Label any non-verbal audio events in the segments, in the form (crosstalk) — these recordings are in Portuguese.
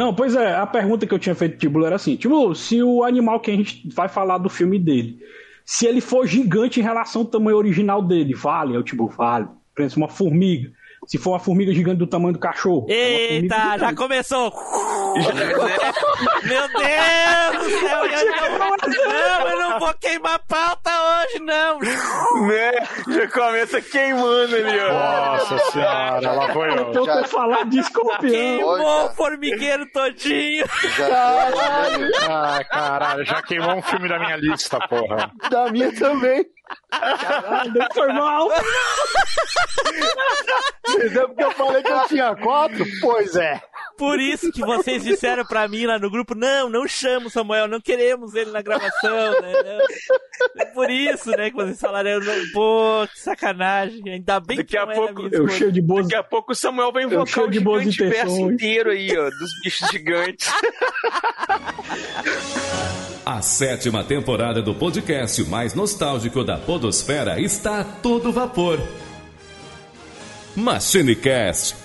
Não, pois é, a pergunta que eu tinha feito Tibulo era assim: Tibulo, se o animal que a gente vai falar do filme dele, se ele for gigante em relação ao tamanho original dele, vale? É o Tibulo, vale. Exemplo, uma formiga. Se for uma formiga gigante do tamanho do cachorro. é Eita, formiga já começou! Meu Deus do céu! (laughs) Eu não, não, eu não vou queimar pauta hoje, não! Né? Já começa queimando ali, ó. Nossa senhora, lá foi eu. Eu tô falando de escorpião. Queimou Olha. o formigueiro todinho! Já (laughs) Ah, caralho, já queimou um filme da minha lista, porra. Da minha também. Caralho, foi mal. Mas é porque eu falei que eu tinha quatro? Pois é. Por isso que vocês disseram pra mim lá no grupo, não, não chama o Samuel, não queremos ele na gravação, né? Não. É por isso, né, que vocês falaram, não- pô, que sacanagem, ainda bem Daqui que a não era pouco- minha Eu cheio de boas. Daqui a pouco o Samuel vai invocar cheio o de boas gigante intenções. inteiro aí, ó, dos bichos gigantes. A sétima temporada do podcast mais nostálgico da Podosfera está a todo vapor. MachineCast.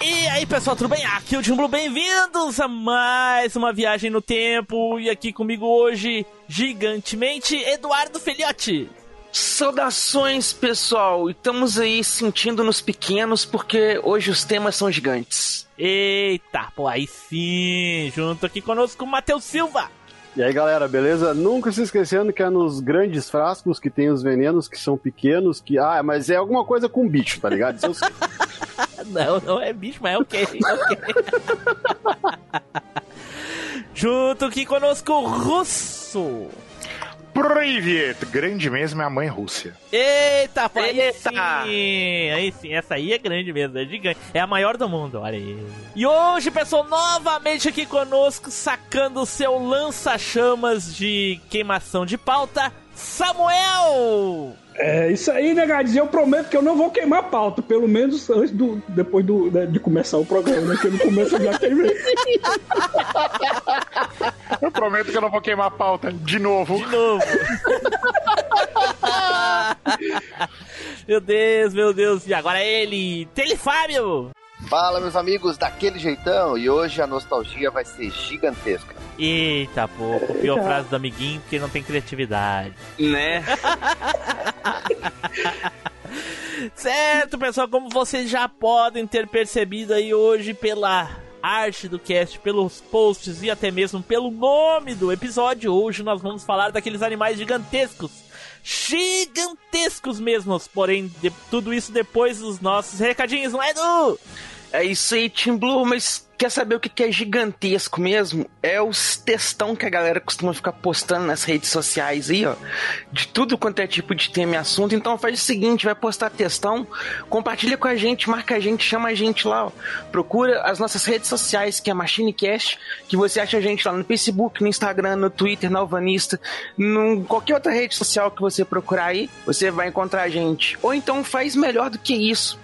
E aí, pessoal, tudo bem? Aqui é o Jumbo, bem-vindos a mais uma viagem no tempo. E aqui comigo hoje, gigantemente, Eduardo Filhote. Saudações, pessoal. Estamos aí sentindo nos pequenos porque hoje os temas são gigantes. Eita, pô, aí sim, junto aqui conosco o Matheus Silva. E aí, galera, beleza? Nunca se esquecendo que é nos grandes frascos que tem os venenos que são pequenos, que. Ah, mas é alguma coisa com bicho, tá ligado? Isso eu sei. (laughs) Não, não é bicho, mas é ok. é ok. (laughs) junto aqui conosco o Russo. Privet, grande mesmo é a mãe Rússia. Eita, pô, aí Eita. sim, aí sim, essa aí é grande mesmo, é gigante, é a maior do mundo, olha aí. E hoje, pessoal, novamente aqui conosco, sacando o seu lança-chamas de queimação de pauta, Samuel! É isso aí, né, Gades? Eu prometo que eu não vou queimar a pauta, pelo menos antes do. depois do, né, de começar o programa, né? Que no começo eu já queimei. (laughs) Eu prometo que eu não vou queimar a pauta de novo. De novo. (laughs) meu Deus, meu Deus, e agora ele, Telefábio! Fala, meus amigos, daquele jeitão. E hoje a nostalgia vai ser gigantesca. Eita, pô, copiou a frase do amiguinho porque não tem criatividade. Né? (laughs) Certo, pessoal, como vocês já podem ter percebido aí hoje pela arte do cast, pelos posts e até mesmo pelo nome do episódio, hoje nós vamos falar daqueles animais gigantescos. Gigantescos mesmos, porém, de- tudo isso depois dos nossos recadinhos, não é, Edu? É isso aí, Tim Blue, mas quer saber o que é gigantesco mesmo? É os textão que a galera costuma ficar postando nas redes sociais aí, ó. De tudo quanto é tipo de tema e assunto. Então faz o seguinte, vai postar textão, compartilha com a gente, marca a gente, chama a gente lá, ó. Procura as nossas redes sociais, que é MachineCast, que você acha a gente lá no Facebook, no Instagram, no Twitter, na Alvanista, em qualquer outra rede social que você procurar aí, você vai encontrar a gente. Ou então faz melhor do que isso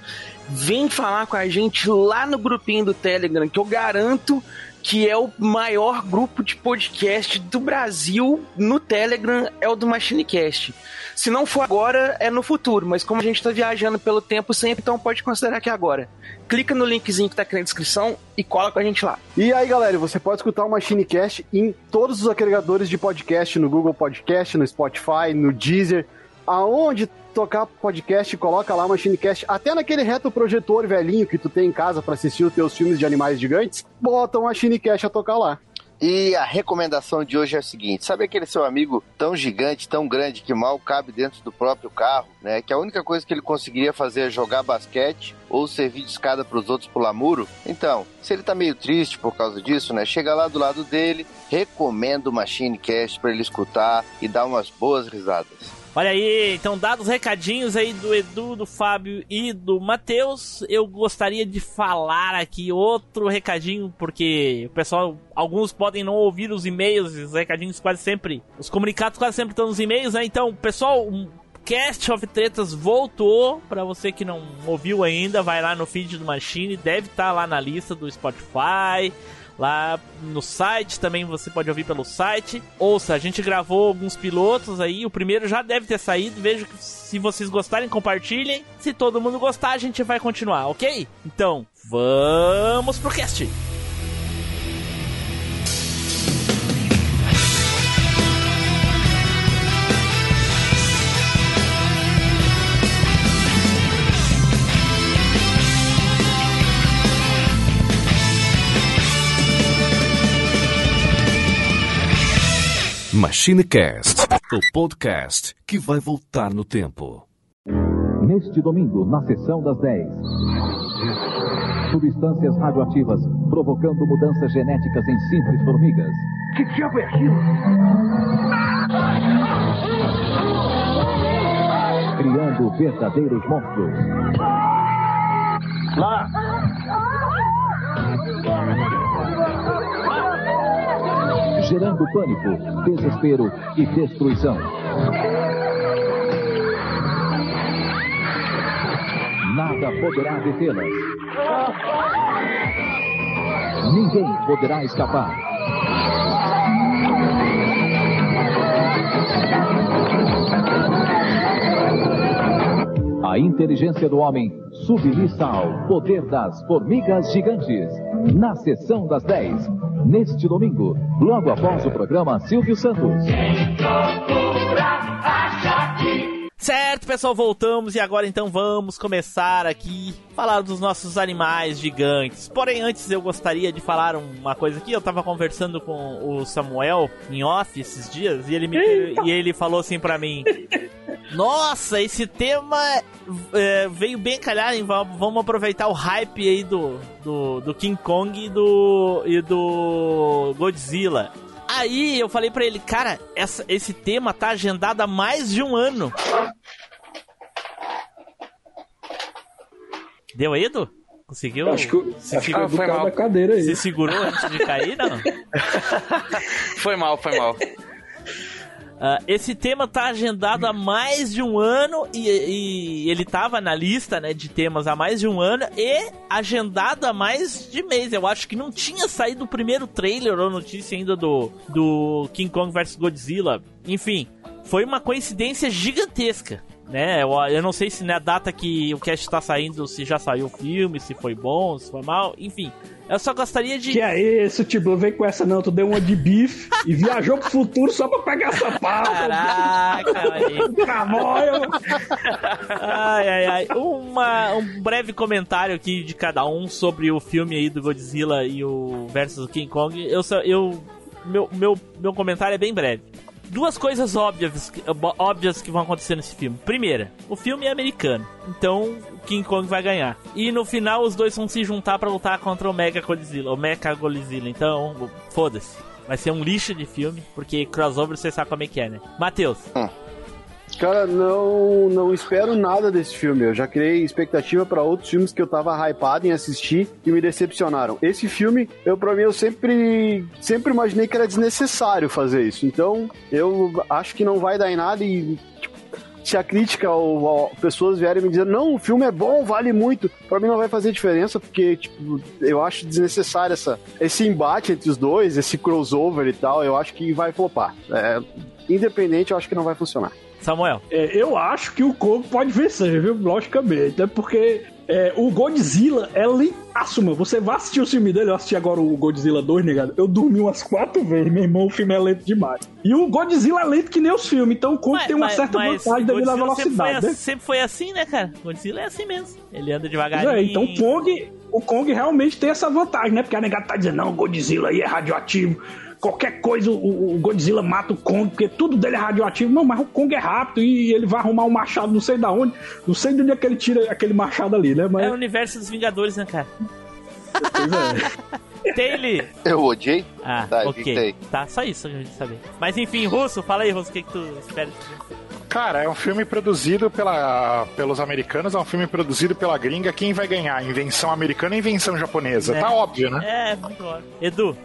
vem falar com a gente lá no grupinho do Telegram, que eu garanto que é o maior grupo de podcast do Brasil no Telegram, é o do MachineCast. Se não for agora, é no futuro, mas como a gente tá viajando pelo tempo sempre, então pode considerar que é agora. Clica no linkzinho que tá aqui na descrição e cola com a gente lá. E aí, galera, você pode escutar o MachineCast em todos os agregadores de podcast, no Google Podcast, no Spotify, no Deezer, aonde tocar podcast, coloca lá MachineCast, até naquele retroprojetor velhinho que tu tem em casa pra assistir os teus filmes de animais gigantes, bota o MachineCast a tocar lá. E a recomendação de hoje é a seguinte: sabe aquele seu amigo tão gigante, tão grande, que mal cabe dentro do próprio carro, né? Que a única coisa que ele conseguiria fazer é jogar basquete ou servir de escada para os outros pular muro? Então, se ele tá meio triste por causa disso, né? Chega lá do lado dele, recomenda o Machine Cast para ele escutar e dar umas boas risadas. Olha aí, então dados os recadinhos aí do Edu, do Fábio e do Matheus, eu gostaria de falar aqui outro recadinho, porque o pessoal, alguns podem não ouvir os e-mails, os recadinhos quase sempre, os comunicados quase sempre estão nos e-mails, né? Então, pessoal, Cast of Tretas voltou, pra você que não ouviu ainda, vai lá no feed do Machine, deve estar lá na lista do Spotify, lá no site, também você pode ouvir pelo site. Ouça, a gente gravou alguns pilotos aí, o primeiro já deve ter saído, vejo que se vocês gostarem, compartilhem. Se todo mundo gostar, a gente vai continuar, ok? Então, vamos pro cast! MachineCast, o podcast que vai voltar no tempo. Neste domingo, na sessão das 10. Substâncias radioativas provocando mudanças genéticas em simples formigas. Que diabo é aquilo? Criando verdadeiros monstros. Lá! Gerando pânico, desespero e destruição. Nada poderá detê-las. Ninguém poderá escapar. A inteligência do homem submissa ao poder das formigas gigantes. Na sessão das 10, neste domingo, logo após o programa Silvio Santos. Certo, pessoal, voltamos e agora então vamos começar aqui falar dos nossos animais gigantes. Porém, antes eu gostaria de falar uma coisa aqui. Eu tava conversando com o Samuel em off esses dias e ele me e ele falou assim pra mim: "Nossa, esse tema é, veio bem calhar, hein? Vamos vamos aproveitar o hype aí do, do, do King Kong e do e do Godzilla." Aí eu falei pra ele, cara, essa, esse tema tá agendado há mais de um ano. Deu aí, Edu? Conseguiu? Acho que, se, acho que foi mal. cadeira aí. se segurou antes de cair, não? (laughs) Foi mal, foi mal. Ah, esse tema tá agendado há mais de um ano e, e ele tava na lista, né, de temas há mais de um ano e agendado há mais de mês. Eu acho que não tinha saído o primeiro trailer ou notícia ainda do, do King Kong vs Godzilla. Enfim, foi uma coincidência gigantesca. Né, eu, eu não sei se na data que o cast tá saindo, se já saiu o filme, se foi bom, se foi mal, enfim. Eu só gostaria de. Que é isso, Tiblo? Vem com essa não. Tu deu uma de bife (laughs) e viajou pro futuro só pra pegar essa pauta. Caraca, (laughs) velho. Camóia. Ai, ai, ai. Uma, um breve comentário aqui de cada um sobre o filme aí do Godzilla e o versus King Kong. Eu, só- eu meu, meu, meu comentário é bem breve. Duas coisas óbvias, que- óbvias que vão acontecer nesse filme. Primeira, o filme é americano, então King Kong vai ganhar. E no final os dois vão se juntar pra lutar contra o Mega Godzilla, o Mecha Godzilla. Então, foda-se. Vai ser um lixo de filme, porque crossover você sabe como é que é, né? Matheus, Cara, não, não espero nada desse filme. Eu já criei expectativa pra outros filmes que eu tava hypado em assistir e me decepcionaram. Esse filme, eu pra mim, eu sempre, sempre imaginei que era desnecessário fazer isso. Então, eu acho que não vai dar em nada e tipo, se a crítica ou, ou pessoas vierem me dizer não, o filme é bom, vale muito, pra mim não vai fazer diferença porque tipo, eu acho desnecessário essa, esse embate entre os dois, esse crossover e tal. Eu acho que vai flopar. É, independente, eu acho que não vai funcionar. Samuel. É, eu acho que o Kong pode vencer, viu? Logicamente. É porque é, o Godzilla é lentaço, mano. Você vai assistir o filme dele, eu assisti agora o Godzilla 2, negado. Eu dormi umas quatro vezes, meu irmão, o filme é lento demais. E o Godzilla é lento que nem os filmes, então o Kong Mas- tem uma mas- certa mas vantagem devido à Godzilla sempre foi, velocidade, né? assim- sempre foi assim, né, cara? Godzilla é assim mesmo. Ele anda devagarinho. é, então o Kong, o Kong realmente tem essa vantagem, né? Porque a negada tá dizendo, não, o Godzilla aí é radioativo. Qualquer coisa o, o Godzilla mata o Kong, porque tudo dele é radioativo. Não, mas o Kong é rápido e ele vai arrumar um machado não sei da onde. Não sei de onde é que ele tira aquele machado ali, né? Mas, É o universo dos Vingadores, né, cara? pois é. (laughs) Taylor. Eu odiei? Ah, Tá, ok. evitei. Tá, só isso que a gente saber. Mas enfim, Russo, fala aí, Russo, o que, que tu espera? Cara, é um filme produzido pela, pelos americanos, é um filme produzido pela gringa. Quem vai ganhar? Invenção americana ou invenção japonesa? É. Tá óbvio, né? É, muito óbvio. Edu,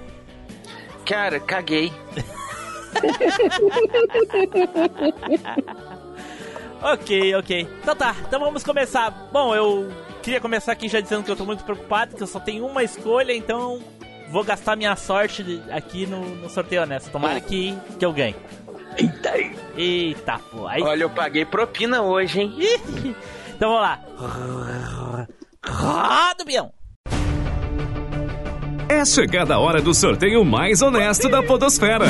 Cara, caguei. (laughs) ok, ok. Então tá, então vamos começar. Bom, eu queria começar aqui já dizendo que eu tô muito preocupado, que eu só tenho uma escolha, então vou gastar minha sorte aqui no, no sorteio honesto. Tomara que, que eu ganhe. Eita, eita, pô. Aí... Olha, eu paguei propina hoje, hein? então vamos lá. Roda o peão. É chegada a hora do sorteio mais honesto da Podosfera.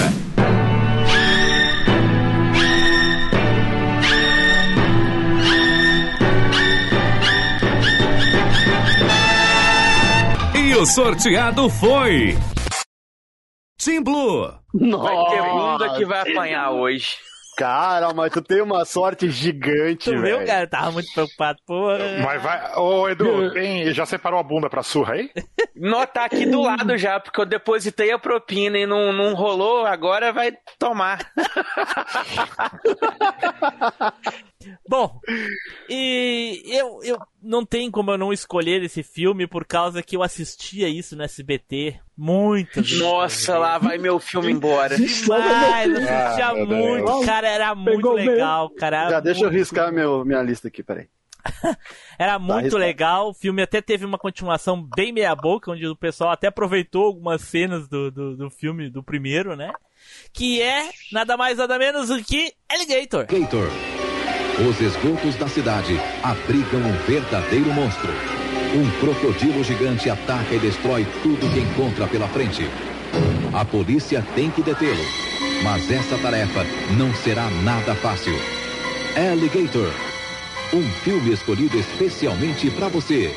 E o sorteado foi. Team Blue. Vai ter bunda que vai apanhar hoje. Cara, mas tu tem uma sorte gigante, Tu velho. viu, cara? Eu tava muito preocupado, porra. Mas vai. Ô, Edu, (laughs) tem, já separou a bunda pra surra aí? Não, tá aqui do lado já, porque eu depositei a propina e não, não rolou, agora vai tomar. (laughs) Bom, e eu, eu não tem como eu não escolher esse filme por causa que eu assistia isso no SBT muito. Nossa, lá vai meu filme embora. Demais, eu assistia Ah, muito, cara, era muito Pegou bem. legal, cara. Já deixa eu riscar meu, minha lista aqui, peraí. (laughs) Era muito arriscado. legal. O filme até teve uma continuação bem meia-boca, onde o pessoal até aproveitou algumas cenas do, do, do filme, do primeiro, né? Que é nada mais nada menos do que Alligator. Gator. Os esgotos da cidade abrigam um verdadeiro monstro. Um crocodilo gigante ataca e destrói tudo que encontra pela frente. A polícia tem que detê-lo, mas essa tarefa não será nada fácil. Alligator. Um filme escolhido especialmente para você.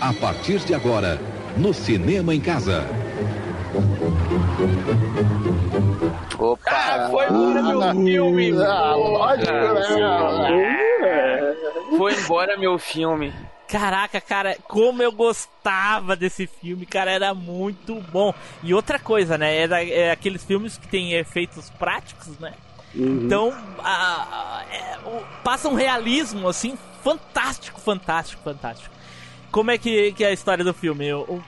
A partir de agora, no Cinema em Casa. Opa! Ah, foi embora meu filme. Ah, lógico, né? Foi embora meu filme. Caraca, cara, como eu gostava desse filme, cara, era muito bom. E outra coisa, né? É, da- é aqueles filmes que tem efeitos práticos, né? Então, a- a- é, o- passa um realismo, assim, fantástico, fantástico, fantástico. Como é que, que é a história do filme? O, o-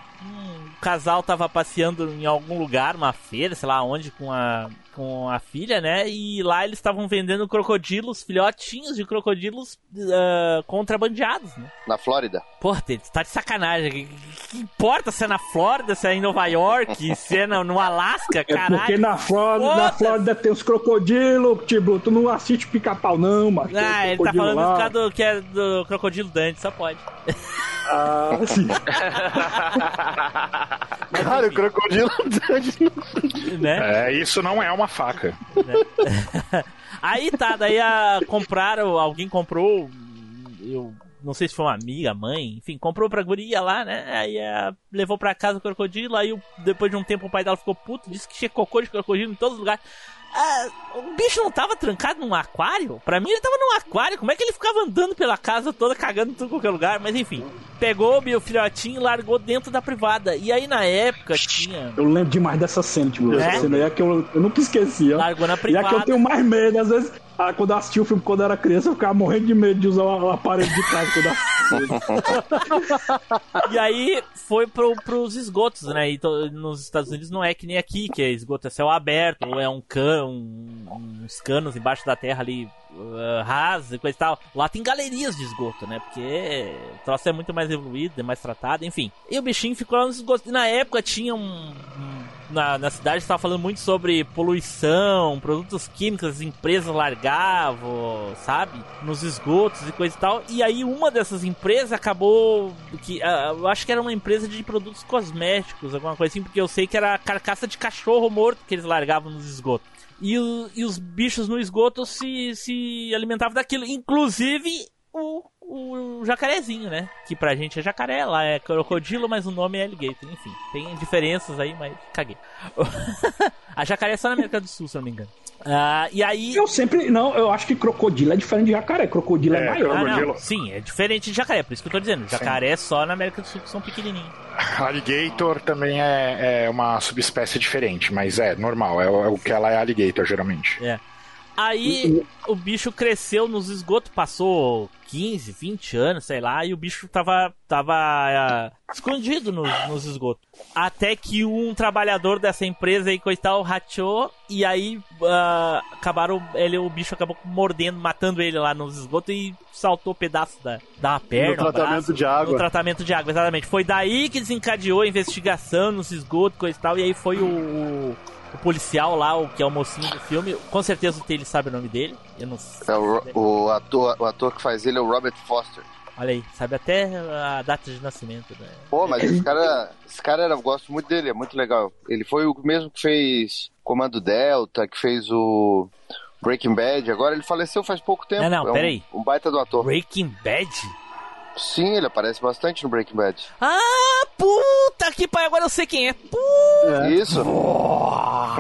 casal tava passeando em algum lugar, uma feira, sei lá onde, com a, com a filha, né? E lá eles estavam vendendo crocodilos, filhotinhos de crocodilos ah, contrabandeados, né? Na Flórida. Porra, Tete, tá de sacanagem. Que, que importa se é na Flórida, se é em Nova York, (laughs) se é no, no Alasca, É caralho. porque na Flórida, na. Flórida tem os crocodilos, tipo, tu não assiste pica-pau não, mas Ah, ele tá crocodilo falando lá. do, que é do Crocodilo Dante, só pode. (laughs) Ah, sim. (laughs) Cara, o crocodilo né? É, isso não é uma faca. (laughs) Aí tá, daí a, compraram, alguém comprou, eu não sei se foi uma amiga, mãe, enfim, comprou pra guria lá, né? Aí a, levou pra casa o crocodilo, aí o- depois de um tempo o pai dela ficou puto, disse que tinha cocô de crocodilo em todos os lugares. Ah, o bicho não tava trancado num aquário? Pra mim ele tava num aquário, como é que ele ficava andando pela casa toda, cagando em tudo qualquer lugar? Mas enfim, pegou o meu filhotinho e largou dentro da privada. E aí na época tinha... Eu lembro demais dessa cena, tipo, É? essa cena aí é que eu, eu nunca esqueci, ó. Largou na E é que privada. eu tenho mais medo, às vezes, ah, quando eu assisti o filme quando eu era criança, eu ficava morrendo de medo de usar o, aparelho de casa quando. (laughs) E aí foi pro, pros esgotos, né? E to- nos Estados Unidos não é que nem aqui, que é esgoto é céu aberto, ou é um cano, um- uns canos embaixo da terra ali uh, raso e coisa e tal. Lá tem galerias de esgoto, né? Porque o troço é muito mais evoluído, é mais tratado, enfim. E o bichinho ficou lá nos esgotos. E na época tinha um. um- na, na cidade estava falando muito sobre poluição, produtos químicos, as empresas largavam, sabe? Nos esgotos e coisa e tal. E aí uma dessas empresas acabou. que Eu acho que era uma empresa de produtos cosméticos, alguma coisa assim, porque eu sei que era carcaça de cachorro morto que eles largavam nos esgotos. E, o- e os bichos no esgoto se, se alimentavam daquilo. Inclusive o, o jacarezinho, né? Que pra gente é jacaré, lá é crocodilo, mas o nome é alligator. Enfim, tem diferenças aí, mas caguei. (laughs) A jacaré é só na América do Sul, se eu não me engano. Ah, e aí. Eu sempre. Não, eu acho que crocodilo é diferente de jacaré. Crocodilo é, É, maior. Ah, crocodilo. Sim, é diferente de jacaré, por isso que eu tô dizendo. Jacaré é só na América do Sul, que são pequenininhos. (laughs) Alligator também é, é uma subespécie diferente, mas é normal, é, o- é o que ela é alligator, geralmente. É. Aí o bicho cresceu nos esgotos, passou 15, 20 anos, sei lá, e o bicho tava, tava ah, escondido nos, nos esgotos. Até que um trabalhador dessa empresa aí, coitado, rachou, e aí ah, acabaram, ele, o bicho acabou mordendo, matando ele lá nos esgotos e saltou pedaço da, da perna. No tratamento braço, de água. No tratamento de água, exatamente. Foi daí que desencadeou a investigação nos esgotos, coisa e tal, e aí foi o, o, o policial lá, o que é o mocinho do filme. Com certeza o Taylor sabe o nome dele. Eu não sei. É o, o, ator, o ator que faz ele é o Robert Foster. Olha aí, sabe até a data de nascimento, né? Pô, mas esse cara, esse cara era, eu gosto muito dele, é muito legal. Ele foi o mesmo que fez Comando Delta, que fez o Breaking Bad. Agora ele faleceu faz pouco tempo. Não, não, é um, peraí. Um baita do ator. Breaking Bad? Sim, ele aparece bastante no Breaking Bad. Ah, puta que pariu, agora eu sei quem é. Puta. Isso. Ó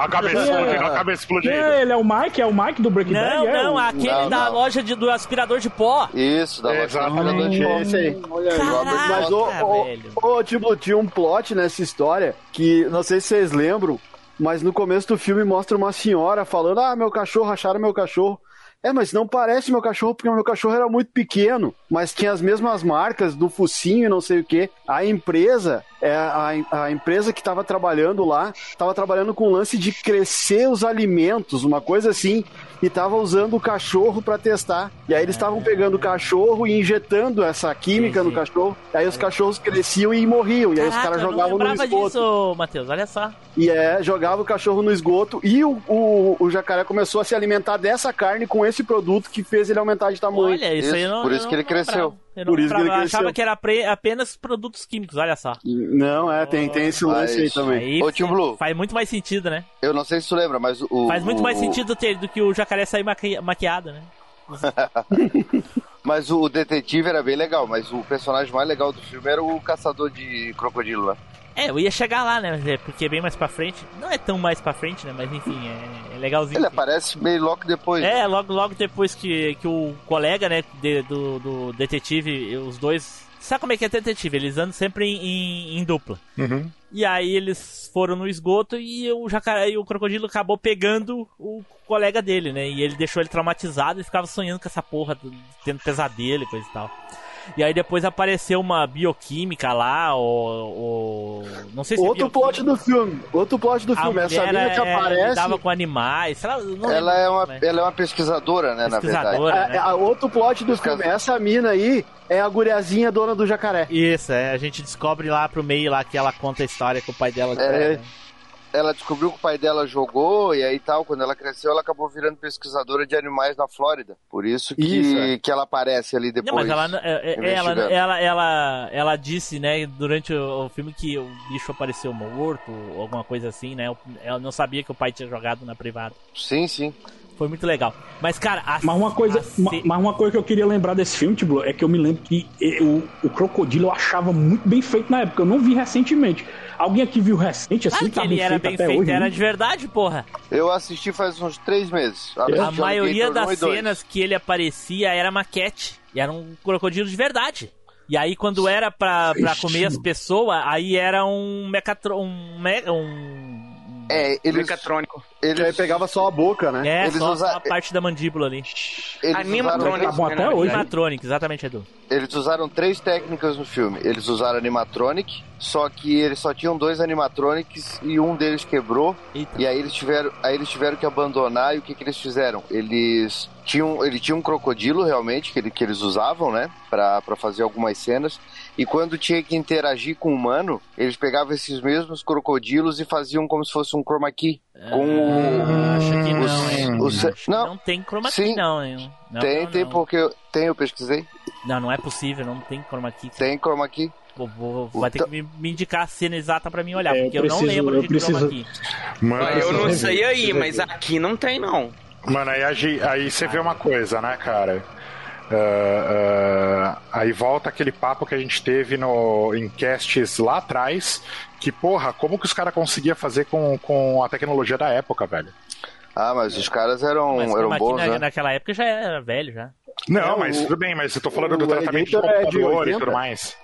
a cabeça explodindo, ó a cabeça explodindo. É, ele é o Mike, é o Mike do Breaking Não, Bad? é não, o... aquele Não, da não. loja de- do aspirador de pó. Isso, da loja Exatamente. de pó. Esse aí. Olha aí, Caraca, Mas, Foster. ô, velho. ô, ô, tipo, tinha um plot nessa história que, não sei se vocês lembram, mas no começo do filme mostra uma senhora falando: Ah, meu cachorro, acharam meu cachorro. É, mas não parece meu cachorro, porque o meu cachorro era muito pequeno, mas tinha as mesmas marcas do focinho e não sei o que. A empresa, é, a, a empresa que estava trabalhando lá, estava trabalhando com o lance de crescer os alimentos, uma coisa assim, e estava usando o cachorro para testar. E aí eles estavam pegando o cachorro e injetando essa química Sim, no sim. cachorro. Aí os cachorros cresciam e morriam. E aí os caras jogavam no lembrava esgoto. disso, Matheus, olha só. E é, jogava o cachorro no esgoto. E o, o, o jacaré começou a se alimentar dessa carne com esse produto que fez ele aumentar de tamanho. Olha, isso, Isso, aí não por isso não que ele cresceu. Eu não Por isso que ele lembrava, eu achava cresceu. que era pre- apenas produtos químicos, olha só. Não, é, tem, tem esse lance aí Mas- também. Aí Ô, Tio Blue. faz muito mais sentido, né? Eu não sei se tu lembra, mas o. Faz muito o- mais sentido ter do que o jacaré sair maqui- maquiado, né? (laughs) Mas o detetive era bem legal, mas o personagem mais legal do filme era o caçador de crocodilo lá. É, eu ia chegar lá, né? é Porque é bem mais pra frente. Não é tão mais pra frente, né? Mas enfim, é, é legalzinho. Ele aparece meio logo depois. É, logo, logo depois que, que o colega, né, de- do, do detetive, os dois. Sabe como é que é detetive? Eles andam sempre em, em- em dupla. Uhum. E aí eles foram no esgoto e o jacaré e o crocodilo acabou pegando o colega dele, né? E ele deixou ele traumatizado e ficava sonhando com essa porra, tendo pesadelo e coisa e tal. E aí depois apareceu uma bioquímica lá, ou. ou- não sei se é Outro plot do filme. Outro plot do a filme. Essa mina que é, aparece. lidava com animais, sei lá, Ela é, uma, como ela é uma pesquisadora, né, na verdade. Pesquisadora, A, né? a- outro plot do filme. Essa mina aí é a guriazinha dona do jacaré. Isso, é, a gente descobre lá pro meio lá que ela conta a história que o pai dela É. Ela descobriu que o pai dela jogou e aí tal, quando ela cresceu, ela acabou virando pesquisadora de animais na Flórida. Por isso que, Isso, é. que ela aparece ali depois. Não, mas ela, é- é- ela, ela, ela, ela disse, né, durante o, o filme que o bicho apareceu morto, ou alguma coisa assim, né? Ela não sabia que o pai tinha jogado na privada. Sim, sim. Foi muito legal. Mas, cara, a, Mas uma coisa, a mas uma coisa que eu queria lembrar desse filme, tipo, é que eu me lembro que o, o Crocodilo eu achava muito bem feito na época. Eu não vi recentemente. Alguém aqui viu recente assim? Claro que tá ele era bem feito, hoje, era né? de verdade, porra. Eu assisti faz uns três meses. A Assisti maioria Alligator um das cenas que ele aparecia era maquete. E era um crocodilo de verdade. E aí, quando era pra, pra comer as pessoas, aí era um mecatro... um, me- um É, eles, Mecatrônico. aí pegava só a boca, né? É, Eles só, usa- só a parte da mandíbula ali. eles Animatrônico. usaram, Tá bom até hoje. Animatronic, exatamente, Edu. eles usaram três técnicas no filme. Eles usaram animatronic, só que eles só tinham dois animatronics e um deles quebrou. Eita. E aí eles tiveram, aí eles tiveram que abandonar e o que, que eles fizeram? Eles tinham, ele tinha um crocodilo realmente que, ele, que eles usavam, né, Pra pra fazer algumas cenas. E quando tinha que interagir com o humano, eles pegavam esses mesmos crocodilos e faziam como se fosse um chroma key. Com Ah, acho que o- não, hein? o ce- Acho que não, não tem chroma key, sim. não, hein? Não, tem, não, tem não. porque eu, tem, eu pesquisei. Não, não é possível, não tem chroma key. Tem chroma key. Vou, vou- vai ter que me, me indicar a cena exata pra mim olhar, É, eu porque eu, não preciso- lembro eu de preciso- chroma key. Mano, Eu não sei aí, preciso mas aqui não tem, não. Mano, aí, aí você vê uma coisa, né, cara? Ah, aí volta aquele papo que a gente teve no, em casts lá atrás. Que, porra, como que os caras conseguiam fazer com, com a tecnologia da época, velho? Ah, mas os caras eram, Mas eram bons, na- né? naquela época já era velho, já. Não, É, mas o- tudo bem, mas eu tô falando do tratamento de Alligator é de computador e 80? tudo mais.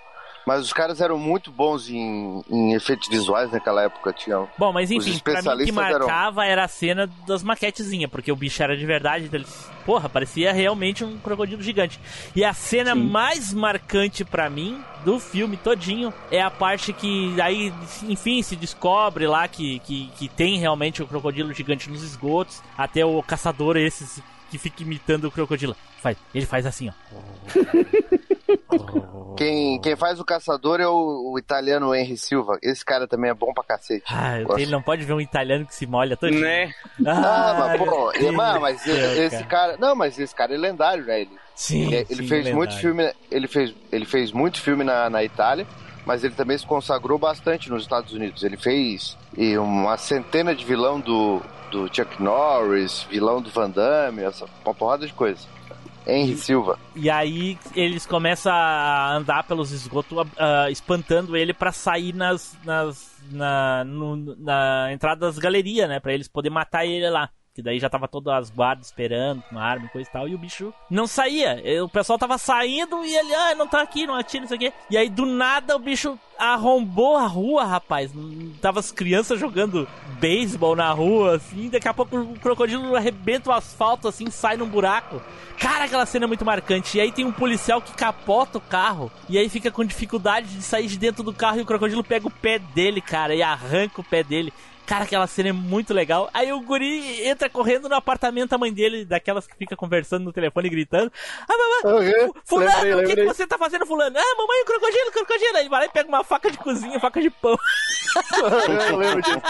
Mas os caras eram muito bons em, em efeitos visuais naquela época. Tinham. Bom, mas enfim, pra mim o que especialistas eram- marcava era a cena das maquetezinhas, porque o bicho era de verdade, então eles, porra, parecia realmente um crocodilo gigante. E a cena Sim. mais marcante pra mim do filme todinho é a parte que aí, enfim, se descobre lá que, que, que tem realmente o crocodilo gigante nos esgotos, até o caçador esse que fica imitando o crocodilo. Faz, ele faz assim, ó. (laughs) Quem, quem faz o caçador é o, o italiano Henry Silva. Esse cara também é bom pra cacete. Ah, ele não pode ver um italiano que se molha todo Né? Ah, mas, pô, é, Deus mas, céu, esse cara. Não, mas esse cara é lendário, né? Ele, Sim, ele, ele sim, fez lendário. muito filme. Ele fez, ele fez muito filme na, na Itália, mas ele também se consagrou bastante nos Estados Unidos. Ele fez e, uma centena de vilão do, do Chuck Norris, vilão do Van Damme, essa, uma porrada de coisa. Henry Silva. E aí eles começam a andar pelos esgotos, ah, espantando ele pra sair nas, nas na, no- na entrada das galerias, né? Pra eles poderem matar ele lá. Que daí já tava todas as guardas esperando com arma e coisa e tal. E o bicho não saía. O pessoal tava saindo e ele, ah, não tá aqui, não atira, não sei o quê. E aí do nada o bicho arrombou a rua, rapaz. Tava as crianças jogando beisebol na rua, assim. Daqui a pouco o crocodilo arrebenta o asfalto, assim, sai num buraco. Cara, aquela cena é muito marcante. E aí tem um policial que capota o carro. E aí fica com dificuldade de sair de dentro do carro. E o crocodilo pega o pé dele, cara, e arranca o pé dele. Cara, aquela cena é muito legal. Aí o guri entra correndo no apartamento da mãe dele, daquelas que fica conversando no telefone e gritando. Ah, mamãe, Uhum. fulano, Lembrei, o que, que você tá fazendo, fulano? Ah, mamãe, o crocodilo, o crocodilo. Aí ele vai lá e pega uma faca de cozinha, faca de pão. (laughs) Eu lembro disso.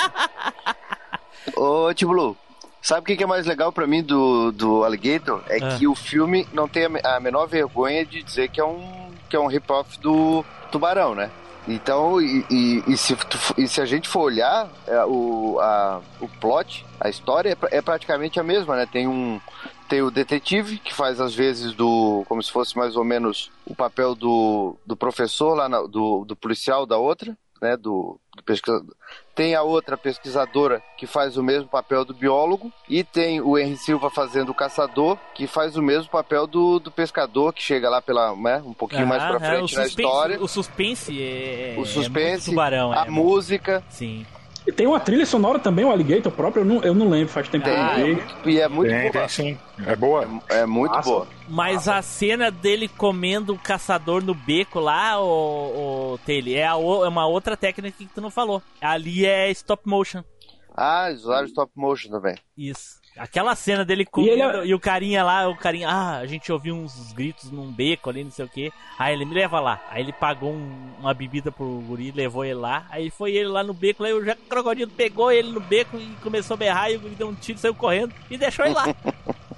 Ô, Tiblu, sabe o que que é mais legal pra mim do, do Alligator? É Ah. que o filme não tem a menor vergonha de dizer que é um, que é um rip-off do Tubarão, né? Então, e, e- e se, e se a gente for olhar, é, o, a, o plot, a história é, é praticamente a mesma, né? Tem um. Tem o detetive, que faz às vezes do. como se fosse mais ou menos o papel do, do professor lá, na- do, do policial da outra, né? Do, do pesquisador. Tem a outra pesquisadora que faz o mesmo papel do biólogo. E tem o Henry Silva fazendo o caçador, que faz o mesmo papel do, do pescador, que chega lá pela, né, um pouquinho mais pra Ah, é, frente o na suspense- história. O suspense é. O é suspense, muito tubarão, a é. música. Sim. E tem uma trilha sonora também, o Alligator próprio, eu não, eu não lembro, faz tempo que eu não Ah, vi. e é muito Tem, boa. tem sim. É boa. É muito Massa. boa. Mas a cena dele comendo o caçador no beco lá, o, o Taylor, é, a é uma outra técnica que tu não falou. Ali é stop motion. Ah, eles usaram stop motion também. Isso. Aquela cena dele comendo ele e, é- o carinha lá, o carinha, ah, a gente ouviu uns gritos num beco ali, não sei o que. Aí ele me leva lá. Aí ele pagou um- uma bebida pro guri, levou ele lá. Aí foi ele lá no beco, aí o Jack Crocodilo pegou ele no beco e começou a berrar e o guri deu um tiro, saiu correndo e deixou ele lá. (laughs)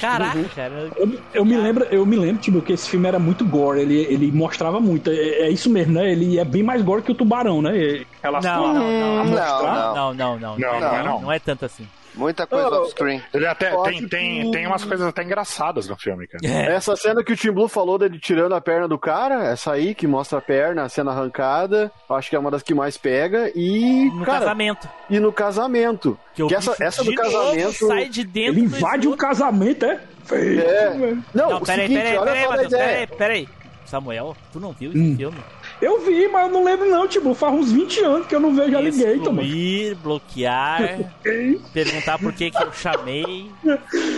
Caraca, cara. Eu, eu me lembro, eu me lembro, tipo, que esse filme era muito gore, ele, ele mostrava muito. É, é isso mesmo, né? Ele é bem mais gore que o tubarão, né? Em relação Não, a- não, não. a Não, não. Não, não, não. Não, não é não. Não é tanto assim. Muita coisa Oh, off-screen. Ele até tem, tem, tem umas coisas até engraçadas no filme, cara. É. Essa cena que o Tim Blue falou dele tirando a perna do cara, essa aí que mostra a perna, a cena arrancada, acho que é uma das que mais pega. E, No cara, casamento. e no casamento. Que, Que essa- essa do casamento- sai de dentro Ele invade o esgoto. casamento, é? Feio, É. Não, Não, peraí, peraí, peraí, peraí, peraí. Samuel, tu não viu esse Hum. filme? Eu vi, mas eu não lembro não, tipo, faz uns 20 anos que eu não vejo Alligator, mano. Excluir, bloquear, (laughs) perguntar por que que eu chamei.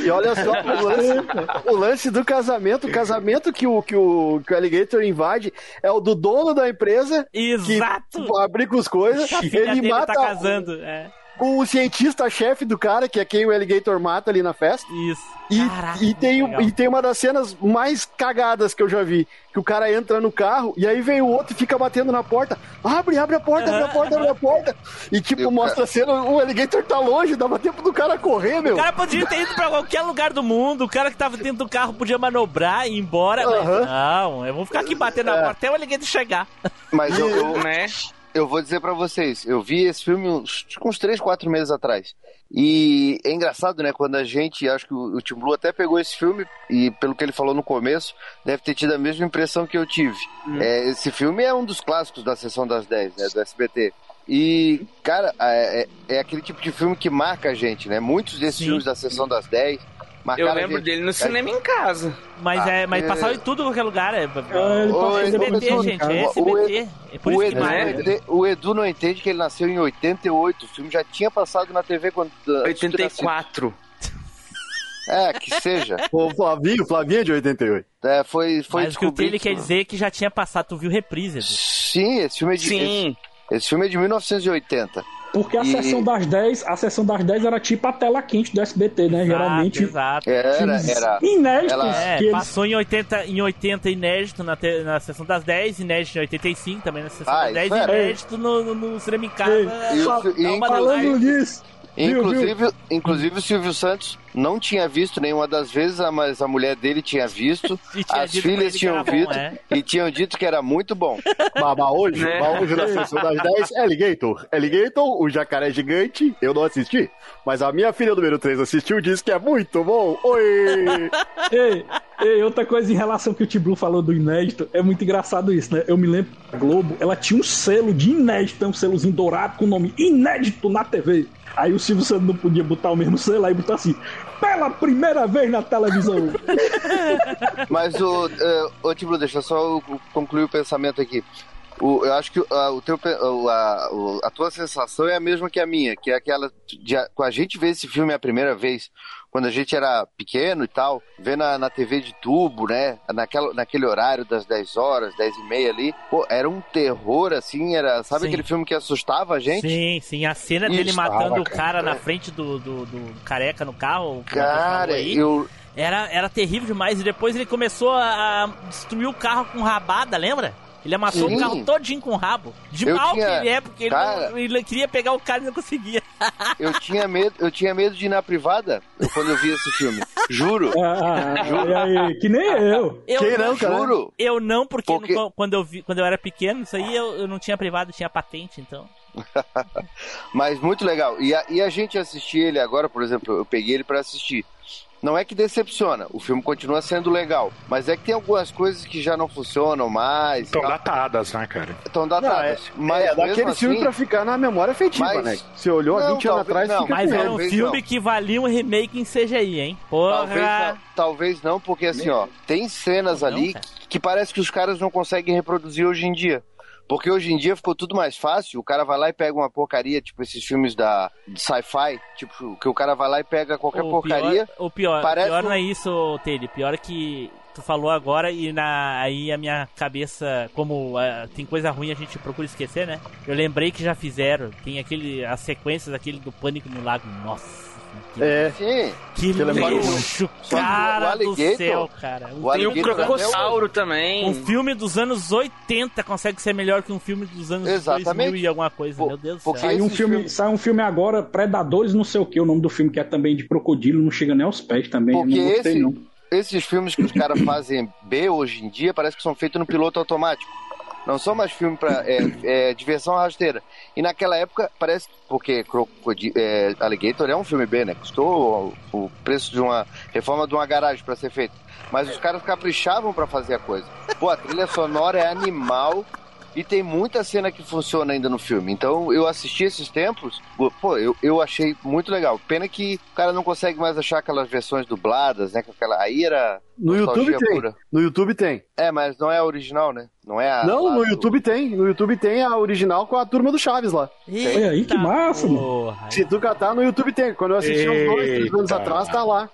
E olha só o lance, o lance do casamento, o casamento que o, que, o, que o Alligator invade é o do dono da empresa que Exato! fabrica as coisas, ele dele mata tá casando. É, o, o cientista-chefe do cara, que é quem o Alligator mata ali na festa. isso. E, Caraca, e, tem, legal. e tem uma das cenas mais cagadas que eu já vi. Que o cara entra no carro e aí vem o outro e fica batendo na porta. Abre, abre a porta, abre a porta, abre a porta. E tipo, Eu- mostra a cena, o alligator tá longe, dava tempo do cara correr, meu. O cara podia ter ido pra qualquer lugar do mundo, o cara que tava dentro do carro podia manobrar e ir embora, mas Aham. não, eu vou ficar aqui batendo na É. porta até o alligator chegar. Mas eu, eu, (laughs) Né? Eu vou dizer pra vocês, eu vi esse filme uns, uns 3, 4 meses atrás. E é engraçado, né? Quando a gente, acho que o, o Tim Blue até pegou esse filme e pelo que ele falou no começo, deve ter tido a mesma impressão que eu tive. É, esse filme é um dos clássicos da sessão das 10, né? Do SBT. E, cara, é, é- é aquele tipo de filme que marca a gente, né? Muitos desses Sim. filmes da sessão das 10 Marcaram Eu lembro gente. dele no cinema em casa. Mas, Ah, é, mas é. passava em tudo em qualquer lugar. É, ele é em SBT, gente. É O SBT. É por O isso Edu, não o Edu entende que ele nasceu em 88. O filme já tinha passado na TV quando. antes de tu nascer. 84. É, que seja. (laughs) O Flavinho, Flavinho é de 88. É, foi, foi Mas o que o quer dizer é que já tinha passado. Tu viu reprise, Edu? Sim, esse filme é de, Sim. Esse, esse filme é de 1980. Porque a E- sessão das 10, a sessão das 10 era tipo a tela quente do SBT, né? Geralmente. Exato. Era, era. Inéditos Ela- É, eles passou em 80, em 80 inédito na, te- na sessão das 10, inédito em 85 também na sessão Ah, das 10, isso era. inédito no, no, no cinema em casa. Ei, E o- Dá e uma Falando nisso, viu, Inclusive, inclusive o Silvio Santos não tinha visto nenhuma das vezes, mas a mulher dele tinha visto, (laughs) tinha as filhas tinham bom, visto é. e tinham dito que era muito bom. (laughs) Mas, mas hoje, Né? mas hoje na sessão das 10, Alligator. Alligator, o jacaré gigante, eu não assisti. Mas a minha filha número 3 assistiu e disse que é muito bom. Oi! (laughs) Ei, ei, outra coisa em relação que o T-Blue falou do inédito, é muito engraçado isso, né? Eu me lembro a Globo, ela tinha um selo de inédito, um selozinho dourado com o nome inédito na TV. Aí o Silvio Santos não podia botar o mesmo selo, aí botou assim, pela primeira vez na televisão. (laughs) Mas o, uh, ô Tiblu, deixa eu só eu concluir o pensamento aqui. O, eu acho que ah, o teu, o- a, o- a tua sensação é a mesma que a minha, que é aquela de a- quando a gente vê esse filme a primeira vez, quando a gente era pequeno e tal, vê na, na TV de tubo, né? Naquela, naquele horário das 10 horas, 10 e meia ali, pô, era um terror, assim, era. Sabe Sim. aquele filme que assustava a gente? Sim, sim, a cena dele Isso, matando tava, o cara na frente do, do, do careca no carro. Cara, aí, eu. era, era terrível demais. E depois ele começou a, a destruir o carro com rabada, lembra? Ele amassou Sim. o carro todinho com rabo. De Eu mal tinha- que ele é, porque ele, Cara- não- ele queria pegar o cara e não conseguia. (laughs) Eu tinha medo, eu tinha medo de ir na privada quando eu vi esse filme. Juro. Ah, aí, aí, que nem eu. Eu Quem não, cara? Juro. Eu não, porque, Porque- no- quando, eu vi, quando eu era pequeno, isso aí eu, eu não tinha privado, tinha patente, então. (laughs) Mas muito legal. E a, e a gente assistir ele agora, por exemplo, eu peguei ele pra assistir. Não é que decepciona, o filme continua sendo legal, mas é que tem algumas coisas que já não funcionam mais, Estão tal, datadas, né, cara? estão Não, é, datadas. mas é daquele assim, filme pra ficar na memória afetiva, Mas- né? Você olhou há Não, 20 anos talvez atrás, não, fica Mas com era um talvez filme não. que valia um remake em CGI, hein? talvez Porra! não, talvez não, porque assim, ó, tem cenas Não, ali cara. que parece que os caras não conseguem reproduzir hoje em dia. Porque hoje em dia ficou tudo mais fácil, o cara vai lá e pega uma porcaria, tipo esses filmes da sci-fi, tipo, que o cara vai lá e pega qualquer o porcaria. Pior, o pior, Parece pior não é isso, Tele. Pior é que tu falou agora e na, aí a minha cabeça, como ah, tem coisa ruim a gente procura esquecer, né? Eu lembrei que já fizeram. Tem aquele, as sequências daquele do Pânico no Lago. Nossa, que, É, Sim, que é lixo, que o cara do céu, cara. Um o E o Alligator Crocossauro também. Um filme dos anos 80 consegue ser melhor que um filme dos anos Exatamente. 2000 e alguma coisa. Pô, Meu Deus do porque- céu. Sai um filme, filme- sai um filme agora, Predadores, não sei o que, o nome do filme que é também de crocodilo, não chega nem aos pés também. Porque não gostei, esse- não. esses filmes que os caras fazem B hoje em dia parece que são feitos no piloto automático. Não são mais filmes para é, é, diversão rasteira. E naquela época parece que porque Crocodi- é, Alligator é um filme B, né? Custou o, o preço de uma reforma de uma garagem para ser feito. Mas os caras caprichavam para fazer a coisa. Pô, a trilha sonora é animal e tem muita cena que funciona ainda no filme. Então eu assisti esses tempos, pô, eu, eu achei muito legal. Pena que o cara não consegue mais achar aquelas versões dubladas, né? Com aquela aí era no YouTube tem. pura. No YouTube tem. É, mas não é a original, né? Não é a. Não, no do- YouTube tem. No YouTube tem a original com a turma do Chaves lá. Olha aí, que massa, mano. porra. Se tu catar, no YouTube tem. Quando eu assisti uns dois, três anos Eita. atrás, tá lá.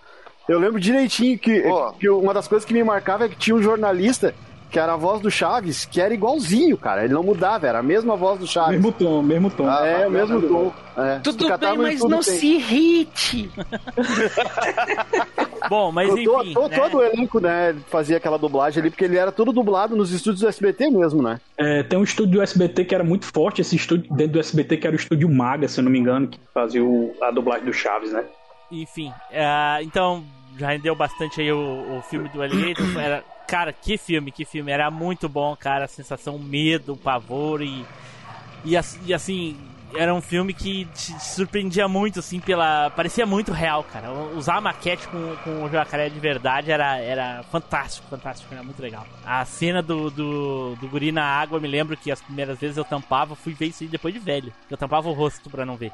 Eu lembro direitinho que, Pô. que uma das coisas que me marcava é que tinha um jornalista que era a voz do Chaves, que era igualzinho, cara. Ele não mudava, era a mesma voz do Chaves. Mesmo tom, mesmo tom. Ah, é, o mesmo tom. É. Tudo bem, mas YouTube, não tem. se irrite. (laughs) Bom, mas enfim. To- to- né? Todo o elenco, né, fazia aquela dublagem ali, porque ele era tudo dublado nos estúdios do SBT mesmo, né? É, tem um estúdio do SBT que era muito forte, esse estúdio dentro do SBT que era o estúdio Maga, se eu não me engano, que fazia o- a dublagem do Chaves, né? Enfim, é, então já rendeu bastante aí o, o filme do Alligator. Era, cara, que filme, que filme. Era muito bom, cara. A sensação, medo, pavor e, e, e assim, era um filme que te surpreendia muito, assim, pela. Parecia muito real, cara. Usar a maquete com, com o jacaré de verdade era, era fantástico, fantástico, era muito legal. A cena do, do, do guri na água, eu me lembro que as primeiras vezes eu tampava, fui ver isso aí depois de velho. Eu tampava o rosto pra não ver.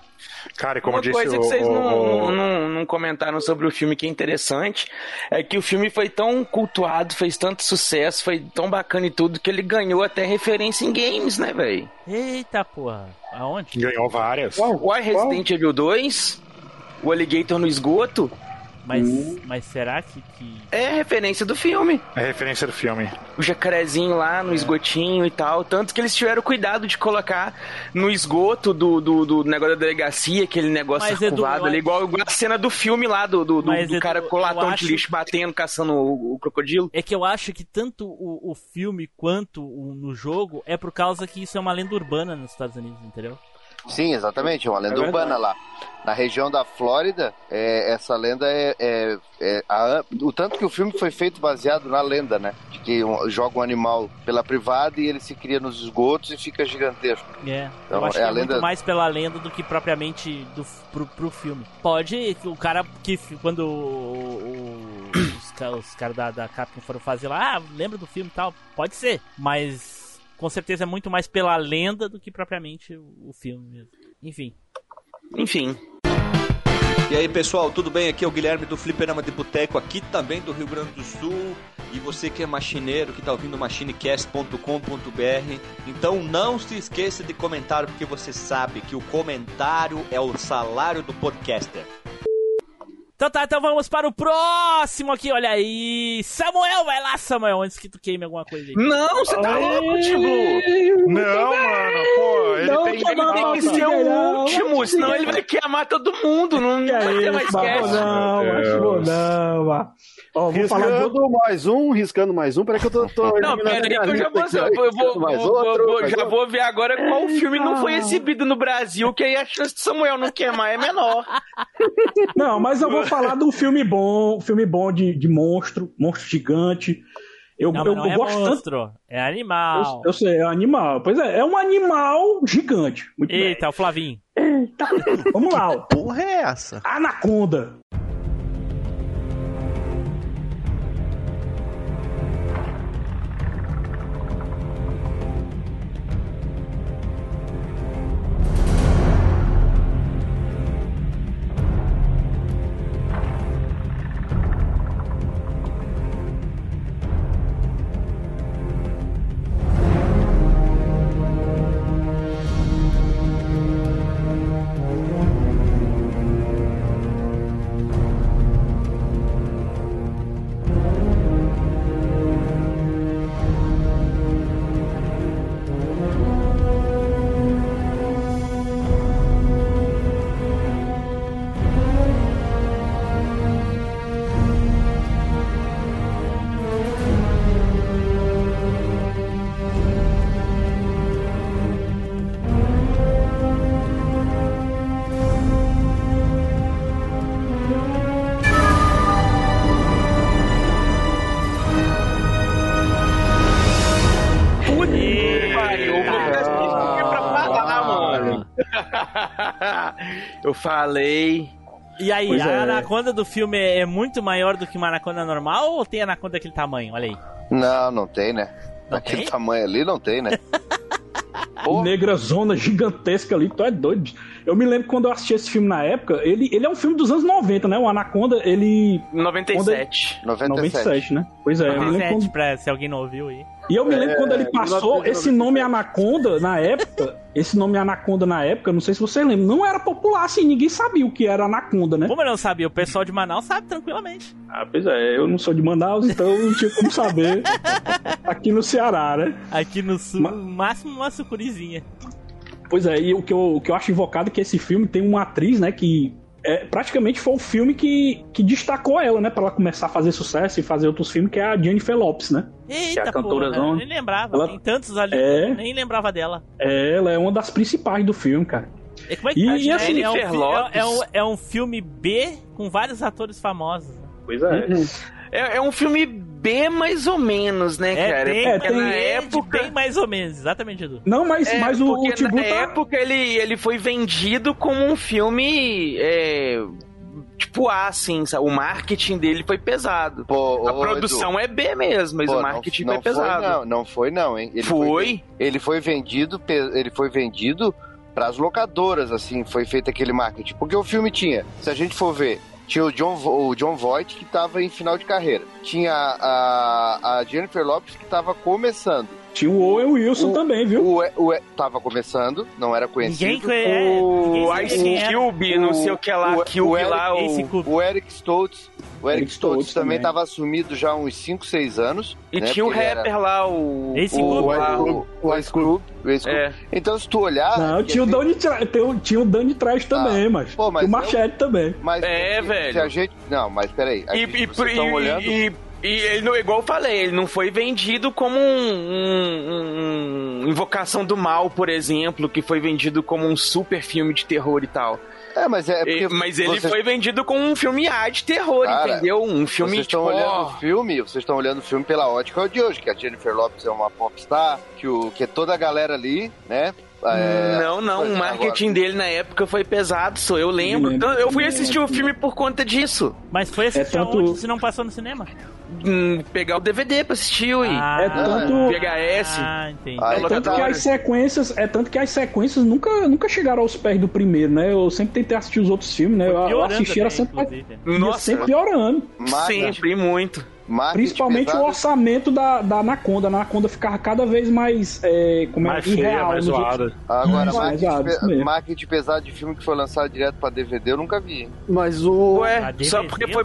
Cara, e como Uma disse coisa o, que vocês o- não, o- não, não comentaram sobre o filme que é interessante é que o filme foi tão cultuado, fez tanto sucesso, foi tão bacana e tudo, que ele ganhou até referência em games, né, velho? Eita porra, aonde? ganhou várias. Uai, Resident Evil 2, o Alligator no esgoto, Mas, Hum. mas será que, que. é referência do filme. É referência do filme. O jacarezinho lá no esgotinho e tal. Tanto que eles tiveram cuidado de colocar no esgoto do, do, do negócio da delegacia, aquele negócio Mas, Edu, arcovado ali, igual, igual a cena do filme lá do, do, do, Mas, do Edu, cara com eu latão acho- de lixo batendo, caçando o, o crocodilo. É que eu acho que tanto o, o filme quanto o, no jogo é por causa que isso é uma lenda urbana nos Estados Unidos, entendeu? Sim, exatamente, é uma lenda É urbana lá. Na região da Flórida, é, essa lenda é, é- é a- o tanto que o filme foi feito baseado na lenda, né? De que um- joga um animal pela privada e ele se cria nos esgotos e fica gigantesco. É. Então, eu acho é que a é muito lenda- mais pela lenda do que propriamente do, pro, pro filme. Pode, o cara que quando o- o- os, os caras da, da Capcom foram fazer lá, ah, lembra do filme e tal, pode ser, mas com certeza é muito mais pela lenda do que propriamente o, filme mesmo. Enfim. Enfim. E aí pessoal, tudo bem? Aqui é o Guilherme do Fliperama de Boteco, aqui também do Rio Grande do Sul. E você que é machineiro, que tá ouvindo machinecast.com.br, então não se esqueça de comentar, porque você sabe que o comentário é o salário do podcaster. Então tá, então vamos para o próximo aqui, olha aí. Samuel, vai lá, Samuel, antes que tu queime alguma coisa aí. Não, você tá louco, Timbu? Não, mano, pô, ele Não, tem tá Ele tem que ser não, o último, senão ele vai queimar todo mundo. Não, não vai ter mais cast. não, acho Deus. não, mano. Ó, vou falar de Riscando mais um, riscando mais um. Peraí que eu tô. tô (laughs) Não, eliminando pera aí a que eu já vou, aqui, eu vou, Riscando mais vou- outro, vou- mais já outro. vou ver agora qual filme não foi exibido no Brasil, que aí a chance de Samuel não queimar é menor. (laughs) Não, mas eu vou falar de um filme bom, filme bom de, de monstro, monstro gigante. Eu, Não, eu, não eu é gosto tanto. monstro, é animal. Eu, eu sei, é um animal. Pois é, é um animal gigante. Muito bem. Eita, o Flavinho. Vamos lá, ó. Porra é essa? Anaconda. Falei. E aí, Pois a é. anaconda do filme é muito maior do que uma anaconda normal ou tem anaconda daquele tamanho? Olha aí. Não, não tem, né? Não Daquele tem? tamanho ali não tem, né? (laughs) Negra zona gigantesca ali, tu é doido. Eu me lembro quando eu assisti esse filme na época, ele, ele é um filme dos anos 90, né? O Anaconda, ele. 97. 97. 97, né? Pois é, eu me lembro 97, quando, pra, se alguém não ouviu aí. E eu me lembro quando ele passou 1997. esse nome Anaconda na época. Esse nome Anaconda na época, não sei se você lembra, não era popular assim, ninguém sabia o que era Anaconda, né? Como eu não sabia, o pessoal de Manaus sabe tranquilamente. Ah, pois é, eu não sou de Manaus, então não tinha como saber (laughs) aqui no Ceará, né? Aqui no sul, Ma- no máximo uma sucurizinha. Pois é, e o que eu, o que eu acho invocado é que esse filme tem uma atriz, né, que é, praticamente foi o filme que, que destacou ela, né, pra ela começar a fazer sucesso e fazer outros filmes, que é a Jennifer Lopes, né? Eita, a porra, cantorazona. eu nem lembrava. Ela- Tem tantos ali, É. eu nem lembrava dela. É, ela é uma das principais do filme, cara. E como é que E- tá, e assim, é, um, Jennifer fi- Lopes. é, é um, é um filme B com vários atores famosos. Pois é. É, é um filme B mais ou menos, né, É, cara? bem, É, tem- na bem, época. bem mais ou menos, exatamente, Edu. Não, mas, É, mas o, o porque Tibu na tá... época ele, ele foi vendido como um filme. é, tipo A, assim, o marketing dele foi pesado. Pô, A ô, produção é B mesmo, mas Pô, o marketing não, foi não pesado. Foi, não, não foi não, hein? Ele Foi? ele foi vendido, ele foi vendido para as locadoras, assim, foi feito aquele marketing. Porque o filme tinha, se a gente for ver, tinha o John, o John Voight que estava em final de carreira. Tinha a, a Jennifer Lopes que estava começando. Tinha o Owen Wilson O- também, viu? O, o, E- tava começando, não era conhecido. Ninguém conhece. O Ice era. Cube, não sei o que lá, o- Cube o Eric- lá, Ace o... O Eric Stoltz, o Eric, Eric Stoltz, Stoltz também estava assumido já há uns 5, 6 anos. E né, tinha o porque ele era- rapper lá, o... Ace o, lá, o, o- o Ice o Cube. É. Então, se tu olhar. Não, tinha o assim- Danny Trash, tem o- tinha o Danny Trash também, mas, pô, mas e o Machete também. Mas É, se- velho. Se a gente. Não, mas peraí. A E, gente, e, vocês e, estão olhando. e, e ele, não- igual eu falei, ele não foi vendido como um, um- um Invocação do Mal, por exemplo, que foi vendido como um super filme de terror e tal. É, mas é porque. Mas ele vocês- foi vendido como um filme A de terror, Cara, entendeu? Um filme Vocês estão tipo, olhando o filme, vocês estão olhando o filme pela ótica de hoje, que a Jennifer Lopes é uma popstar, que, o, que é toda a galera ali, né? É, não, não, o marketing dele na época foi pesado, sou eu lembro. Eu lembro, Então, eu fui assistir o filme por conta disso. Mas foi assistir É tanto- aonde se não passou no cinema? Hum, pegar o DVD pra assistir, ui. Ah, É tanto- VHS. Ah, entendi. É tanto que as sequências, é tanto que as sequências nunca, nunca chegaram aos pés do primeiro, né? Eu sempre tentei assistir os outros filmes, né? Eu, assisti era sempre, Nossa, sempre piorando. sempre, muito. Marketing Principalmente pesado. o orçamento da, da Anaconda. A Anaconda ficava cada vez mais, é, como é, Mais feia, irreal mais nos zoada. Agora, Isso, marketing, exato, pe- marketing pesado de filme que foi lançado direto pra DVD, eu nunca vi. Mas o. Ué, A só porque foi.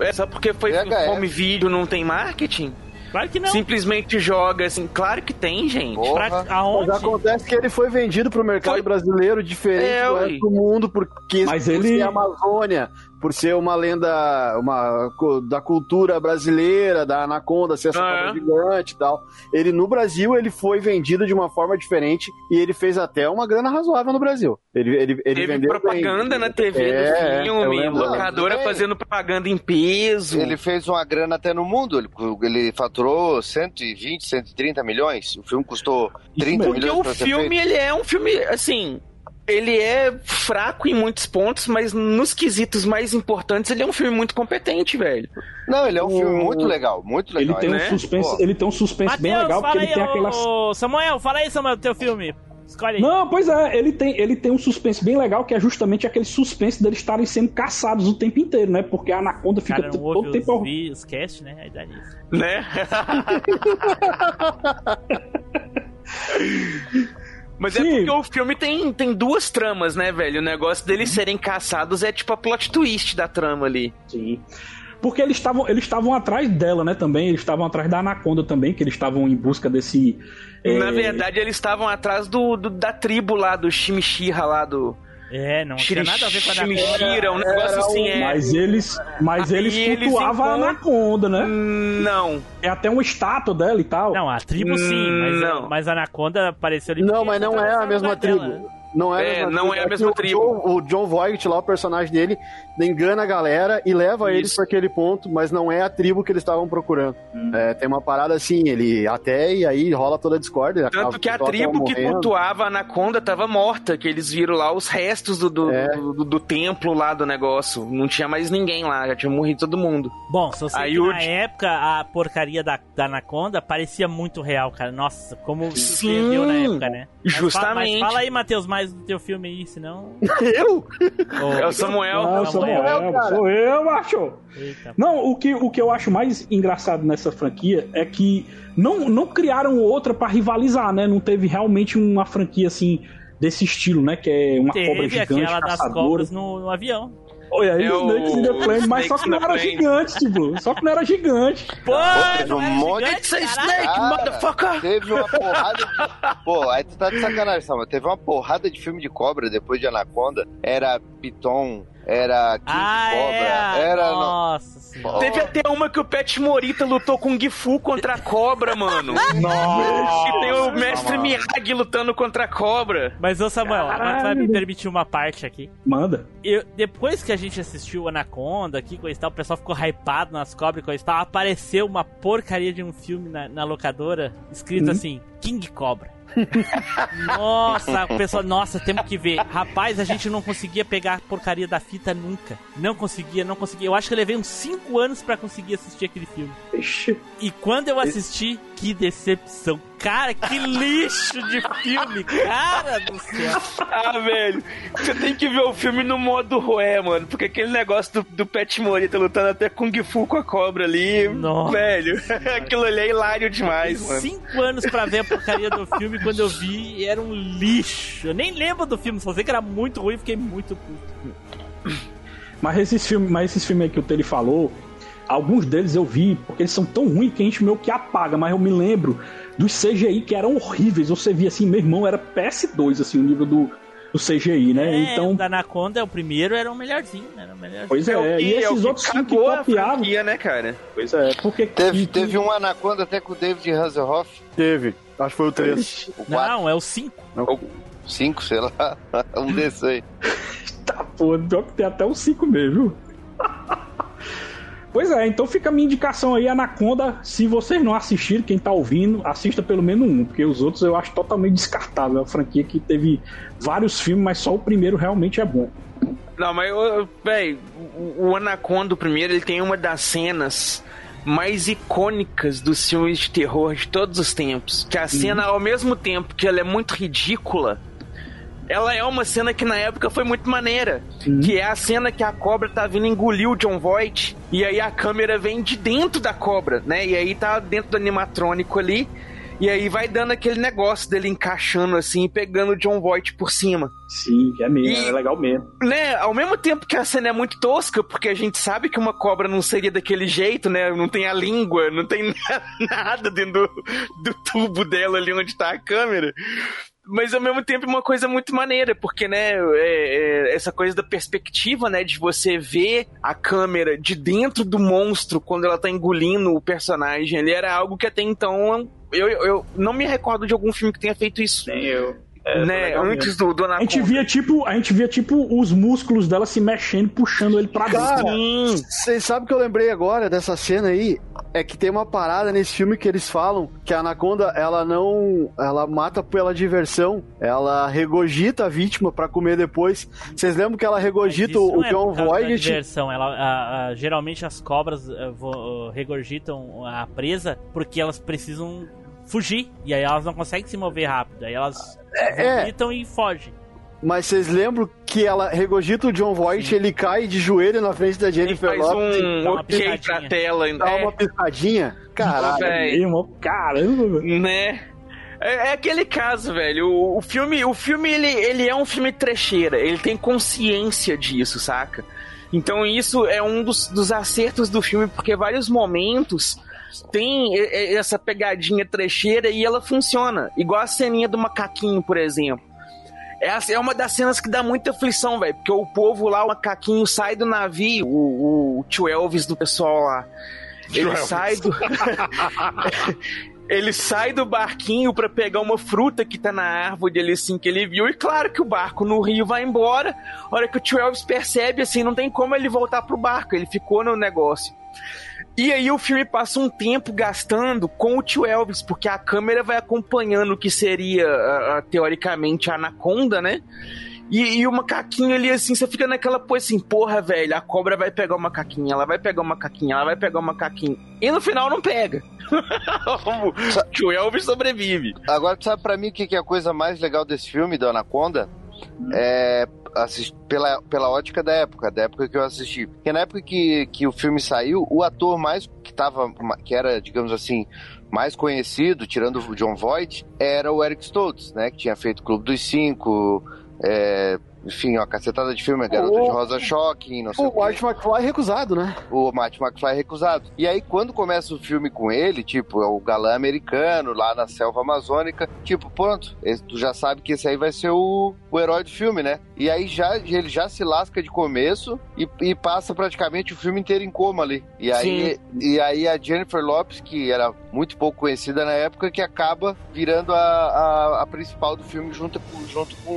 É, só porque foi VHS. home vídeo, não tem marketing? Claro que não. Simplesmente joga assim. Claro que tem, gente. Porra. Pra, Mas aonde? acontece que ele foi vendido pro mercado Foi- brasileiro diferente É, do resto do mundo, porque Mas ele- ser Amazônia, por ser uma lenda uma, da cultura brasileira, da Anaconda, ser essa Ah, cobra é? gigante e tal. Ele, no Brasil, ele foi vendido de uma forma diferente e ele fez até uma grana razoável no Brasil. Ele, ele, ele Teve vendeu propaganda bem. na TV É, do eu filme, locadora bem. fazendo propaganda em peso. Ele fez uma grana até no mundo, ele, ele faturou 120, 130 milhões. O filme custou 30 Porque milhões o pra ser filme, feito. ele é um filme, assim. Ele é fraco em muitos pontos, mas nos quesitos mais importantes, ele é um filme muito competente, velho. Não, ele é um O- filme muito legal, muito Ele legal. tem, um né? suspense, Pô. ele tem um suspense bem Matheus, legal, porque ele aí, tem aquelas. ô, Samuel, fala aí, Samuel, do teu filme. Escolhe aí. Não, pois é, ele tem, ele tem um suspense bem legal, que é justamente aquele suspense deles estarem sendo caçados o tempo inteiro, né? Porque a Anaconda O fica cara não todo ouve tempo. os, vi- os cast, né? Aí dá nisso. Né? (laughs) (laughs) Mas é Sim. porque o filme tem, tem duas tramas, né, velho? O negócio deles serem caçados é tipo a plot twist da trama ali. Sim. Porque eles estavam eles estavam atrás dela, né? Também eles estavam atrás da Anaconda também, que eles estavam em busca desse. é, Na verdade, eles estavam atrás do, do- da tribo lá, do Shimishira lá, do É, não tinha nada a ver com a Anaconda. Shimishira, um negócio assim, é... Mas eles, mas Aí eles eles cultuavam a encontram- Anaconda, né? Não. É até uma estátua dela e tal. Não, a tribo sim, mas, Não. mas a Anaconda apareceu ali. Não, mas não é a mesma tribo. dela, né? Não é, a É, mesma não tribo. é a que mesma o tribo. John, o John Voight lá, o personagem dele, engana a galera e leva eles Isso. para aquele ponto, mas não é a tribo que eles estavam procurando. É, tem uma parada assim, ele até e aí rola toda a discórdia. Tanto que a o tribo que cultuava a Anaconda tava morta, que eles viram lá os restos do, do, É. do, do- do templo lá do negócio. Não tinha mais ninguém lá, já tinha morrido todo mundo. Bom, só sei Aí que o- na época a porcaria da, da Anaconda parecia muito real, cara. Nossa, como surpreendeu na época, né? Mas justamente. Mas fala aí, Matheus, mais do teu filme aí, senão. (laughs) Eu? Ô, É o Samuel. Não, Samuel, Samuel, cara. sou eu, macho. Eita. Não, o que, o que eu acho mais engraçado nessa franquia é que não, não criaram outra pra rivalizar, né? Não teve realmente uma franquia assim desse estilo, né? Que é uma cobra Teve gigante, aquela das caçadora. cobras no, no avião. Olha aí, É o- Snakes in the Plane, mas só que não era Plane. gigante, tipo. Só que não era gigante. Pô, teve não um monte caralho. snake, Cara, motherfucker! Teve uma porrada de. (laughs) Pô, aí tu tá de sacanagem, Samuel. Teve uma porrada de filme de cobra depois de Anaconda. Era Piton, era King Ah, Cobra, é. era. no- Nossa senhora. Teve até uma que o Pet Morita lutou com o Gifu contra a cobra, mano. (laughs) Nossa! E tem o Mestre Miyagi lutando contra a cobra. Mas, ô Samuel, agora tu vai me permitir uma parte aqui. Manda. Eu, depois que a gente assistiu Anaconda aqui, coisa e tal, o pessoal ficou hypado nas cobras e coisa e tal, apareceu uma porcaria de um filme na, na locadora, escrito Uhum. assim, King Cobra. (laughs) nossa, o pessoal, nossa, temos que ver. Rapaz, a gente não conseguia pegar a porcaria da fita nunca. Não conseguia, não conseguia. Eu acho que eu levei uns 5 anos pra conseguir assistir aquele filme. E quando eu assisti, que decepção. Cara, que lixo de filme, cara do céu. Ah, velho, você tem que ver o filme no modo Rué, mano. Porque aquele negócio do, do Pet Morita lutando até Kung Fu com a cobra ali. Nossa. Velho, (laughs) aquilo ali é hilário demais, mano. Cinco anos pra ver a porcaria do filme, quando eu vi, era um lixo. Eu nem lembro do filme, só sei que era muito ruim e fiquei muito puto. Mas esses filmes, mas esses filmes aí que o Tele falou, alguns deles eu vi, porque eles são tão ruins que a gente meio que apaga, mas eu me lembro dos CGI que eram horríveis. Você via assim, meu irmão, era PS2, assim, o nível do, do CGI, né? É, então, o da Anaconda, o primeiro era o melhorzinho, era o melhorzinho. pois é, É o que- e é o esses que outros que cagou a copiavam. franquia, né, cara? Pois é, porque Teve, que- teve um Anaconda até com o David Hasselhoff. Teve. Acho que foi o 3. O 4, Não, é o 5. 5, sei lá. (laughs) Um desses aí. Tá, pô, pior que tem até uns 5 mesmo. Pois é, então fica a minha indicação aí, Anaconda. Se vocês não assistirem, quem tá ouvindo, assista pelo menos um, porque os outros eu acho totalmente descartável. É uma franquia que teve vários filmes, mas só o primeiro realmente é bom. Não, mas, véi, o, Anaconda, o primeiro, ele tem uma das cenas mais icônicas dos filmes de terror de todos os tempos. Que a cena, ao mesmo tempo que ela é muito ridícula, ela é uma cena que na época foi muito maneira. Que é a cena que a cobra tá vindo engolir o John Voight, e aí a câmera vem de dentro da cobra, né? E aí tá dentro do animatrônico ali. E aí vai dando aquele negócio dele encaixando assim, e pegando o John Voight por cima Sim, é mesmo, E- é legal mesmo. né, ao mesmo tempo que a cena é muito tosca, porque a gente sabe que uma cobra não seria daquele jeito, né? Não tem a língua, não tem (laughs) nada dentro do, do tubo dela ali onde tá a câmera. Mas ao mesmo tempo é uma coisa muito maneira, porque, né, é- é essa coisa da perspectiva, né, de você ver a câmera de dentro do monstro quando ela tá engolindo o personagem, ele era algo que até então eu, eu, eu não me recordo de algum filme que tenha feito isso. Nem eu. né, antes do, do A gente via tipo, a gente via tipo os músculos dela se mexendo, puxando ele pra Cara, dentro. Vocês sabem que eu lembrei agora dessa cena aí? É que tem uma parada nesse filme que eles falam que a Anaconda, ela não. Ela mata pela diversão, ela regogita a vítima pra comer depois. Vocês lembram que ela regogita o não é John Voight? diversão. Ela, a- a- geralmente as cobras eh, vo- regurgitam a presa porque elas precisam fugir. E aí elas não conseguem se mover rápido. Aí elas É, vomitam e fogem. Mas vocês lembram que ela regogita o John Voight, ele cai de joelho na frente da Jennifer faz Lopez, um dá uma ok pra tela. dá é. uma piscadinha. Caralho. Irmão, caramba, velho. Né? É, é aquele caso, velho. O, o filme, o filme ele, ele é um filme trecheira. Ele tem consciência disso, saca? Então isso é um dos, dos acertos do filme, porque vários momentos tem essa pegadinha trecheira e ela funciona. Igual a ceninha do macaquinho, por exemplo. Essa é uma das cenas que dá muita aflição, velho. Porque o povo lá, o macaquinho, sai do navio, o, o tio Elvis do pessoal lá. Ele Elvis. sai do. (laughs) ele sai do barquinho pra pegar uma fruta que tá na árvore ali assim que ele viu. E claro que o barco no rio vai embora. A hora que o tio Elvis percebe, assim, não tem como ele voltar pro barco. Ele ficou no negócio. E aí o filme passa um tempo gastando com o tio Elvis, porque a câmera vai acompanhando o que seria, a- a- teoricamente, a anaconda, né? E, e o macaquinho ali, assim, você fica naquela coisa assim, porra, velho, a cobra vai pegar o macaquinho, ela vai pegar o macaquinho, ela vai pegar o macaquinho. E no final não pega. (laughs) o tio Elvis sobrevive. Agora, tu sabe pra mim o que que é a coisa mais legal desse filme, da Anaconda? É assist- pela, pela ótica da época, da época que eu assisti. Porque na época que, que o filme saiu, o ator mais que tava, que era, digamos assim, mais conhecido, tirando o John Voight, era o Eric Stoltz, né? Que tinha feito Clube dos Cinco, é, enfim, uma cacetada de filme, Garota O- de Rosa Shocking, não sei o, O. Marty McFly recusado, né? o Matt McFly recusado. E aí, quando começa o filme com ele, tipo, é o galã americano lá na selva amazônica, tipo, pronto, esse- tu já sabe que esse aí vai ser o, o herói do filme, né? E aí já, ele já se lasca de começo e, e passa praticamente o filme inteiro em coma ali. E aí, e aí a Jennifer Lopes, que era muito pouco conhecida na época, que acaba virando a, a, a principal do filme junto com, junto com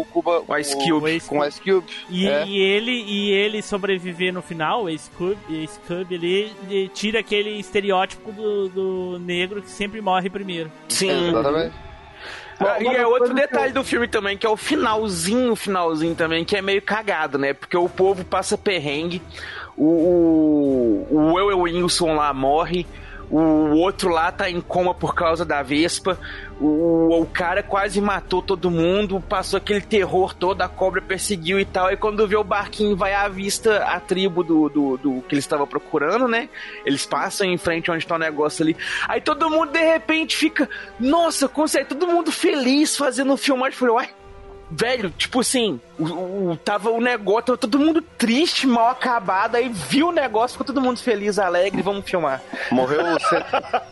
o Cuba. O Cube. Ace Com o Ice Cube. E, É. e ele e ele sobreviver no final, o Scooby, o Scooby ele, ele tira aquele estereótipo do, do negro que sempre morre primeiro. Sim. Exatamente. Ah, e é outro detalhe do filme também, que é o finalzinho, o finalzinho também, que é meio cagado, né? Porque o povo passa perrengue, o, o, o Will Wilson lá morre, o outro lá tá em coma por causa da Vespa, o, o cara quase matou todo mundo, passou aquele terror todo, a cobra perseguiu e tal, e quando vê o barquinho vai à vista a tribo do, do, do que eles estavam procurando, né? Eles passam em frente onde tá o negócio ali. Aí todo mundo de repente fica, nossa, consegue, todo mundo feliz fazendo um filmagem. Falei, uai, velho, tipo assim, o, o- tava o negócio, tava todo mundo triste, mal acabado, aí viu o negócio, ficou todo mundo feliz, alegre, vamos filmar. Morreu,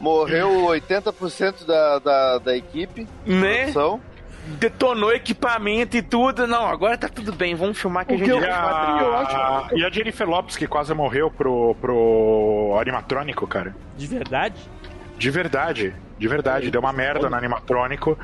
morreu 80% da, da, da equipe. Né? Produção. Detonou equipamento e tudo. Não, agora tá tudo bem, vamos filmar que a O que gente eu- E a, e a Jennifer Lopes, que quase morreu pro, pro animatrônico, cara. De verdade? De verdade, de verdade. Deu uma merda no animatrônico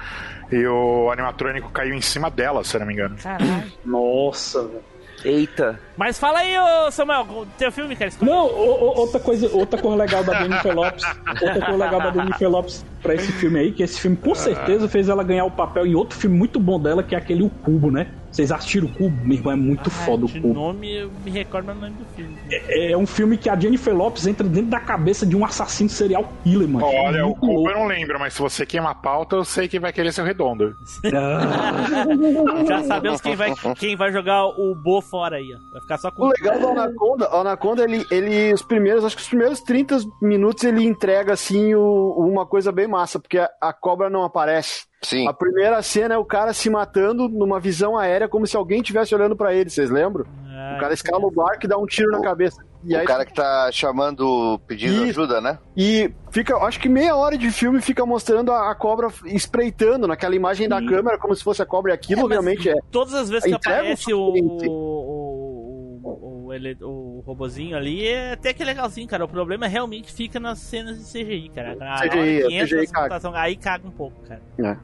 e o animatrônico caiu em cima dela, se eu não me engano. Caralho. Nossa, velho. Eita. Mas fala aí, ô Samuel, teu filme, cara. escolhe. Não, o- o- outra coisa, outra coisa legal da Jennifer (laughs) Lopes, outra coisa legal da Jennifer Lopes pra esse filme aí, que esse filme com certeza fez ela ganhar o papel em outro filme muito bom dela, que é aquele O Cubo, né? Vocês assistiram o Cubo? Meu irmão, é muito Ah, foda o de Cubo. nome, eu me recordo o nome do filme. É um filme que a Jennifer Lopes entra dentro da cabeça de um assassino serial killer, mano. Olha, É o Cubo louco. eu não lembro, mas se você queima a pauta, eu sei que vai querer ser o redondo. Ah, (laughs) Já sabemos quem vai, quem vai jogar o Bo fora aí, ó. Vai ficar só com O legal do (laughs) Anaconda, o Anaconda, ele, ele, os primeiros, acho que os primeiros 30 minutos ele entrega, assim, o- uma coisa bem massa, porque a, a cobra não aparece. Sim. A primeira cena é o cara se matando numa visão aérea, como se alguém estivesse olhando pra ele, vocês lembram? Ah, O cara escala o barco e dá um tiro na cabeça. E aí o cara que tá chamando, pedindo Isso. ajuda, né? E fica, acho que meia hora de filme fica mostrando a, a cobra espreitando naquela imagem da câmera, como se fosse a cobra, e aquilo É, realmente é. Todas as vezes que Entrega aparece o, o, o, ele- o robozinho ali, é até que é legalzinho, cara. O problema realmente fica nas cenas de CGI, cara. Na CGI, CGI computação, aí caga um pouco, cara. É.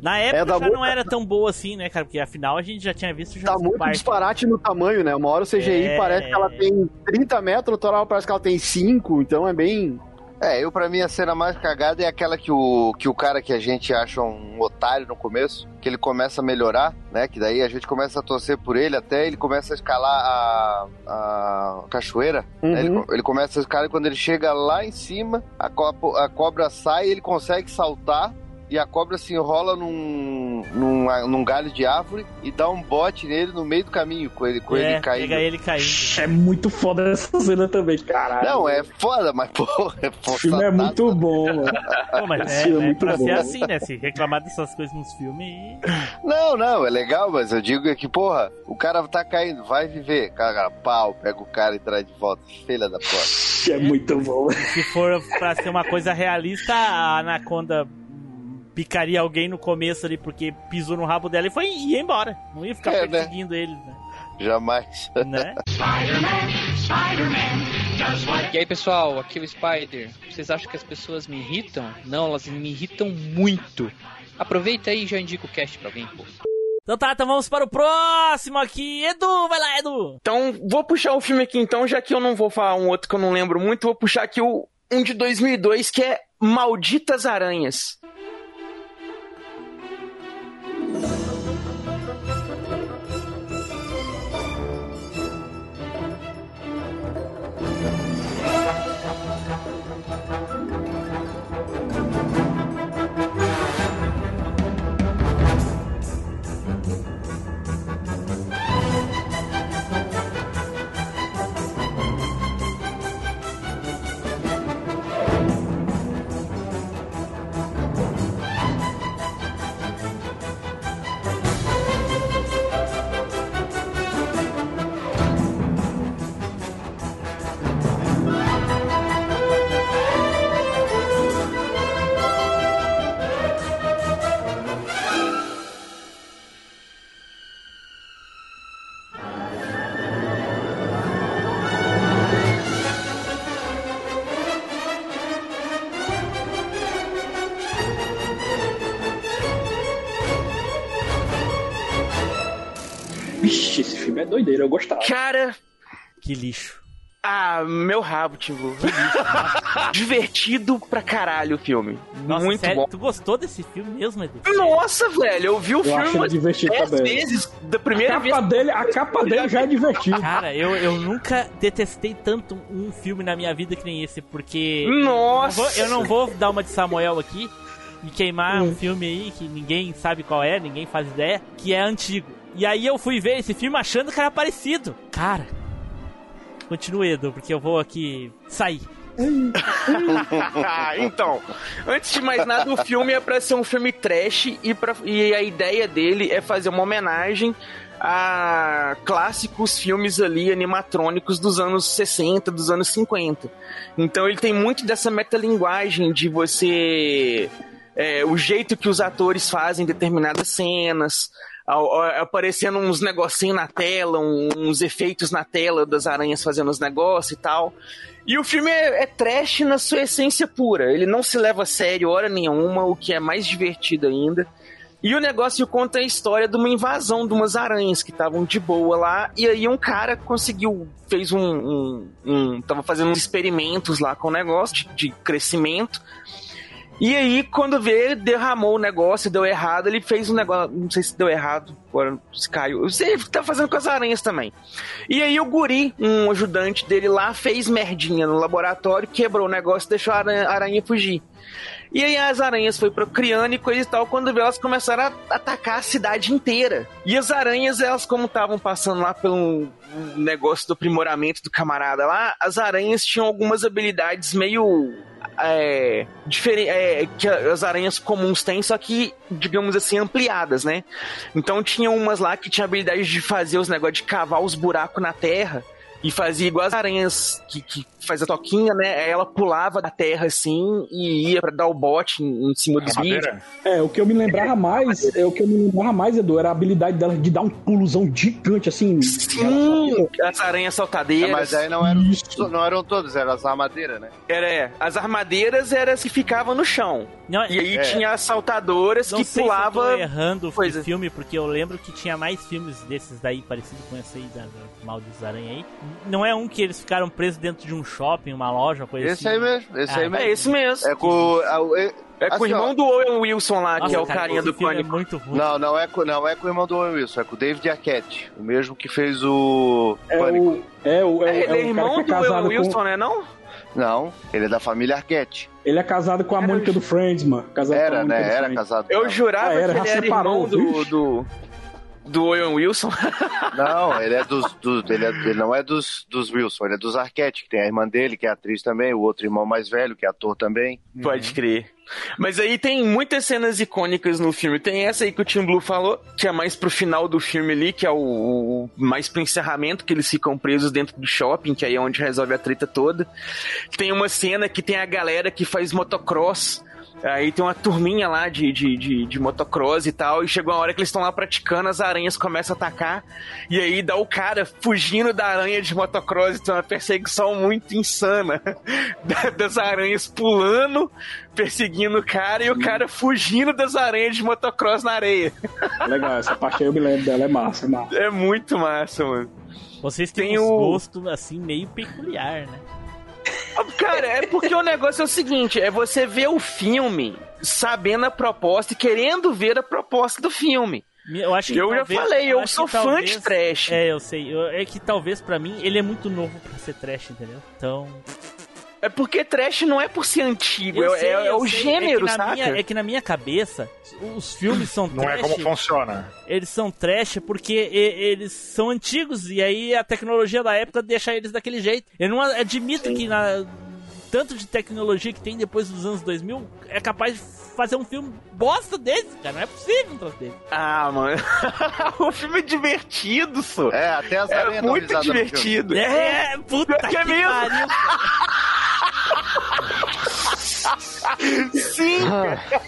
Na época É já não era tão boa assim, né, cara? Porque afinal a gente já tinha visto já Tá muito parte. disparate no tamanho, né? Uma hora o CGI É. parece que ela tem 30 metros, outra hora parece que ela tem 5, então é bem. É, eu pra mim a cena mais cagada é aquela que o, que o cara que a gente acha um otário no começo, que ele começa a melhorar, né? Que daí a gente começa a torcer por ele até ele começa a escalar a, a cachoeira. né, Uhum. Ele, ele começa a escalar e quando ele chega lá em cima, a, co- a cobra sai ele consegue saltar. E a cobra se enrola num, num, num galho de árvore e dá um bote nele no meio do caminho, com ele, com é, ele caindo. pega ele caindo. é muito foda essa cena também, caralho. Não, é foda, mas porra, é O filme é muito bom, mano. Pô, mas é, é é muito pra bom. ser assim, né? Se reclamar dessas coisas nos filmes. Não, não, é legal, mas eu digo que, porra, o cara tá caindo, vai viver. Cara, pau, pega o cara e traz de volta. Filha da porra. É muito bom. Se for pra ser uma coisa realista, a Anaconda picaria alguém no começo ali porque pisou no rabo dela e foi ia embora. Não ia ficar É, né? perseguindo ele, né? Jamais. né? (laughs) E aí pessoal, aqui é o Spider. Vocês acham que as pessoas me irritam? Não, elas me irritam muito. Aproveita aí e já indica o cast pra alguém, pô. Então tá, então vamos para o próximo aqui. Edu, vai lá, Edu. Então, vou puxar o filme aqui então, já que eu não vou falar um outro que eu não lembro muito, vou puxar aqui o um de 2002 que é Malditas Aranhas. Eu gostava. Cara, Que lixo. ah, meu rabo, Timbu. (laughs) Divertido pra caralho o filme. Nossa, Muito sério, bom. Tu gostou desse filme mesmo, Edu? Nossa, velho, eu vi o Eu filme umas divertido 10 também. vezes. Da A primeira vez. capa, dele, a capa dele já é divertida. Cara, eu, eu nunca detestei tanto um filme na minha vida que nem esse, porque. Nossa! Eu não vou, eu não vou dar uma de Samuel aqui e queimar um filme aí que ninguém sabe qual é, ninguém faz ideia, que é antigo. E aí eu fui ver esse filme achando que era parecido. Cara, continue, Edu, porque eu vou aqui sair. (laughs) Então, antes de mais nada, o filme é pra ser um filme trash e, pra, e a ideia dele é fazer uma homenagem a clássicos filmes ali animatrônicos dos anos 60, dos anos 50. Então ele tem muito dessa metalinguagem de você. é, o jeito que os atores fazem determinadas cenas. Aparecendo uns negocinhos na tela, uns efeitos na tela das aranhas fazendo os negócios e tal. E o filme é, é trash na sua essência pura. Ele não se leva a sério hora nenhuma, o que é mais divertido ainda. E o negócio conta a história de uma invasão de umas aranhas que estavam de boa lá. E aí um cara conseguiu, fez um. um, um- tava fazendo uns experimentos lá com o negócio de, de crescimento. E aí, quando vê, derramou o negócio, deu errado, ele fez um negócio. Não sei se deu errado, agora se caiu. Que tá fazendo com as aranhas também. E aí o guri, um ajudante dele lá, fez merdinha no laboratório, quebrou o negócio e deixou a aranha, a aranha fugir. E aí as aranhas foi procriando e coisa e tal, quando vê, elas começaram a atacar a cidade inteira. E as aranhas, elas como estavam passando lá pelo negócio do aprimoramento do camarada lá, as aranhas tinham algumas habilidades meio é, é, que as aranhas comuns têm, só que, digamos assim, ampliadas, né? Então tinha umas lá que tinha habilidade de fazer os negócios de cavar os buracos na terra e fazia igual as aranhas que, que faz a toquinha, né? Aí Ela pulava da terra assim e ia pra dar o bote em, em cima dos bichos. É, o que eu me lembrava mais, é o que eu me lembrava mais, Edu, era a habilidade dela de dar um pulozão gigante, assim. Sim, as aranhas É, saltadeiras. mas aí não eram, Isso. não eram todos, eram as armadeiras, né? Era, é, as armadeiras eram as que ficavam no chão. Não, E aí É. tinha as saltadoras não que sei pulavam. se eu tô errando o filme, porque eu lembro que tinha mais filmes desses daí, parecido com esse aí, da, da Mal dos Aranha aí. Não é um que eles ficaram presos dentro de um shopping, uma loja, coisa Esse assim. aí mesmo, esse Ah, aí é mesmo. É esse mesmo. É com. a- é- É com o assim, irmão ó, do Owen Wilson lá, Nossa, que é o cara, carinha esse do filme é Pânico. muito ruim. Não, não é, com, não é com o irmão do Owen Wilson, é com o David Arquette, o mesmo que fez o É Pânico. o, é o, é, É, ele é, o- é o irmão é do Owen Wilson, com. né? Não? Não, ele é da família Arquette. Ele é casado com a Mônica do Friends, mano. Casado com a Era, né? Era casado com Eu jurava Ah, era, que ele já era separou, irmão do, do Owen Wilson. (laughs) Não, ele é dos. do- ele, é- ele não é dos, dos Wilson, ele é dos Arquette, que tem a irmã dele, que é atriz também, o outro irmão mais velho, que é ator também. Pode crer. Mas aí tem muitas cenas icônicas no filme. Tem essa aí que o Tim Blue falou, que é mais pro final do filme ali, que é o, o- mais pro encerramento, que eles ficam presos dentro do shopping, que aí é onde resolve a treta toda. Tem uma cena que tem a galera que faz motocross. Aí tem uma turminha lá de, de, de, de motocross e tal, e chegou uma hora que eles estão lá praticando, as aranhas começam a atacar, e aí dá o cara fugindo da aranha de motocross, então é uma perseguição muito insana (laughs) da- das aranhas pulando, perseguindo o cara, e o cara fugindo das aranhas de motocross na areia. Legal, essa parte aí eu me lembro dela, é massa, é massa. É muito massa, mano. Vocês têm Tem um o- gosto, assim, meio peculiar, né? Cara, é porque o negócio é o seguinte: é você ver o filme sabendo a proposta e querendo ver a proposta do filme. Eu acho que Eu já talvez- falei, eu acho sou fã talvez- de trash. É, eu sei. Eu- é que talvez pra mim ele é muito novo pra ser trash, entendeu? Então. É porque trash não é por ser antigo, eu é, sei, é- é o sei. gênero, é que na saca? Minha, é que na minha cabeça, os filmes são (laughs) Não é trash. como funciona. Eles são trash porque e- eles são antigos e aí a tecnologia da época deixa eles daquele jeito. Eu não admito que na tanto de tecnologia que tem depois dos anos 2000 é capaz de fazer um filme bosta desse, cara. Não é possível um troço desse. Ah, mano. o (laughs) filme é divertido, só. É, até as É muito divertido. É, puta (laughs) É que, que é mesmo? pariu. (laughs) Sim!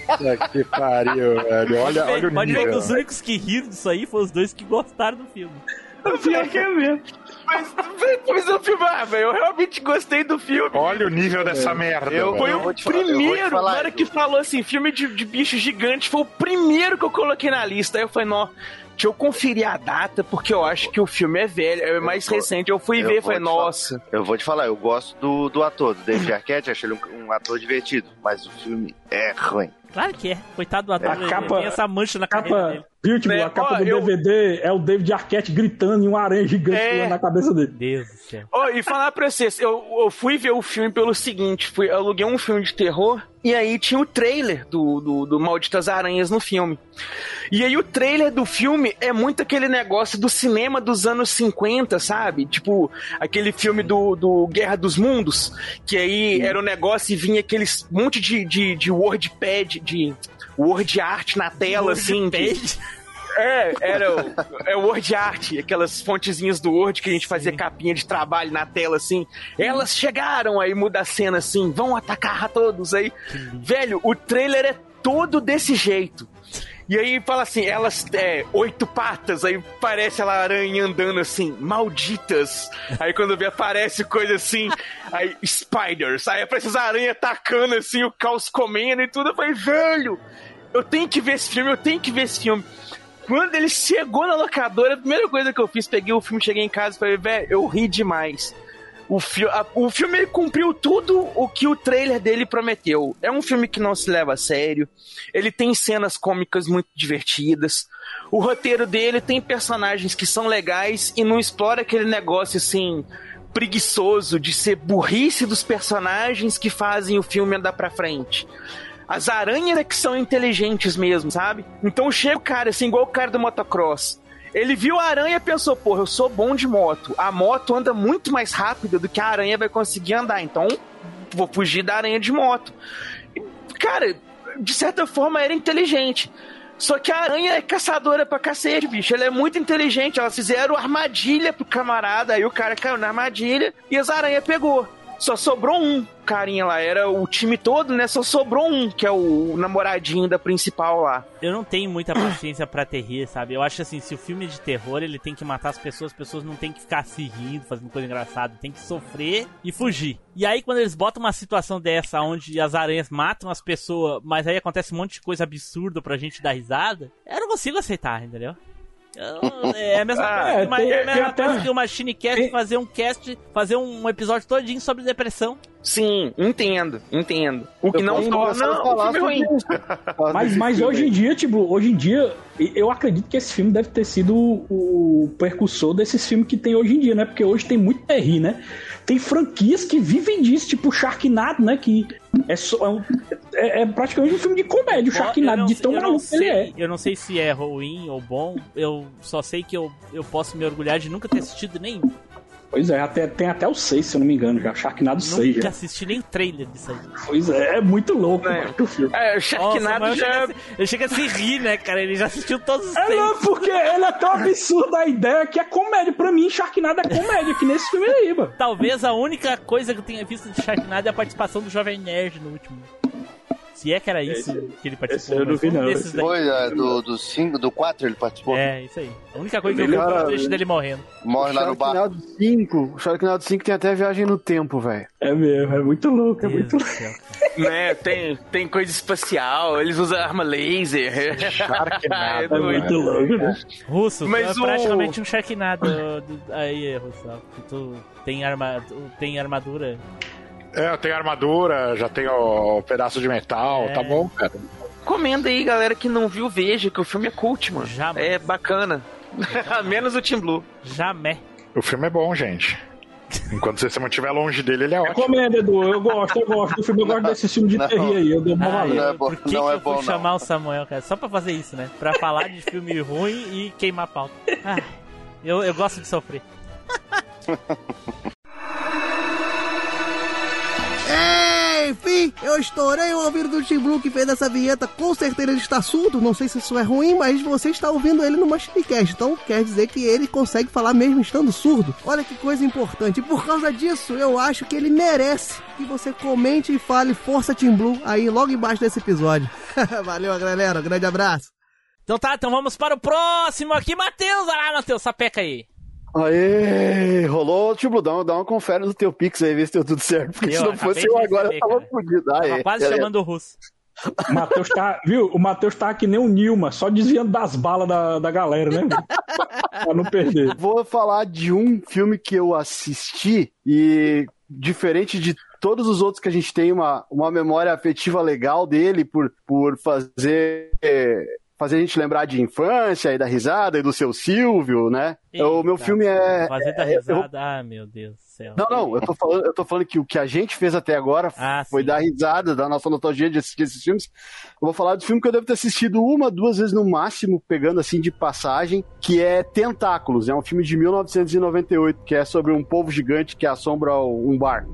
Puta que pariu, velho. Olha, olha o Pode ver que nível. os únicos que riram disso aí foram os dois que gostaram do filme. Pior que é mesmo. Mas, mas o filme, ah, velho, eu realmente gostei do filme. Olha o nível dessa merda. Eu- velho. Foi eu o eu primeiro, falar, Edu. que falou assim, filme de, de bicho gigante, foi o primeiro que eu coloquei na lista. Aí eu falei, nó, deixa eu conferir a data, porque eu acho que o filme é velho, é mais vou- recente. Eu fui eu ver e vou falei, falar. nossa. Eu vou te falar, eu gosto do, do ator, do David Arquette, achei ele um, um ator divertido, mas o filme é ruim. Claro que é. Coitado do ator, A ele capa- tem essa mancha na Capa, dele. Tipo, Né? a capa Ó, do eu- DVD é o David Arquette gritando e uma aranha gigante É. na cabeça dele. Deus do céu. Ó, e falar pra vocês, eu, eu fui ver o filme pelo seguinte, fui, eu aluguei um filme de terror, e aí tinha o trailer do, do, do Malditas Aranhas no filme. E aí o trailer do filme é muito aquele negócio do cinema dos anos 50, sabe? Tipo, aquele filme do, do Guerra dos Mundos, que aí era o negócio e vinha aqueles monte de, de, de wordpad, de word art na tela, assim. de- é, era o, é Word Art, aquelas fontezinhas do Word que a gente fazia capinha de trabalho na tela, assim. Elas chegaram, aí muda a cena assim, vão atacar a todos aí. Velho, o trailer é todo desse jeito. E aí fala assim, elas é, oito patas, aí parece ela aranha andando assim, malditas. Aí quando vê aparece coisa assim, aí spiders, aí aparece as aranhas atacando assim, o caos comendo e tudo. Eu falei, velho, eu tenho que ver esse filme, eu tenho que ver esse filme. Quando ele chegou na locadora, a primeira coisa que eu fiz, peguei o filme, cheguei em casa e falei, velho, eu ri demais. O, fi a- o filme cumpriu tudo o que o trailer dele prometeu. É um filme que não se leva a sério. Ele tem cenas cômicas muito divertidas. O roteiro dele tem personagens que são legais e não explora aquele negócio assim preguiçoso de ser burrice dos personagens que fazem o filme andar pra frente. As aranhas é que são inteligentes mesmo, sabe? Então chega o cara, assim, igual o cara do motocross. Ele viu a aranha e pensou, porra, eu sou bom de moto. A moto anda muito mais rápido do que a aranha vai conseguir andar. Então, vou fugir da aranha de moto. Cara, de certa forma era inteligente. Só que a aranha é caçadora pra cacete, bicho. Ela é muito inteligente. Elas fizeram armadilha pro camarada. Aí o cara caiu na armadilha e as aranhas pegou. Só sobrou um carinha lá. Era o time todo, né? Só sobrou um, que é o namoradinho da principal lá. Eu não tenho muita paciência pra ter rir, sabe? Eu acho assim, se o filme é de terror, ele tem que matar as pessoas, as pessoas não tem que ficar se rindo, fazendo coisa engraçada, tem que sofrer e fugir. E aí quando eles botam uma situação dessa onde as aranhas matam as pessoas, mas aí acontece um monte de coisa absurda pra gente dar risada, eu não consigo aceitar, entendeu? Eu- é a mesma Ah, coisa, que uma, tem- é a mesma tem até- coisa que uma Shinecast fazer um cast, fazer um episódio todinho sobre depressão. Sim, entendo, entendo. O que Eu não torna o filme sobre ruim. Mas, mas filme hoje em dia, tipo, hoje em dia, eu acredito que esse filme deve ter sido o, o precursor desses filmes que tem hoje em dia, né? Porque hoje tem muito terri, né? Tem franquias que vivem disso, tipo Sharknado, né? Que é, só, é, um- é- é praticamente um filme de comédia, o Eu Sharknado, não de sei- tão maluco que ele é. sei- Eu não sei se é ruim ou bom, eu só sei que eu, eu posso me orgulhar de nunca ter assistido nenhum. Pois é, até, tem até o 6, se eu não me engano, já. Sharknado 6 Nunca já. assisti nem trailer disso aí. Pois é, é muito louco É. mano, o filme. É, o Nossa, Sharknado mas eu já. chego a se- eu chego a se rir, né, cara? Ele já assistiu todos os É, seis. não, porque ele é tão (laughs) absurdo a ideia que é comédia. Pra mim, Sharknado é comédia, que nesse filme aí, mano. Talvez a única coisa que eu tenha visto de Sharknado é a participação do Jovem Nerd no último. Se é que era isso que ele participou. esse eu não vi, não. desses daí. Foi é, do, do, cinco, do 4 ele participou. É, isso aí. A única coisa que eu vi foi Cara, o trecho dele morrendo. Morre lá no bar. Sharknado 5. O Sharknado 5 tem até viagem no tempo, velho. É mesmo, é muito louco, é Deus muito do louco. céu. (laughs) né, tem, tem coisa espacial, eles usam arma laser. Sharknado, É (laughs) É muito louco, né? Russo, Mas tu é o- praticamente um Sharknado. do- aí, Russo. Tu tem, arma, tu tem armadura. É, eu tenho armadura, já tenho o pedaço de metal, É. tá bom, cara. Comenda aí, galera que não viu, veja que o filme é cult, mano. Jamais. É bacana. (laughs) Menos o Team Blue. Jamais. O filme é bom, gente. Enquanto você se mantiver longe dele, ele é ótimo. Recomendo, Edu. Eu gosto, eu gosto do filme. Eu gosto desse filme de Não. terri aí. Eu dou uma Ah. Não é bom- por que, não que é eu bom, fui não. chamar o Samuel, cara? Só pra fazer isso, né? Pra falar de filme ruim e queimar pauta. (laughs) Ah, eu, eu gosto de sofrer. (laughs) Enfim, eu estourei o ouvido do Tim Blue que fez essa vinheta. Com certeza ele está surdo. Não sei se isso é ruim, mas você está ouvindo ele no Machinecast. Então quer dizer que ele consegue falar mesmo estando surdo. Olha que coisa importante. E por causa disso, eu acho que ele merece que você comente e fale Força Tim Blue aí logo embaixo desse episódio. (laughs) Valeu, galera. Um grande abraço. Então tá, então vamos para o próximo aqui, Matheus. Lá, Matheus, sapeca aí. Aê, rolou, tipo, dá uma, dá uma confere no teu Pix aí, ver se deu tudo certo. Porque Eu se não fosse eu agora, receber, eu tava. Aê, Tava quase beleza. chamando o russo. O Matheus tá, viu? O Matheus tá que nem o Nilma, só desviando das balas da, da galera, né? (laughs) pra não perder. Vou falar de um filme que eu assisti e, diferente de todos os outros que a gente tem uma, uma memória afetiva legal dele por, por fazer fazer a gente lembrar de infância e da risada e do seu Silvio, né? Eita, o meu filme é. Fazer da é- eu- risada. Ah, meu Deus do céu. Não, não, eu tô falando, eu tô falando que o que a gente fez até agora Ah, foi sim. dar risada da nossa nostalgia de assistir esses filmes. Eu vou falar do filme que eu devo ter assistido uma, duas vezes no máximo, pegando assim de passagem, que é Tentáculos. É um filme de 1998, que é sobre um povo gigante que assombra um bar.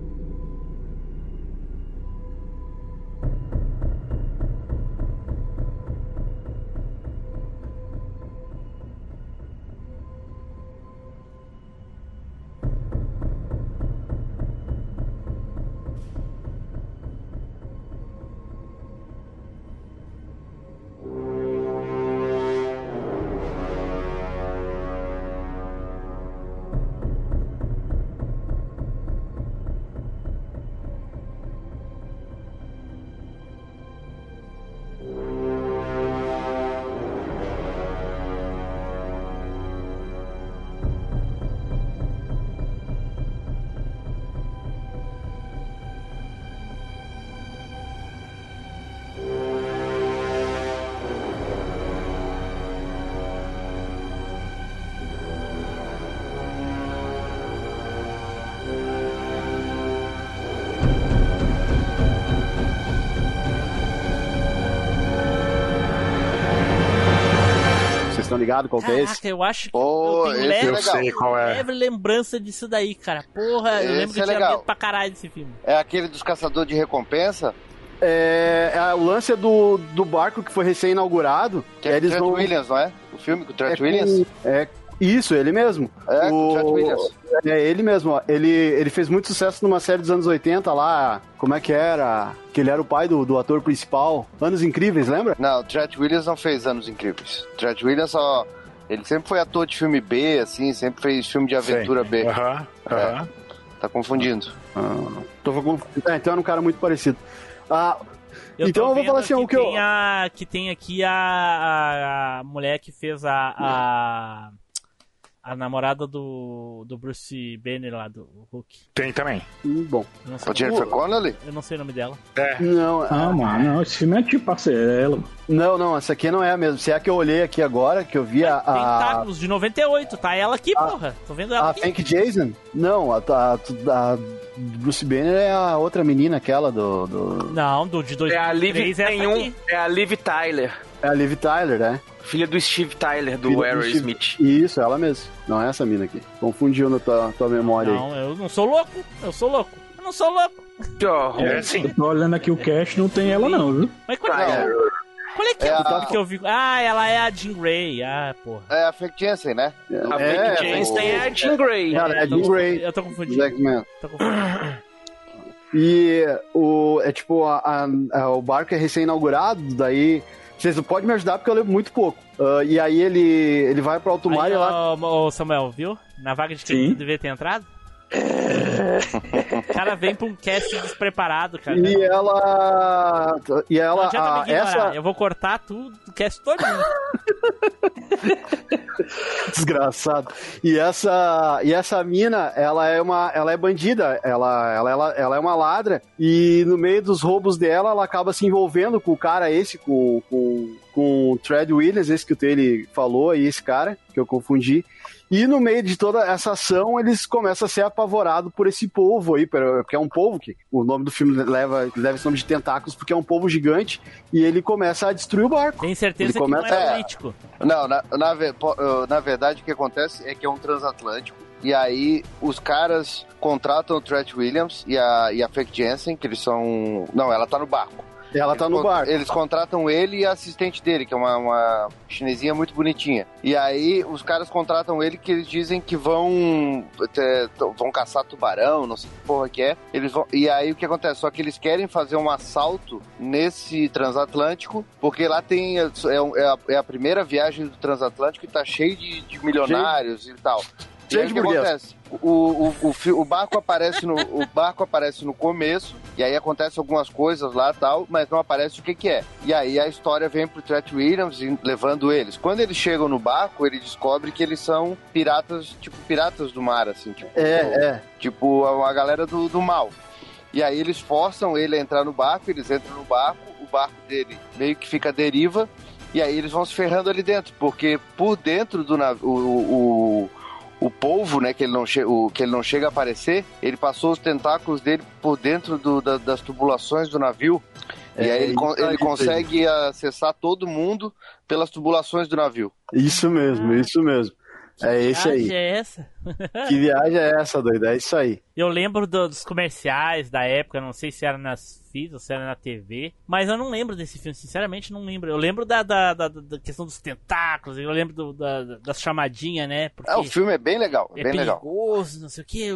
Ligados qual que é esse? Caraca, eu acho que Pô, eu tenho esse leve, é legal. sei qual é. leve lembrança disso daí, cara. Porra, eu Esse lembro que é eu tinha legal. medo pra caralho desse filme. É aquele dos caçadores de recompensa, É, é o lance é do, do barco que foi recém-inaugurado. que é eles o Trent vão- Williams, não é? O filme com o Trent é com- Williams? É isso, ele mesmo. É, o Trent Williams. É ele mesmo, ó. Ele, ele fez muito sucesso numa série dos anos 80 lá. Como é que era? Que ele era o pai do, do ator principal. Anos Incríveis, lembra? Não, o Trent Williams não fez Anos Incríveis. O Trent Williams só... Ele sempre foi ator de filme B, assim, sempre fez filme de aventura B. Aham, aham. Tá confundindo. Ah, tô com- é, então era um cara muito parecido. Ah, Eu então eu vou falar assim, que o que eu. tem a, que tem aqui a, a, a mulher que fez a, a a namorada do, do Bruce Banner lá do Hulk. Tem também. Hum, Bom. O Jennifer Connelly? eu não sei o nome dela. É. Não, Ah, mano, não, esse filme é tipo parceiro. não, não, essa aqui não é a mesma. Se é a que eu olhei aqui agora, que eu vi a. a... Tentáculos de 98, tá ela aqui, porra. Tô vendo ela A aqui. Jason? Não, a, a, a Bruce Banner é a outra menina, aquela do. do... Não, do de É a Liv 2003 é nenhum, aqui. é a Liv Tyler, É a Liv Tyler, né? filha do Steve Tyler do Aerosmith. Isso, ela mesmo. Não é essa mina aqui. Confundiu na tua, tua memória aí. Não, eu não sou louco. Eu sou louco. Eu não sou louco. Que horror. É sim. Eu tô olhando aqui o cast, não tem ela não, viu? Mas qual é, Não, qual é que é, É o a- que eu vi? Ah, ela é a Jean Grey. Ah, porra. é a Frank Jensen, né? A É, Frank Jensen é a Jean Grey. Cara, é tô Jean Grey. Eu tô confundindo. Jackman. Tô confundindo. E o, é tipo, a, a- a- o barco é recém-inaugurado, daí. Vocês podem me ajudar porque eu lembro muito pouco. Ah, e aí ele, ele vai pro alto mar Aí, e lá. ó, ô, Samuel, viu? Na vaga de quem Sim. deveria ter entrado? O cara vem pra um cast despreparado, cara. E ela. E Não ela. adianta me a- ignorar. essa. Eu vou cortar tudo, o cast todinho. (laughs) Desgraçado. E essa, e essa mina, ela é uma, ela é bandida, ela, ela, ela, ela é uma ladra e no meio dos roubos dela, ela acaba se envolvendo com o cara esse, com, com, com o Tread Williams, esse que o Taylor falou aí, esse cara, que eu confundi. E no meio de toda essa ação, eles começam a ser apavorados por esse povo aí, porque é um povo que o nome do filme leva, leva esse nome de tentáculos, porque é um povo gigante, e ele começa a destruir o barco. Tem certeza Ele que não começa- é É. político. Não, na, na, na verdade o que acontece é que é um transatlântico. E aí os caras contratam o Trent Williams e a, e a Frank Jensen, que eles são. Não, ela tá no barco. Ela tá Eles no barco. Eles contratam ele e a assistente dele, que é uma, uma chinesinha muito bonitinha. E aí os caras contratam ele que eles dizem que vão é, vão caçar tubarão, não sei que porra que é. Eles vão, e aí o que acontece? Só que eles querem fazer um assalto nesse transatlântico, porque lá tem é, é a, é a primeira viagem do transatlântico e tá cheio de, de milionários e tal. E aí, o que acontece? O, o, o, o barco aparece no o barco aparece no começo e aí acontece algumas coisas lá tal, mas não aparece o que que é. E aí a história vem pro Tret Williams levando eles. Quando eles chegam no barco, ele descobre que eles são piratas, tipo piratas do mar, assim, tipo, É, é. tipo a, a galera do, do mal. E aí eles forçam ele a entrar no barco, eles entram no barco, o barco dele meio que fica à deriva, e aí eles vão se ferrando ali dentro, porque por dentro do navio, o, o, o polvo, né, que ele, não che- o, que ele não chega a aparecer, ele passou os tentáculos dele por dentro do- da- das tubulações do navio, e É, aí ele, con- isso aí, ele consegue acessar todo mundo pelas tubulações do navio. Isso mesmo, isso mesmo. É esse viagem aí. é essa? Que viagem é essa, doido? É isso aí. Eu lembro do- dos comerciais da época, não sei se era nas fitas ou se era na TV, mas eu não lembro desse filme, sinceramente não lembro. Eu lembro da, da, da- da questão dos tentáculos, eu lembro do- da, das chamadinhas, né? Porque Ah, o filme é bem legal, é bem legal. perigoso, não sei o que,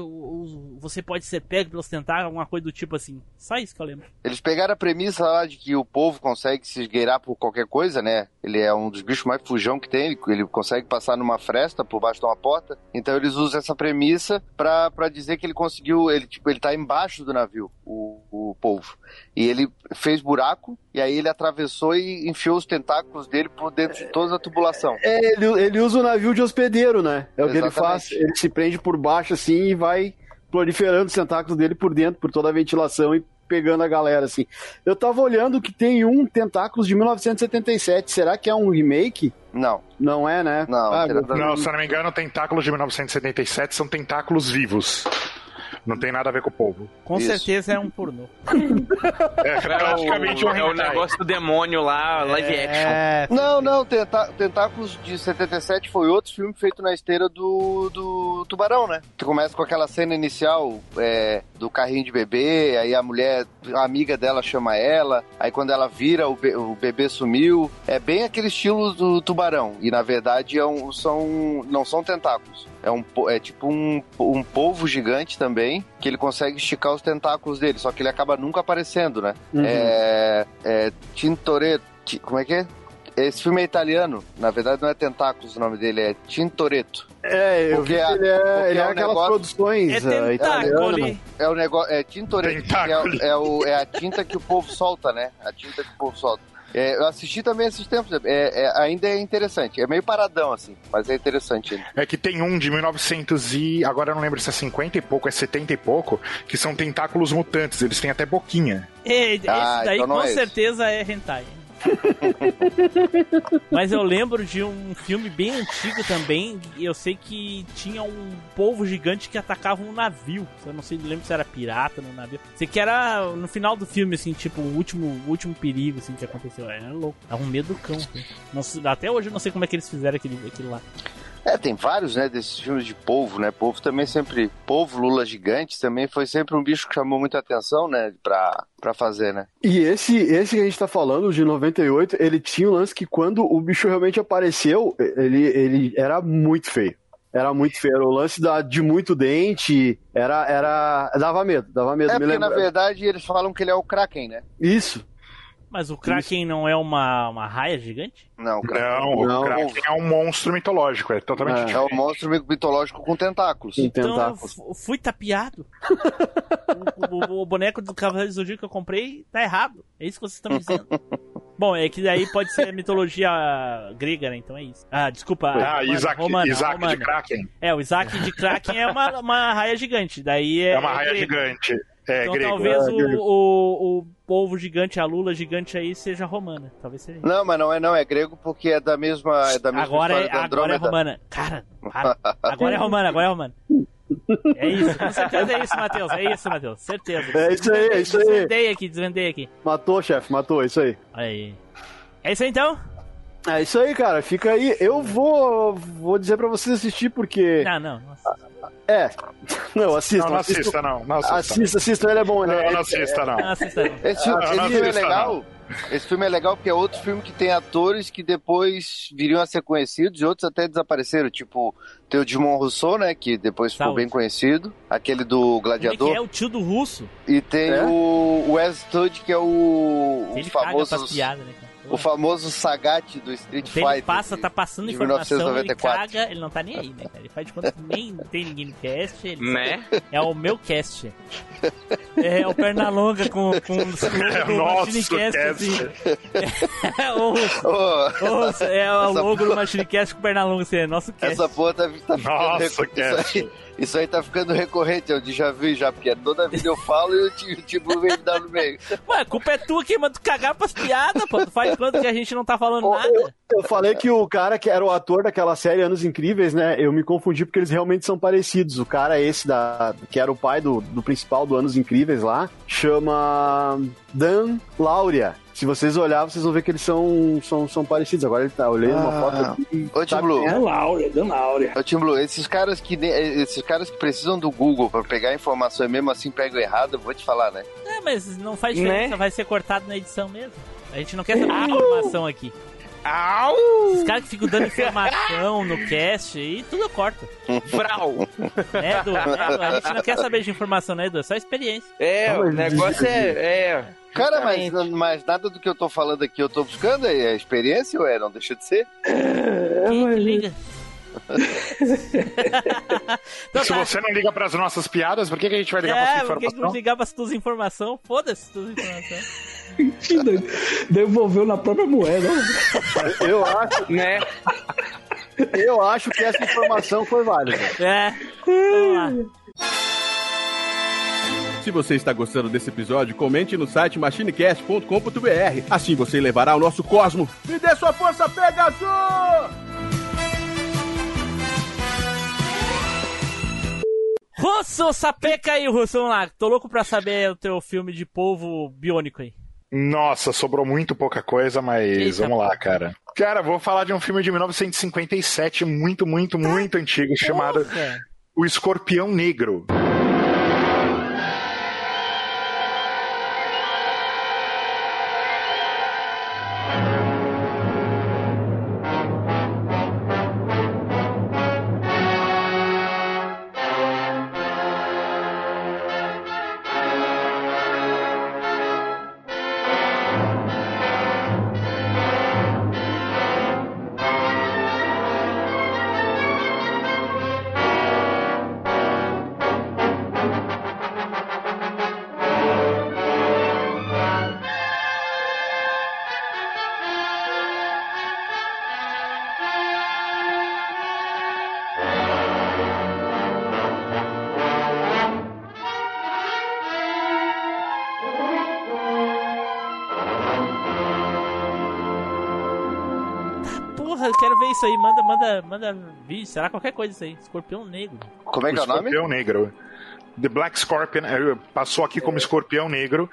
você pode ser pego pelos tentáculos, alguma coisa do tipo assim. Só isso que eu lembro. Eles pegaram a premissa lá de que o povo consegue se esgueirar por qualquer coisa, né? Ele é um dos bichos mais fujão que tem, ele, ele consegue passar numa fresta por baixo de uma porta. Então eles usam essa premissa pra dizer que ele conseguiu, ele tipo, ele tá embaixo do navio, o, o povo. E ele fez buraco, e aí ele atravessou e enfiou os tentáculos dele por dentro de toda a tubulação. É, ele, ele usa o navio de hospedeiro, né? É o que ele Exatamente. faz. Ele se prende por baixo assim e vai proliferando os tentáculos dele por dentro, por toda a ventilação e pegando a galera assim. Eu tava olhando que tem um Tentáculos de 1977. Será que é um remake? Não. Não é, né? Não, Ah. Não, se eu não me engano, tentáculos de 1977 são tentáculos vivos. Não tem nada a ver com o povo. Com Isso. certeza é um pornô. (laughs) É praticamente é, um o, é o hentai. negócio do demônio lá, live action. É, Não, não, Tentá- Tentáculos de 77 foi outro filme feito na esteira do, do Tubarão, né? Que começa com aquela cena inicial é, do carrinho de bebê, aí a mulher, a amiga dela chama ela, aí quando ela vira, o, be- o bebê sumiu. É bem aquele estilo do Tubarão. E na verdade é um- são, não são tentáculos. É, um, é tipo um, um polvo gigante também, que ele consegue esticar os tentáculos dele, só que ele acaba nunca aparecendo, né? Uhum. É, é Tintoretto. Ti- Como é que é? Esse filme é italiano. Na verdade, não é Tentáculos o nome dele, é Tintoretto. É, eu Porque vi que ele é, ele é é um aquelas negócio- produções É ah, tentáculo. italianas. É o negócio. É Tintoretto, que é, é, o- é a tinta que o povo solta, né? A tinta que o povo solta. É, eu assisti também esses tempos. É, é- ainda é interessante. É meio paradão, assim, mas é interessante. ele. É que tem um de 1900 e... Agora eu não lembro se é 50 e pouco, é 70 e pouco, que são tentáculos mutantes. Eles têm até boquinha. É, esse Ah, daí então com é esse. certeza é hentai. Mas eu lembro de um filme bem antigo também. Eu sei que tinha um polvo gigante que atacava um navio. Eu não sei, não lembro se era pirata no navio. Sei que era no final do filme, assim, tipo, o último, o último perigo assim, que aconteceu. Era louco. Dava um medo do cão. assim. Não até hoje eu não sei como é que eles fizeram aquele, aquilo lá. É, tem vários, né, desses filmes de polvo, né? Polvo também sempre. Polvo, Lula gigante também foi sempre um bicho que chamou muita atenção, né? Pra, pra fazer, né? E esse, esse que a gente tá falando, de 98, ele tinha um lance que quando o bicho realmente apareceu, ele, ele era muito feio. Era muito feio. Era o lance da, de muito dente. Era. era dava medo, dava medo. É porque, na verdade, eles falam que ele é o Kraken, né? Isso. Mas o Kraken não é uma, uma raia gigante? Não, o Kraken. Não, Não. o Kraken é um monstro mitológico, é totalmente É. É diferente. um monstro mitológico com tentáculos. Com Então eu tentáculos. fu- fui tapeado. o, o- o boneco do Cavaleiro do Zodíaco que eu comprei tá errado. É isso que vocês estão me dizendo. (laughs) Bom, é que daí pode ser mitologia grega, né? Então é isso. Ah, desculpa. Ah, romana, Isaac, romana, Isaac romana. de Kraken. É, o Isaac de Kraken é uma, uma raia gigante. Daí é, É uma raia grego. gigante. É, Então grego. talvez É, o, o, o povo gigante, a lula gigante aí seja romana. Talvez seja. Não, mas não é não, é grego porque é da mesma, é da mesma Agora é, agora é romana. Cara, para. Agora é romana, agora é romana. É isso, com certeza é isso, Matheus. É isso, Matheus. Certeza. É isso aí, é isso aí. Desvendei aqui, desvendei aqui. Matou, chefe, matou, é isso aí. Aí. É isso aí então? É isso aí, cara. Fica aí. Eu vou, vou dizer pra vocês assistir porque. Não, não. Nossa. É. (laughs) Não, assistam. Não, não assistam. assista, não. Não assista. Assista, assista, ele é bom, né? Não, não assista, não. Não assista não. Esse, filme- Ah, esse não filme é assista, legal. Esse filme é legal porque é outro filme que tem atores que depois viriam a ser conhecidos e outros até desapareceram. Tipo, tem o Dimon Rousseau, né? Que depois ficou Saúde. bem conhecido. Aquele do é Gladiador. que é o tio do russo? E tem É? o Wes Studi, que é o, o Ele caga famoso. pras piadas, né? O famoso Sagat do Street Ele Fighter. passa, tá passando de informação, ele 1994. caga, ele não tá nem aí, né, cara? Ele faz de conta que nem tem ninguém no cast, ele Né? é o meu cast. É o Pernalonga com, com (laughs) o slogan É o do nosso Machinecast, assim. cast. (laughs) É o, Ô, o- é o logo do Machinecast com o Pernalonga, assim, é nosso cast. essa porra tá, tá ficando Nossa, recu- cast. Isso, aí, tá ficando recorrente, eu já vi já, porque toda vida eu falo e o Ti- o Tibu vem me dar no meio. (laughs) Ué, a culpa é tua que manda tu cagar pras piadas, pô. Tu faz quanto que a gente não tá falando Ô, nada? Eu, eu falei que o cara que era o ator daquela série Anos Incríveis, né? Eu me confundi porque eles realmente são parecidos. O cara esse da que era o pai do, do principal do Anos Incríveis lá, chama Dan Lauria. Se vocês olharem, vocês vão ver que eles são, são, são parecidos. Agora ele tá olhando uma Ah. foto aqui. Ô, sabe Blue. quem é? Dan Laura, Dan Laura. Ô, Tim Blue, esses caras que esses caras que precisam do Google pra pegar a informação e mesmo assim pegam errado, eu vou te falar, né? É, mas não faz diferença, Né? vai ser cortado na edição mesmo. A gente não quer saber de informação aqui. Au! Esses caras que ficam dando informação no cast e tudo eu corto. Vral! Né, Edu? Né, Edu? A gente não quer saber de informação, né, Edu? É só experiência. É, Não, o negócio é. é Cara, mas, mas nada do que eu tô falando aqui eu tô buscando é a experiência, ou é? Não deixa de ser? Quem que liga? então, (laughs) Se tá. você não liga pras nossas piadas, por que, que a gente vai ligar pra É, sua por que que informação? não ligar pras tuas informações? Foda-se tuas informações. (laughs) Devolveu na própria moeda. (laughs) Eu acho, Né? eu acho que essa informação foi válida. É, vamos lá. Se você está gostando desse episódio, comente no site machinecast.com.br. Assim você levará ao nosso cosmo. Me dê sua força, Pegasus! Russo, sapeca aí, Russo, vamos lá. Tô louco pra saber o teu filme de polvo biônico aí. Nossa, sobrou muito pouca coisa, mas Eita, vamos lá, cara. Cara, vou falar de um filme de 1957, muito, muito, muito antigo, chamado. O Escorpião Negro. Manda, vídeo. Será qualquer coisa isso aí. Escorpião negro. Como é que é o nome? Escorpião Negro. The Black Scorpion eh, passou aqui como Escorpião Negro.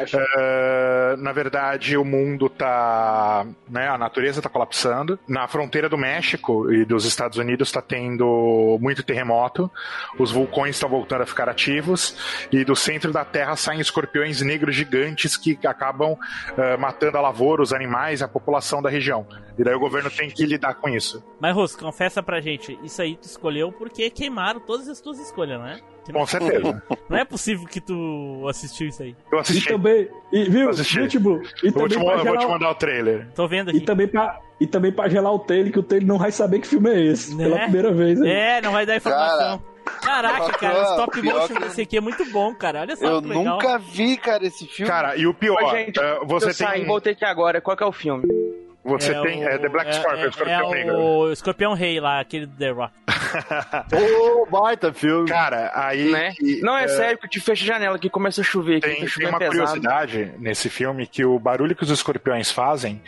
Eh, na verdade, o mundo tá. Né, a natureza tá colapsando. Na fronteira do México e dos Estados Unidos está tendo muito terremoto. Os vulcões estão voltando a ficar ativos. E do centro da Terra saem escorpiões negros gigantes que acabam eh, matando a lavoura, os animais e a população da região. E daí o governo tem que lidar com isso. Mas, Russo, confessa pra gente. Isso aí tu escolheu porque queimaram todas as tuas escolhas, não é? Com certeza. Não é possível que tu assistiu isso aí. Eu E assisti. também, e, viu, Assisti. viu, Tibu? E Eu vou, te, também mo- pra eu vou te mandar o trailer. Tô vendo e aqui. também pra, e também pra gelar o Taylor, que o Taylor não vai saber que filme é esse. Né? Pela primeira vez. né? É, não vai dar informação. Caraca, cara, o stop pior motion que- desse aqui é muito bom, cara. Olha só Eu que legal. nunca vi, cara, esse filme. Cara, e o pior, Ô, gente, eh, você eu saí, tem. voltei aqui agora. Qual que é o filme? Você tem. É The Black Scorpion, é, Escorpião é Negro. o Escorpião Rei lá, aquele do The Rock. (laughs) Ô, baita filme. Cara, aí. Né? e, Não, é eh, sério que te fecha a janela aqui começa a chover. Aqui, Tem, tá tem uma pesado. curiosidade nesse filme que o barulho que os escorpiões fazem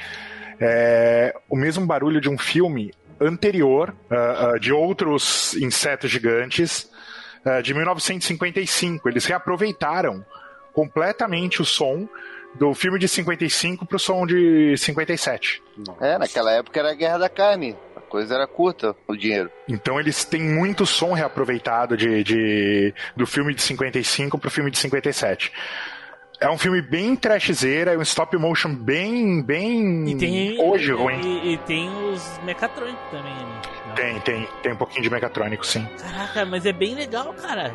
é o mesmo barulho de um filme anterior, ah, ah, de outros insetos gigantes, ah, de 1955. Eles reaproveitaram completamente o som do filme de 55 pro som de 57. É, naquela época era a Guerra da Carne. A coisa era curta, o dinheiro. Então eles têm muito som reaproveitado de, de- do filme de 55 pro filme de 57. É um filme bem trashzeira, é um stop motion bem, bem E tem. hoje e, ruim. E, e tem os mecatrônicos também. Não. Tem, tem, tem um pouquinho de mecatrônico, sim. Caraca, mas é bem legal, cara.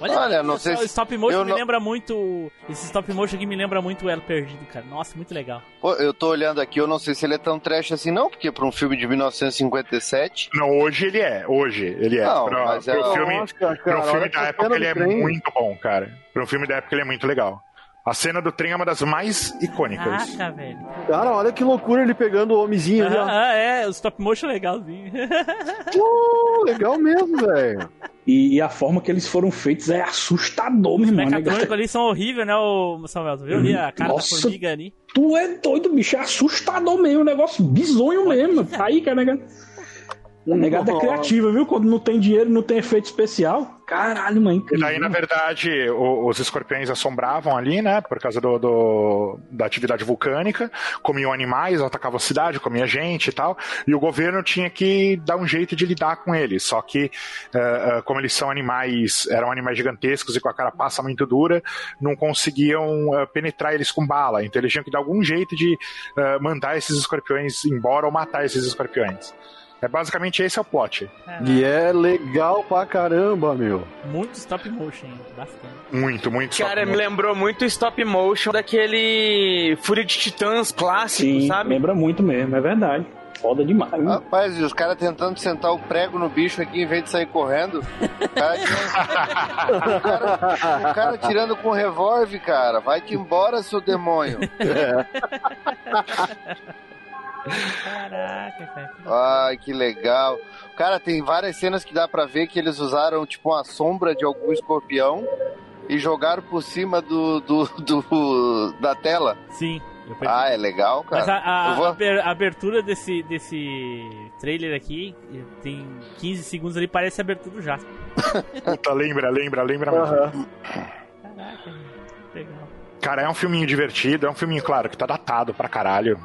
Olha, Olha, não sei o se- stop motion eu me não- lembra muito. Esse stop motion aqui me lembra muito o Elo Perdido, cara. Nossa, muito legal. Pô, eu tô olhando aqui, eu não sei se ele é tão trash assim, não, porque pra um filme de 1957. Não, hoje ele é. Hoje ele é. Não, Pra- mas pro é- filme, Nossa, cara, pro olha filme essa da época ele é trem. muito bom, cara. Pro filme da época ele é muito legal. A cena do trem é uma das mais icônicas. Caraca, velho. Cara, olha que loucura ele pegando o homenzinho ali, ó. Ah, é, o stop motion é legalzinho. (laughs) Pô, legal mesmo, velho. E, e a forma que eles foram feitos é assustador, meu Os irmão. né, mecatrônicos ali são horríveis, né, o Samuel? Tu viu ali a cara Nossa. da formiga ali? Tu é doido, bicho. É assustador mesmo. Um negócio bizonho mesmo. Tá aí, cara. Né? A negada é criativa, viu? Quando não tem dinheiro, não tem efeito especial. Caralho, mãe. E daí, na verdade, o- os escorpiões assombravam ali, né? Por causa do, do- da atividade vulcânica, comiam animais, atacavam a cidade, comia gente e tal. E o governo tinha que dar um jeito de lidar com eles. Só que, eh, eh, como eles são animais, eram animais gigantescos e com a carapaça muito dura, não conseguiam eh, penetrar eles com bala. Então eles tinham que dar algum jeito de mandar esses escorpiões embora ou matar esses escorpiões. É basicamente esse é o plot. E é legal pra caramba, meu. Muito stop motion, bastante. Muito, muito Cara, stop me lembrou muito o stop motion daquele Fúria de Titãs clássico, Sim, sabe? lembra muito mesmo, é verdade. Foda demais. Rapaz, e os caras tentando sentar o prego no bicho aqui em vez de sair correndo. O cara, (laughs) tirando- o cara- o cara tirando com revólver, cara. Vai-te embora, seu demônio. (laughs) Caraca, cara. Ai, que legal. Cara, tem várias cenas que dá pra ver que eles usaram, tipo, uma sombra de algum escorpião e jogaram por cima do, do, do- da tela. Sim. Ah, é legal, cara. Mas a, a- vou- a aber- a abertura desse, desse trailer aqui tem 15 segundos ali, parece a abertura do Jasper. (laughs) Puta, lembra, lembra, lembra mesmo. Caraca, legal. Cara, é um filminho divertido, é um filminho, claro, que tá datado pra caralho.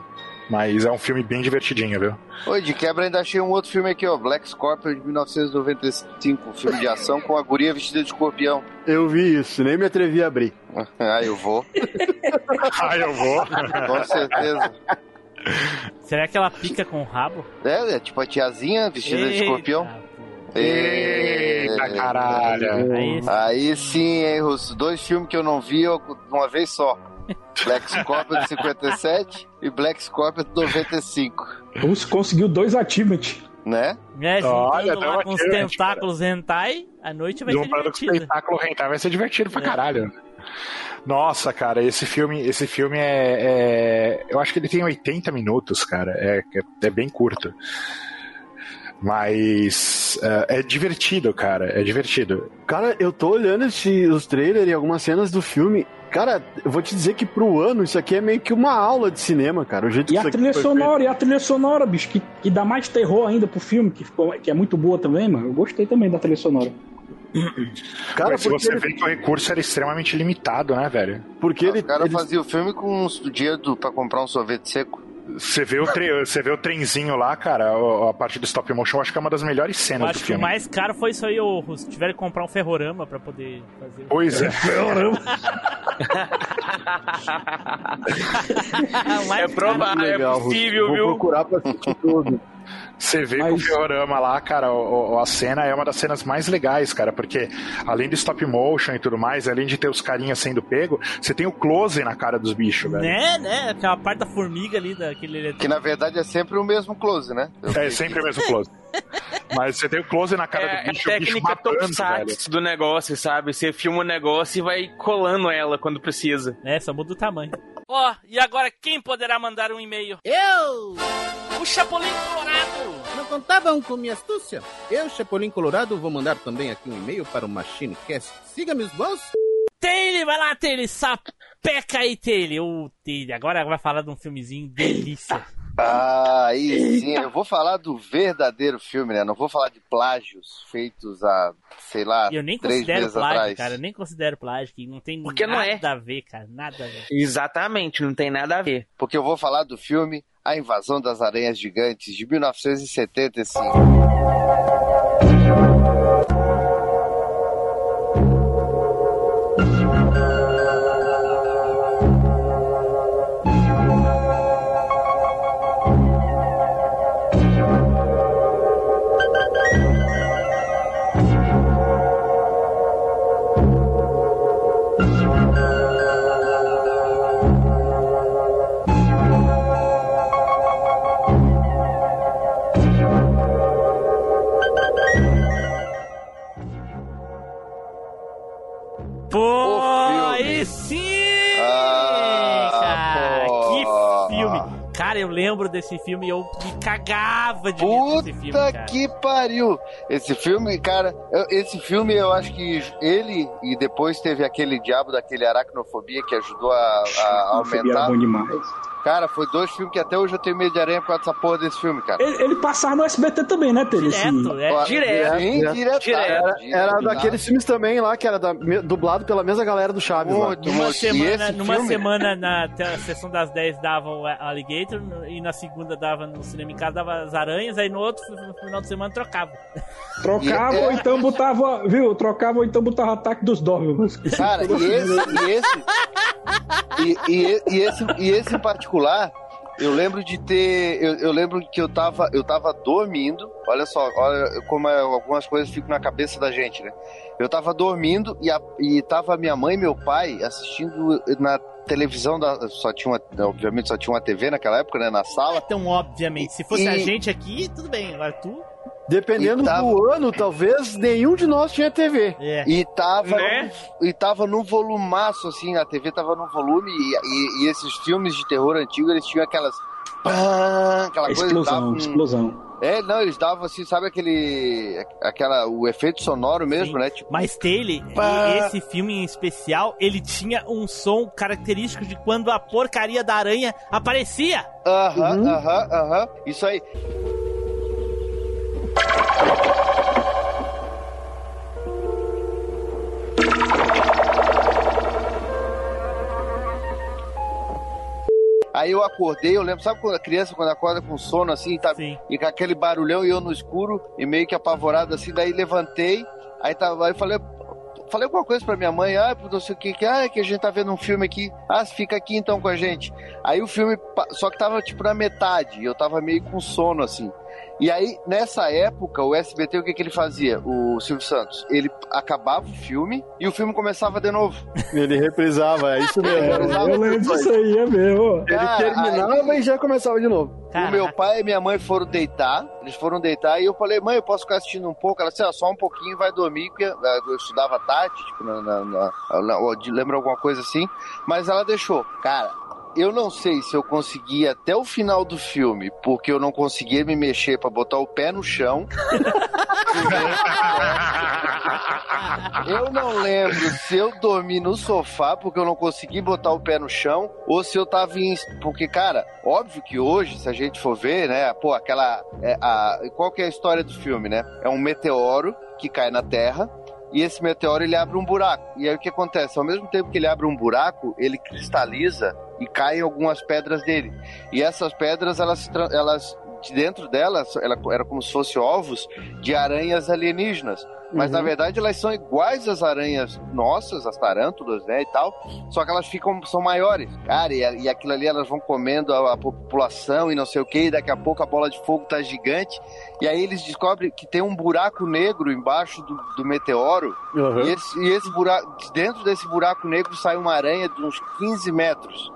Mas é um filme bem divertidinho, viu? Oi, de quebra ainda achei um outro filme aqui, ó. Black Scorpion de 1995, um filme de ação com a guria vestida de escorpião. Eu vi isso, nem me atrevi a abrir. (laughs) ah, eu vou. (laughs) ah, eu vou. (laughs) Com certeza. Será que ela pica com o rabo? É, é tipo a tiazinha vestida de Eita, escorpião. Eita, caralho. Aí, Aí sim, hein, Russo. Dois filmes que eu não vi eu- uma vez só. Black Scorpion de 57 e Black Scorpion de 95. Você conseguiu dois achievements. Né? né, Olha, lá com os tentáculos hentai, a noite vai ser Juntando com divertida. espetáculo rentável vai ser divertido pra É. caralho. Nossa, cara, esse filme, esse filme é, é- Eu acho que ele tem 80 minutos, cara. É, é, é bem curto. Mas é, é divertido, cara. É divertido. Cara, eu tô olhando esse, os trailers e algumas cenas do filme. Cara, eu vou te dizer que pro ano isso aqui é meio que uma aula de cinema, cara. O jeito E que a trilha sonora, e a trilha sonora, bicho, que, que dá mais terror ainda pro filme, que, ficou, que é muito boa também, mano. Eu gostei também da trilha sonora. feito. Cara, Mas você ele, vê que o recurso era extremamente limitado, né, velho? porque ele, Os caras ele- faziam o filme com uns dinheiro do- pra comprar um sorvete seco. Você vê o, tre- você vê o trenzinho lá, cara, a, parte do stop motion, acho que é uma das melhores cenas do acho que o filme. mais caro foi isso aí, ô Russo. Tiveram que comprar um ferrorama pra poder fazer. Pois é. (laughs) (laughs) O mais É provável, é possível, Vou viu? procurar pra assistir tudo. Você vê Mas- que o Fiorama lá, cara, o- o- a cena é uma das cenas mais legais, cara, porque além do stop motion e tudo mais, além de ter os carinhas sendo pego, você tem o close na cara dos bichos, velho. Né, né? Aquela parte da formiga ali, daquele Que na verdade é sempre o mesmo close, né? Eu É sempre o mesmo close. (laughs) Mas você tem o close na cara É, do é bicho, o bicho técnica matando, velho. Do negócio, sabe? Você filma o negócio e vai colando ela quando precisa. É, só muda o tamanho. Ó, e agora quem poderá mandar um e-mail? Eu! O Chapolin Colorado! Não contavam com minha astúcia? Eu, Chapolin Colorado, vou mandar também aqui um e-mail para o MachineCast. Siga meus bons. Taylor, vai lá, Taylor, sapeca aí, Taylor. Ô, Taylor, agora vai falar de um filmezinho delícia. (laughs) Ah, aí sim, eu vou falar do verdadeiro filme, né? Não vou falar de plágios feitos há, sei lá, eu nem três considero meses plágio, atrás. cara. Eu nem considero plágio, que não tem Porque não nada é. a ver, cara. Nada a ver. Exatamente, não tem nada a ver. Porque eu vou falar do filme A Invasão das Aranhas Gigantes, de 1975. Desse filme e eu me cagava de medo desse filme, Puta cara. que pariu! Esse filme, cara, eu- esse filme eu acho que ele e depois teve aquele diabo daquele aracnofobia que ajudou a, a aumentar. bom demais. Cara, foi dois filmes que até hoje eu tenho medo de aranha por causa dessa porra desse filme, cara. Ele, ele passava no SBT também, né, Tere? Esse- Direto, é. Direto, Sim, direto. direto. Era, era direto. daqueles filmes também lá que era da- me- dublado pela mesma galera do Chaves lá. Muito, Numa muito. E semana, numa filme- semana na sessão das 10 davam o Alligator e na segunda dava no cinema em casa dava as aranhas, aí no outro no final de semana trocava. Trocava ou então botava, viu? Trocava ou então botava ataque dos Dobermans. Cara, e esse, e esse, e, e- e esse, e esse em particular, eu lembro de ter, eu, eu lembro que eu tava, eu tava dormindo. Olha só, olha como é, algumas coisas ficam na cabeça da gente, né? Eu tava dormindo e, a, e tava minha mãe e meu pai assistindo na televisão da, só tinha uma, obviamente só tinha uma TV naquela época, né? Na sala. Então, obviamente, se fosse E- a gente aqui, tudo bem. Agora tu. Dependendo tava- do ano, talvez nenhum de nós tinha TV. É. E tava, Né? e tava num volumaço, assim, a TV tava num volume, e, e- e esses filmes de terror antigo, eles tinham aquelas. pã, aquela coisa que Explosão, dava um- explosão. É, não, eles davam assim, sabe aquele. aquela. o efeito sonoro mesmo, Sim. né? Tipo, Mas Taylor, Pá. esse filme em especial, ele tinha um som característico de quando a porcaria da aranha aparecia. aham, Uhum. aham, aham. Isso aí. Aí eu acordei, eu lembro, sabe quando a criança quando acorda com sono assim, tá, Sim. e com aquele barulhão e eu no escuro e meio que apavorado assim, daí levantei, aí tava, aí falei, falei alguma coisa pra minha mãe, ah, não sei o que, que, ah, que a gente tá vendo um filme aqui, ah, fica aqui então com a gente. Aí o filme, só que tava tipo na metade, eu tava meio com sono assim. E aí, nessa época, o SBT, o que, que ele fazia? O Silvio Santos, ele acabava o filme e o filme começava de novo. (laughs) Ele reprisava, é isso mesmo. É, Reprisava eu lembro disso aí, é mesmo. Ele Cara, terminava aí- e já começava de novo. O meu pai e minha mãe foram deitar, eles foram deitar e eu falei, mãe, eu posso ficar assistindo um pouco? Ela disse, ah, só um pouquinho vai dormir, porque ah, eu estudava tarde, tipo, na, na, na- lembra alguma coisa assim, mas ela deixou. Cara, eu não sei se eu consegui até o final do filme, porque eu não conseguia me mexer pra botar o pé no chão. Eu não lembro se eu dormi no sofá porque eu não consegui botar o pé no chão ou se eu tava em. Porque, cara, óbvio que hoje, se a gente for ver, né, pô, aquela. é, a... Qual que é a história do filme, né? É um meteoro que cai na Terra. E esse meteoro ele abre um buraco. E aí o que acontece? Ao mesmo tempo que ele abre um buraco, ele cristaliza e caem algumas pedras dele. E essas pedras, elas, elas de dentro delas, ela era como se fossem ovos de aranhas alienígenas. Mas Uhum. na verdade elas são iguais às aranhas nossas, as tarântulas, né, e tal, só que elas ficam, são maiores. Cara, e, e aquilo ali elas vão comendo a, a população e não sei o que, e daqui a pouco a bola de fogo tá gigante, e aí eles descobrem que tem um buraco negro embaixo do, do meteoro, Uhum. e, esse, e esse buraco, dentro desse buraco negro sai uma aranha de uns 15 metros.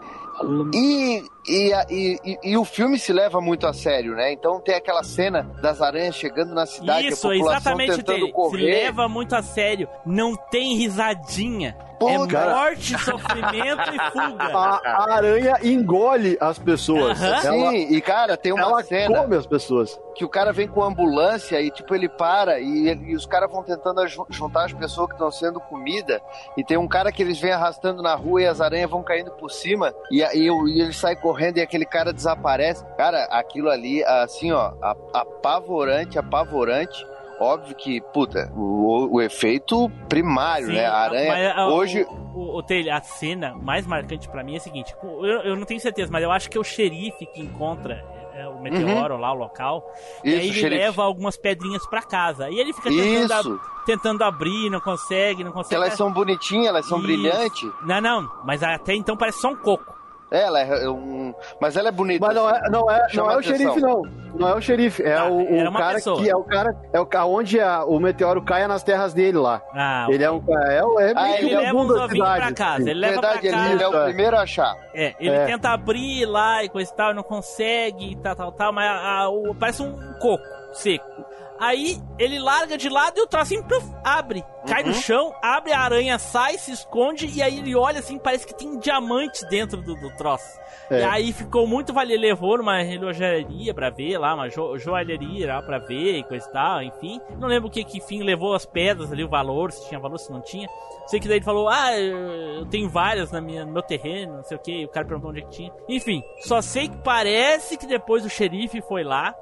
E, e, e, e- o filme se leva muito a sério, né? Então tem aquela cena das aranhas chegando na cidade, Isso, a população exatamente, tentando. Se correr. leva muito a sério. Não tem risadinha. É cara. morte, sofrimento e fuga. A, a aranha engole as pessoas. Ela, Sim, e cara, tem uma ela cena come as pessoas. que o cara vem com a ambulância e tipo ele para e, ele- e os caras vão tentando juntar as pessoas que estão sendo comida e tem um cara que eles vêm arrastando na rua e as aranhas vão caindo por cima e, e, e ele sai correndo e aquele cara desaparece. Cara, aquilo ali, assim, ó, a- apavorante, apavorante. Óbvio que, puta, o, o efeito primário, Sim, né? A aranha. mas, hoje. O, o, o a cena mais marcante pra mim é a seguinte: eu, eu não tenho certeza, mas eu acho que é o xerife que encontra é, o meteoro lá, o local. e Isso, aí ele xerife. leva algumas pedrinhas pra casa. E ele fica tentando, ab- tentando abrir, não consegue, não consegue. elas são bonitinhas, elas são Isso. brilhantes. Não, não, mas até então parece só um coco. Ela é um. Mas ela é bonita. Mas não é, não é, não é o xerife, não. Não é o xerife. É Ah, o, o cara pessoa. que é o cara. É o onde a- o meteoro caia nas terras dele lá. Ah, Ele é um é, é Ah, meio ele que o leva uns mundo da ovinhos pra cidade, casa. assim. Ele leva Verdade, pra ele, casa. ele é o É. primeiro a achar. É, ele É. tenta abrir lá e coisa e tal, não consegue e tal, tal, tal, mas a- a- o- parece um coco. seco. Aí ele larga de lado e o troço assim, pluf, abre. Cai no chão, abre a aranha, sai, se esconde e aí ele olha assim, parece que tem diamantes dentro do, do troço. É. E aí ficou muito vale, levou numa relojaria pra ver lá, uma jo joalheria lá pra ver e coisa e tal, enfim. Não lembro o que que fim levou as pedras ali, o valor, se tinha valor, se não tinha. Sei que daí ele falou, ah, eu eu tenho várias na minha, no meu terreno, não sei o que, o cara perguntou onde é que tinha. Enfim, só sei que parece que depois o xerife foi lá,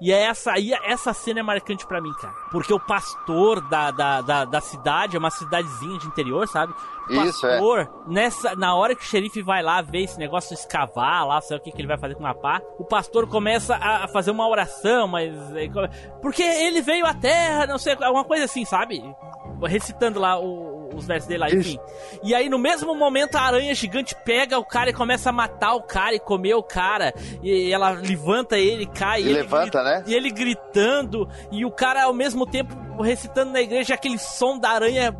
e é essa aí, essa cena é marcante pra mim, cara. Porque o pastor da, da, da, da cidade, é uma cidadezinha de interior, sabe? O Isso, é. pastor, nessa, na hora que o xerife vai lá ver esse negócio escavar lá, sei o que, que ele vai fazer com a pá, o pastor começa a, a fazer uma oração, mas. é, Porque ele veio à terra, não sei, alguma coisa assim, sabe? Recitando lá o- os versos dele lá, enfim. E aí, no mesmo momento, a aranha gigante pega o cara e começa a matar o cara e comer o cara. E ela levanta ele, cai. E ele levanta, né? E ele gritando. E o cara, ao mesmo tempo, recitando na igreja aquele som da aranha.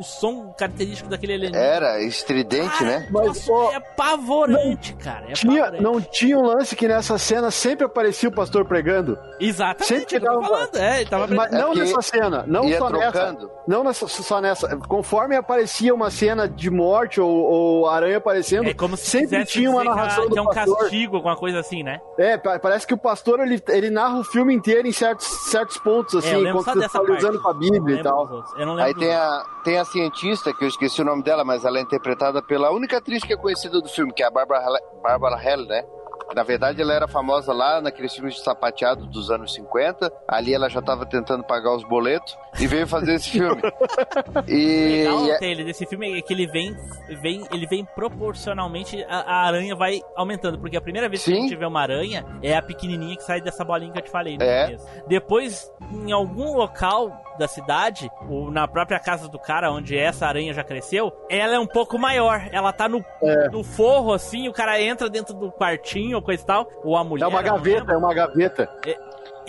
O som característico daquele alienígena. Era estridente, né? Mas, ó, É apavorante, cara. É tinha, apavorante. não tinha um lance que nessa cena sempre aparecia o pastor pregando? Exatamente, Sempre eu tava chegava- falando, é, ele tava Mas não É nessa cena, não só trocando. nessa. Não nessa, só nessa. Conforme aparecia uma cena de morte ou, ou aranha aparecendo, É como se sempre tinha uma dizer que narração ah, do que é um pastor. castigo, alguma coisa assim, né? É, pa- parece que o pastor ele, ele narra o filme inteiro em certos, certos pontos, É, assim, eu lembro enquanto só dessa tá usando com a Não Bíblia e tal. Eu não lembro Aí tem a, tem a cientista, que eu esqueci o nome dela, mas ela é interpretada pela única atriz que é conhecida do filme, que é a Barbara, Barbara Hall, né? Na verdade, ela era famosa lá naqueles filmes de sapateado dos anos 50. Ali ela já estava tentando pagar os boletos e veio fazer esse filme. (laughs) E, O legal é- dele, desse filme é que ele vem, vem, ele vem proporcionalmente, a, a aranha vai aumentando. Porque a primeira vez que a Sim. gente vê uma aranha é a pequenininha que sai dessa bolinha que eu te falei no É. Depois, em algum local da cidade, ou na própria casa do cara, onde essa aranha já cresceu, ela é um pouco maior. Ela tá no, É. no forro, assim, o cara entra dentro do quartinho, coisa e tal, ou a mulher. É uma gaveta, é uma gaveta.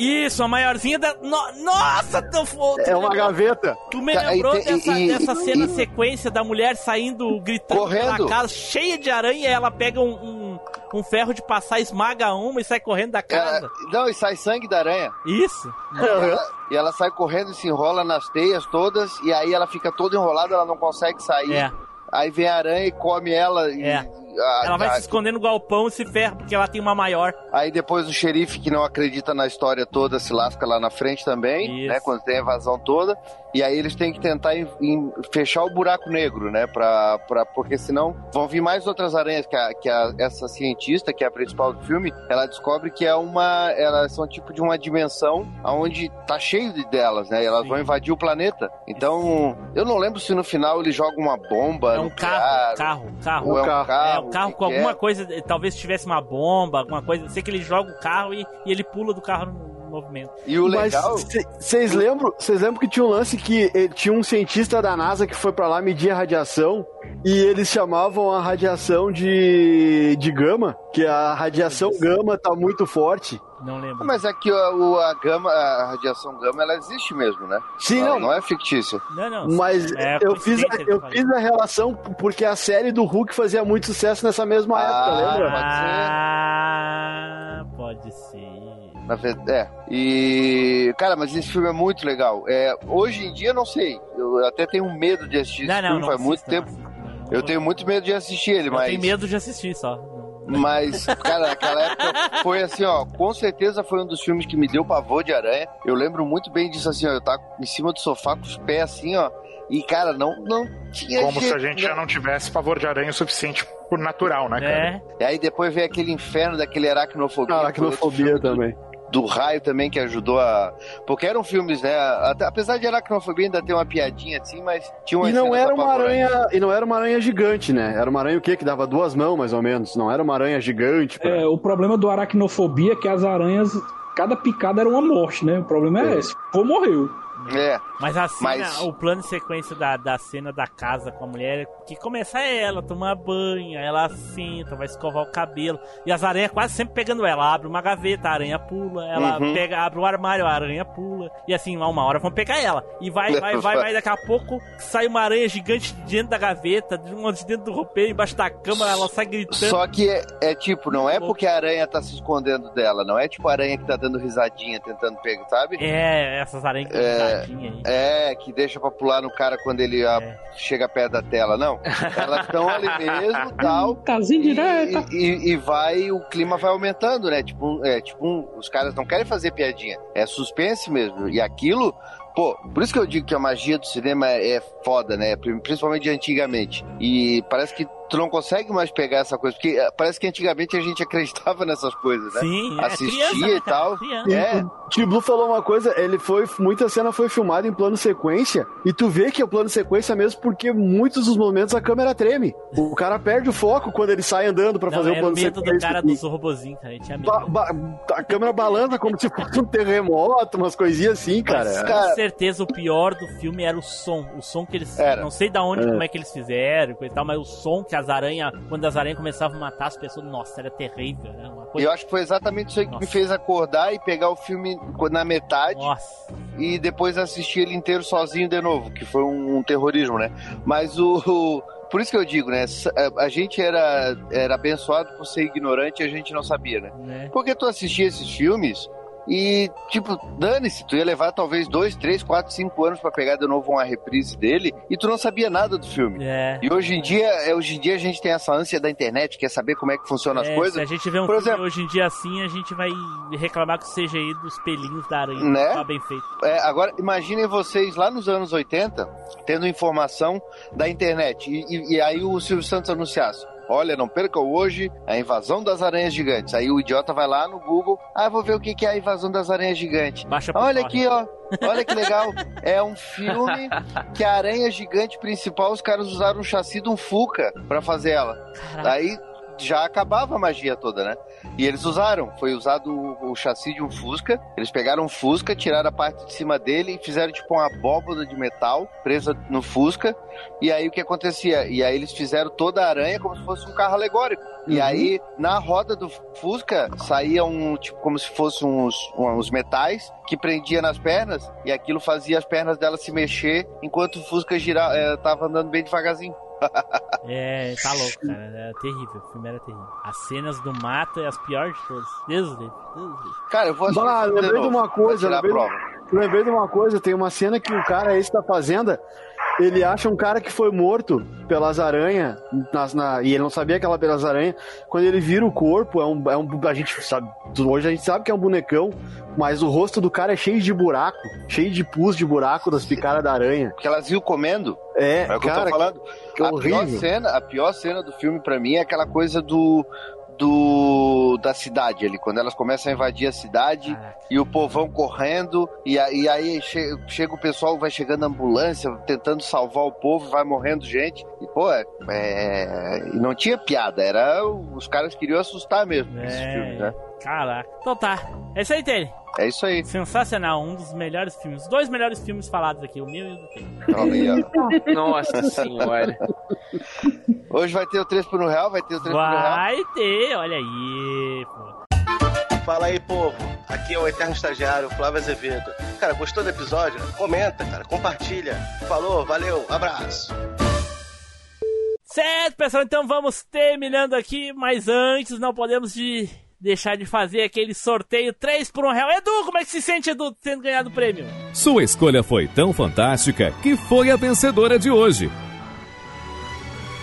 Isso, a maiorzinha da... No- Nossa, tu, tu É uma lembrou- gaveta. Tu me e lembrou tem- dessa, e- dessa cena e- sequência da mulher saindo, gritando Correndo. pela casa, cheia de aranha, e ela pega um, um, um ferro de passar, esmaga uma e sai correndo da ela- casa. não, e sai sangue da aranha. Isso. E ela, e ela sai correndo e se enrola nas teias todas, e aí ela fica toda enrolada, ela não consegue sair. É. Aí vem a aranha e come ela. E, É. a- Ela vai a- se esconder no galpão e se ferra, porque ela tem uma maior. Aí depois o xerife que não acredita na história toda se lasca lá na frente também, Isso. né? Quando tem a evasão toda. E aí eles têm que tentar em- em fechar o buraco negro, né? Pra, pra, porque senão vão vir mais outras aranhas que, a, que a- essa cientista, que é a principal do filme, ela descobre que é uma. Elas são tipo de uma dimensão onde tá cheio de delas, né? Elas Sim. vão invadir o planeta. Então, eu não lembro se no final ele joga uma bomba. É um carro, carro, carro. Ou é um carro. carro. É, o carro que com que alguma é? coisa, talvez tivesse uma bomba, alguma coisa. Sei que ele joga o carro e, e ele pula do carro no movimento. E o Mas legal. vocês lembram, vocês lembram que tinha um lance que eh, tinha um cientista da NASA que foi pra lá medir a radiação e eles chamavam a radiação de, de gama, que a radiação gama tá muito forte. Não lembro. Mas é que a, o- a gama, a radiação gama, ela existe mesmo, né? Sim, Ela não. não é fictícia. Não, não. Mas é eu, fiz a, eu fiz a relação porque a série do Hulk fazia muito sucesso nessa mesma Ah, época, lembra? pode ser. Ah, pode ser. Na verdade, é. E. Cara, mas esse filme é muito legal. É, hoje em dia, eu não sei. Eu até tenho medo de assistir Não, esse não, filme, não faz muito assista, tempo. assista, não, não Eu tenho muito medo de assistir ele, Eu mas. tenho medo de assistir só. Mas, cara, naquela época foi assim, ó. Com certeza foi um dos filmes que me deu pavor de aranha. Eu lembro muito bem disso, assim, ó. Eu tava em cima do sofá com os pés assim, ó. E, cara, não, não tinha Como se jeito, a gente né? já não tivesse pavor de aranha o suficiente por natural, né, cara? É. E aí depois veio aquele inferno daquele aracnofobia. Aracnofobia também. Do raio também que ajudou a. Porque eram filmes, né? Até- apesar de aracnofobia ainda ter uma piadinha assim, mas tinha uma E não era uma aranha, e não era uma aranha gigante, né? Era uma aranha o quê? Que dava duas mãos, mais ou menos. Não era uma aranha gigante. pra- É, o problema do aracnofobia é que as aranhas, cada picada era uma morte, né? O problema é, É. esse. Ou morreu. É. Mas a cena, Mas- o plano de sequência da, da cena da casa com a mulher, que começa é ela tomar banho, ela senta, vai escovar o cabelo. E as aranhas quase sempre pegando ela. Abre uma gaveta, a aranha pula. Ela Uhum. pega, abre o armário, a aranha pula. E assim, uma hora vão pegar ela. E vai, vai, vai, vai. Daqui a pouco sai uma aranha gigante de dentro da gaveta, de dentro do roupeiro, embaixo da cama, ela sai gritando. Só que é, é tipo, não é porque a aranha tá se escondendo dela, não é tipo a aranha que tá dando risadinha tentando pegar, sabe? É, essas aranhas que É, risadinha aí. É, que deixa pra pular no cara quando ele ah, chega perto da tela, não. Elas estão ali mesmo tal. (laughs) Casinha direta. E, e, e vai, o clima vai aumentando, né? Tipo, é, tipo um- os caras não querem fazer piadinha. É suspense mesmo. E aquilo, pô, por isso que eu digo que a magia do cinema é, é foda, né? Principalmente antigamente. E parece que tu não consegue mais pegar essa coisa, porque eh, parece que antigamente a gente acreditava nessas coisas, né? Sim, é, Assistia criança, né, e tal. É, o Tio Blue falou uma coisa, ele foi. Muita cena foi filmada em plano sequência. E tu vê que é o plano sequência mesmo porque muitos dos momentos a câmera treme. O cara perde o foco quando ele sai andando pra Não, fazer o plano medo sequência. do cara E dos robozinhos, cara. Ele tinha medo. ba- ba- a câmera balança como se fosse um terremoto, umas coisinhas assim, cara. Mas, com certeza o pior do filme era o som. O som que eles. Era. Não sei da onde, É. como é que eles fizeram, e tal, mas o som que as aranhas. Quando as aranhas começavam a matar as pessoas, nossa, era terrível, né? Coisa. eu acho que foi exatamente isso aí que me Nossa. fez acordar e pegar o filme na metade Nossa. e depois assistir ele inteiro sozinho de novo, que foi um, um terrorismo, né? Mas o, o- Por isso que eu digo, né? A, gente era, era abençoado por ser ignorante e a gente não sabia, né? Né? Porque tu assistia esses filmes e, tipo, dane-se, tu ia levar talvez dois, três, quatro, cinco anos pra pegar de novo uma reprise dele e tu não sabia nada do filme. É. E hoje em dia, é, hoje em dia a gente tem essa ânsia da internet, quer saber como é que funcionam as É, coisas. Se a gente vê um Por filme exemplo- hoje em dia assim, a gente vai reclamar com o CGI dos pelinhos da aranha. Né? Tá bem feito. É, agora, imaginem vocês lá nos anos 80 tendo informação da internet e, e- e aí o Silvio Santos anunciasse. Olha, não percam hoje a invasão das aranhas gigantes. Aí o idiota vai lá no Google, ah, vou ver o que é a invasão das aranhas gigantes. Baixa Olha aqui, ó. Olha que legal. É um filme que a aranha gigante principal, os caras usaram um chassi de um Fuca pra fazer ela. Daí já acabava a magia toda, né? E eles usaram, foi usado o, o chassi de um Fusca. Eles pegaram um Fusca, tiraram a parte de cima dele e fizeram tipo uma abóboda de metal presa no Fusca. E aí o que acontecia? E aí eles fizeram toda a aranha como se fosse um carro alegórico. E aí, na roda do Fusca, saía um, tipo, como se fossem uns, uns metais que prendia nas pernas, e aquilo fazia as pernas dela se mexer enquanto o Fusca girava, eh, tava andando bem devagarzinho. É, tá louco, cara. Era terrível. O filme era terrível. As cenas do mato é as piores de todas. Deus do livre. Deus do livre. Cara, eu vou assistir Bah, de lembrei de novo, uma coisa, lembrei, prova. lembrei de uma coisa, tem uma cena que o cara esse da fazenda, ele acha um cara que foi morto pelas aranhas, na- e ele não sabia que ela era pelas aranhas, quando ele vira o corpo, é um, é um, a gente sabe, hoje a gente sabe que é um bonecão, mas o rosto do cara é cheio de buraco, cheio de pus de buraco das picadas da aranha. Porque elas iam comendo. É, É o que eu cara, tô falando. que a, pior cena, a pior cena do filme pra mim é aquela coisa do. Do, da cidade ali, quando elas começam a invadir a cidade e o povão correndo, e, e aí che- chega o pessoal, vai chegando a ambulância, tentando salvar o povo, vai morrendo gente, e pô, é, é- não tinha piada, era os caras queriam assustar mesmo com esse É. filme, né? Caraca. Então tá. É isso aí, Tele. É isso aí. Sensacional. Um dos melhores filmes. Os dois melhores filmes falados aqui. O meu e o do Tele. (laughs) Nossa senhora. Hoje vai ter o 3 por 1 real, vai ter o 3 por 1 real. Vai ter. Olha aí, pô. Fala aí, povo. Aqui é o Eterno Estagiário, Flávio Azevedo. Cara, gostou do episódio? Comenta, cara, compartilha. Falou, valeu, abraço. Certo, pessoal, então vamos terminando aqui, mas antes não podemos de deixar de fazer aquele sorteio 3 por 1 real. Edu, como é que se sente, Edu, tendo ganhado o prêmio? Sua escolha foi tão fantástica que foi a vencedora de hoje.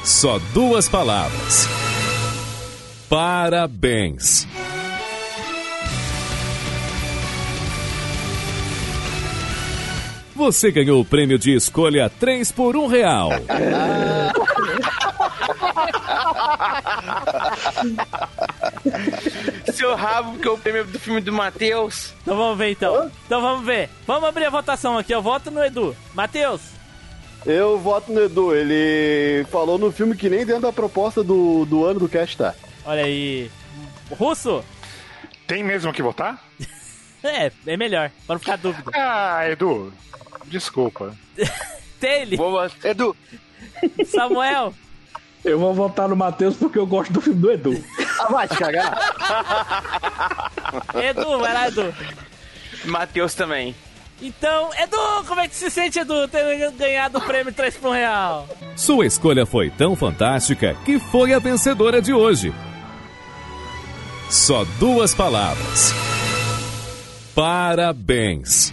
Só duas palavras. Parabéns. Você ganhou o prêmio de escolha 3 por 1 real. (laughs) Seu rabo, porque é o prêmio do filme do Matheus. Então vamos ver então. Então vamos ver. Vamos abrir a votação aqui. Eu voto no Edu. Matheus. Eu voto no Edu, ele falou no filme que nem dentro da proposta do, do ano do cast tá. Olha aí. Russo. Tem mesmo que votar? (laughs) É, é melhor. Para não ficar dúvida. Ah, Edu. Desculpa. (laughs) Tele. Edu. Samuel. Eu vou votar no Matheus porque eu gosto do filme do Edu. Ah, vai te cagar. (laughs) Edu, vai lá, Edu. Matheus também. Então, Edu, como é que se sente, Edu, ter ganhado o prêmio 3 por real? Sua escolha foi tão fantástica que foi a vencedora de hoje. Só duas palavras. Parabéns.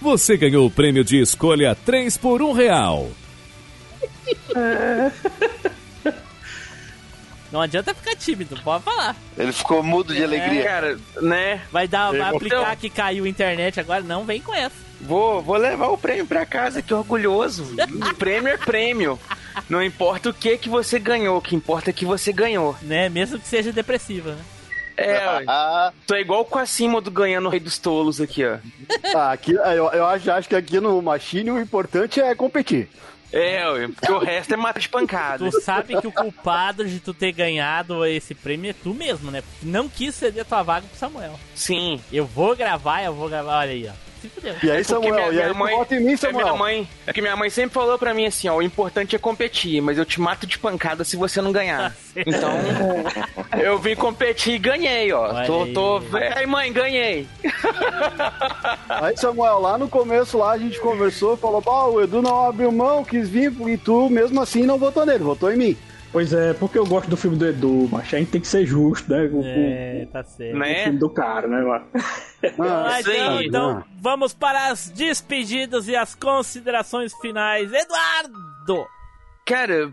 Você ganhou o prêmio de escolha 3 por um real. (laughs) Não adianta ficar tímido, pode falar. Ele ficou mudo de alegria. Cara, né? Vai dar, vai Então- aplicar que caiu a internet agora, não vem com essa. Vou, vou levar o prêmio pra casa, que orgulhoso. prêmio é prêmio. Não importa o que que você ganhou, o que importa é que você ganhou. Né? Mesmo que seja depressiva, né? É, (laughs) ué. tô igual com a Simodo ganhando o Rei dos Tolos aqui, ó. Ah, aqui, eu, eu acho, acho que aqui no Machine o importante é competir. É, ué, porque o resto é mata de pancada. Tu sabe que o culpado de tu ter ganhado esse prêmio é tu mesmo, né? Não quis ceder tua vaga pro Samuel. Sim. Eu vou gravar, eu vou gravar, olha aí, ó. Se fudeu. E aí, É Samuel? E aí, vota em mim, é Samuel? minha mãe, é que minha mãe sempre falou pra mim assim, ó, o importante é competir, mas eu te mato de pancada se você não ganhar. Então, eu vim competir e ganhei, ó. Tô, aí. tô, aí mãe, ganhei. (laughs) Aí, Samuel, lá no começo lá a gente conversou, falou, pá, o Edu não abriu mão, quis vir, e tu mesmo assim não votou nele, votou em mim. Pois é, porque eu gosto do filme do Edu, mas a gente tem que ser justo, né? Com, É, tá certo. com o filme do cara, né, mano? Ah, então, sim. então, vamos para as despedidas e as considerações finais. Eduardo! Cara,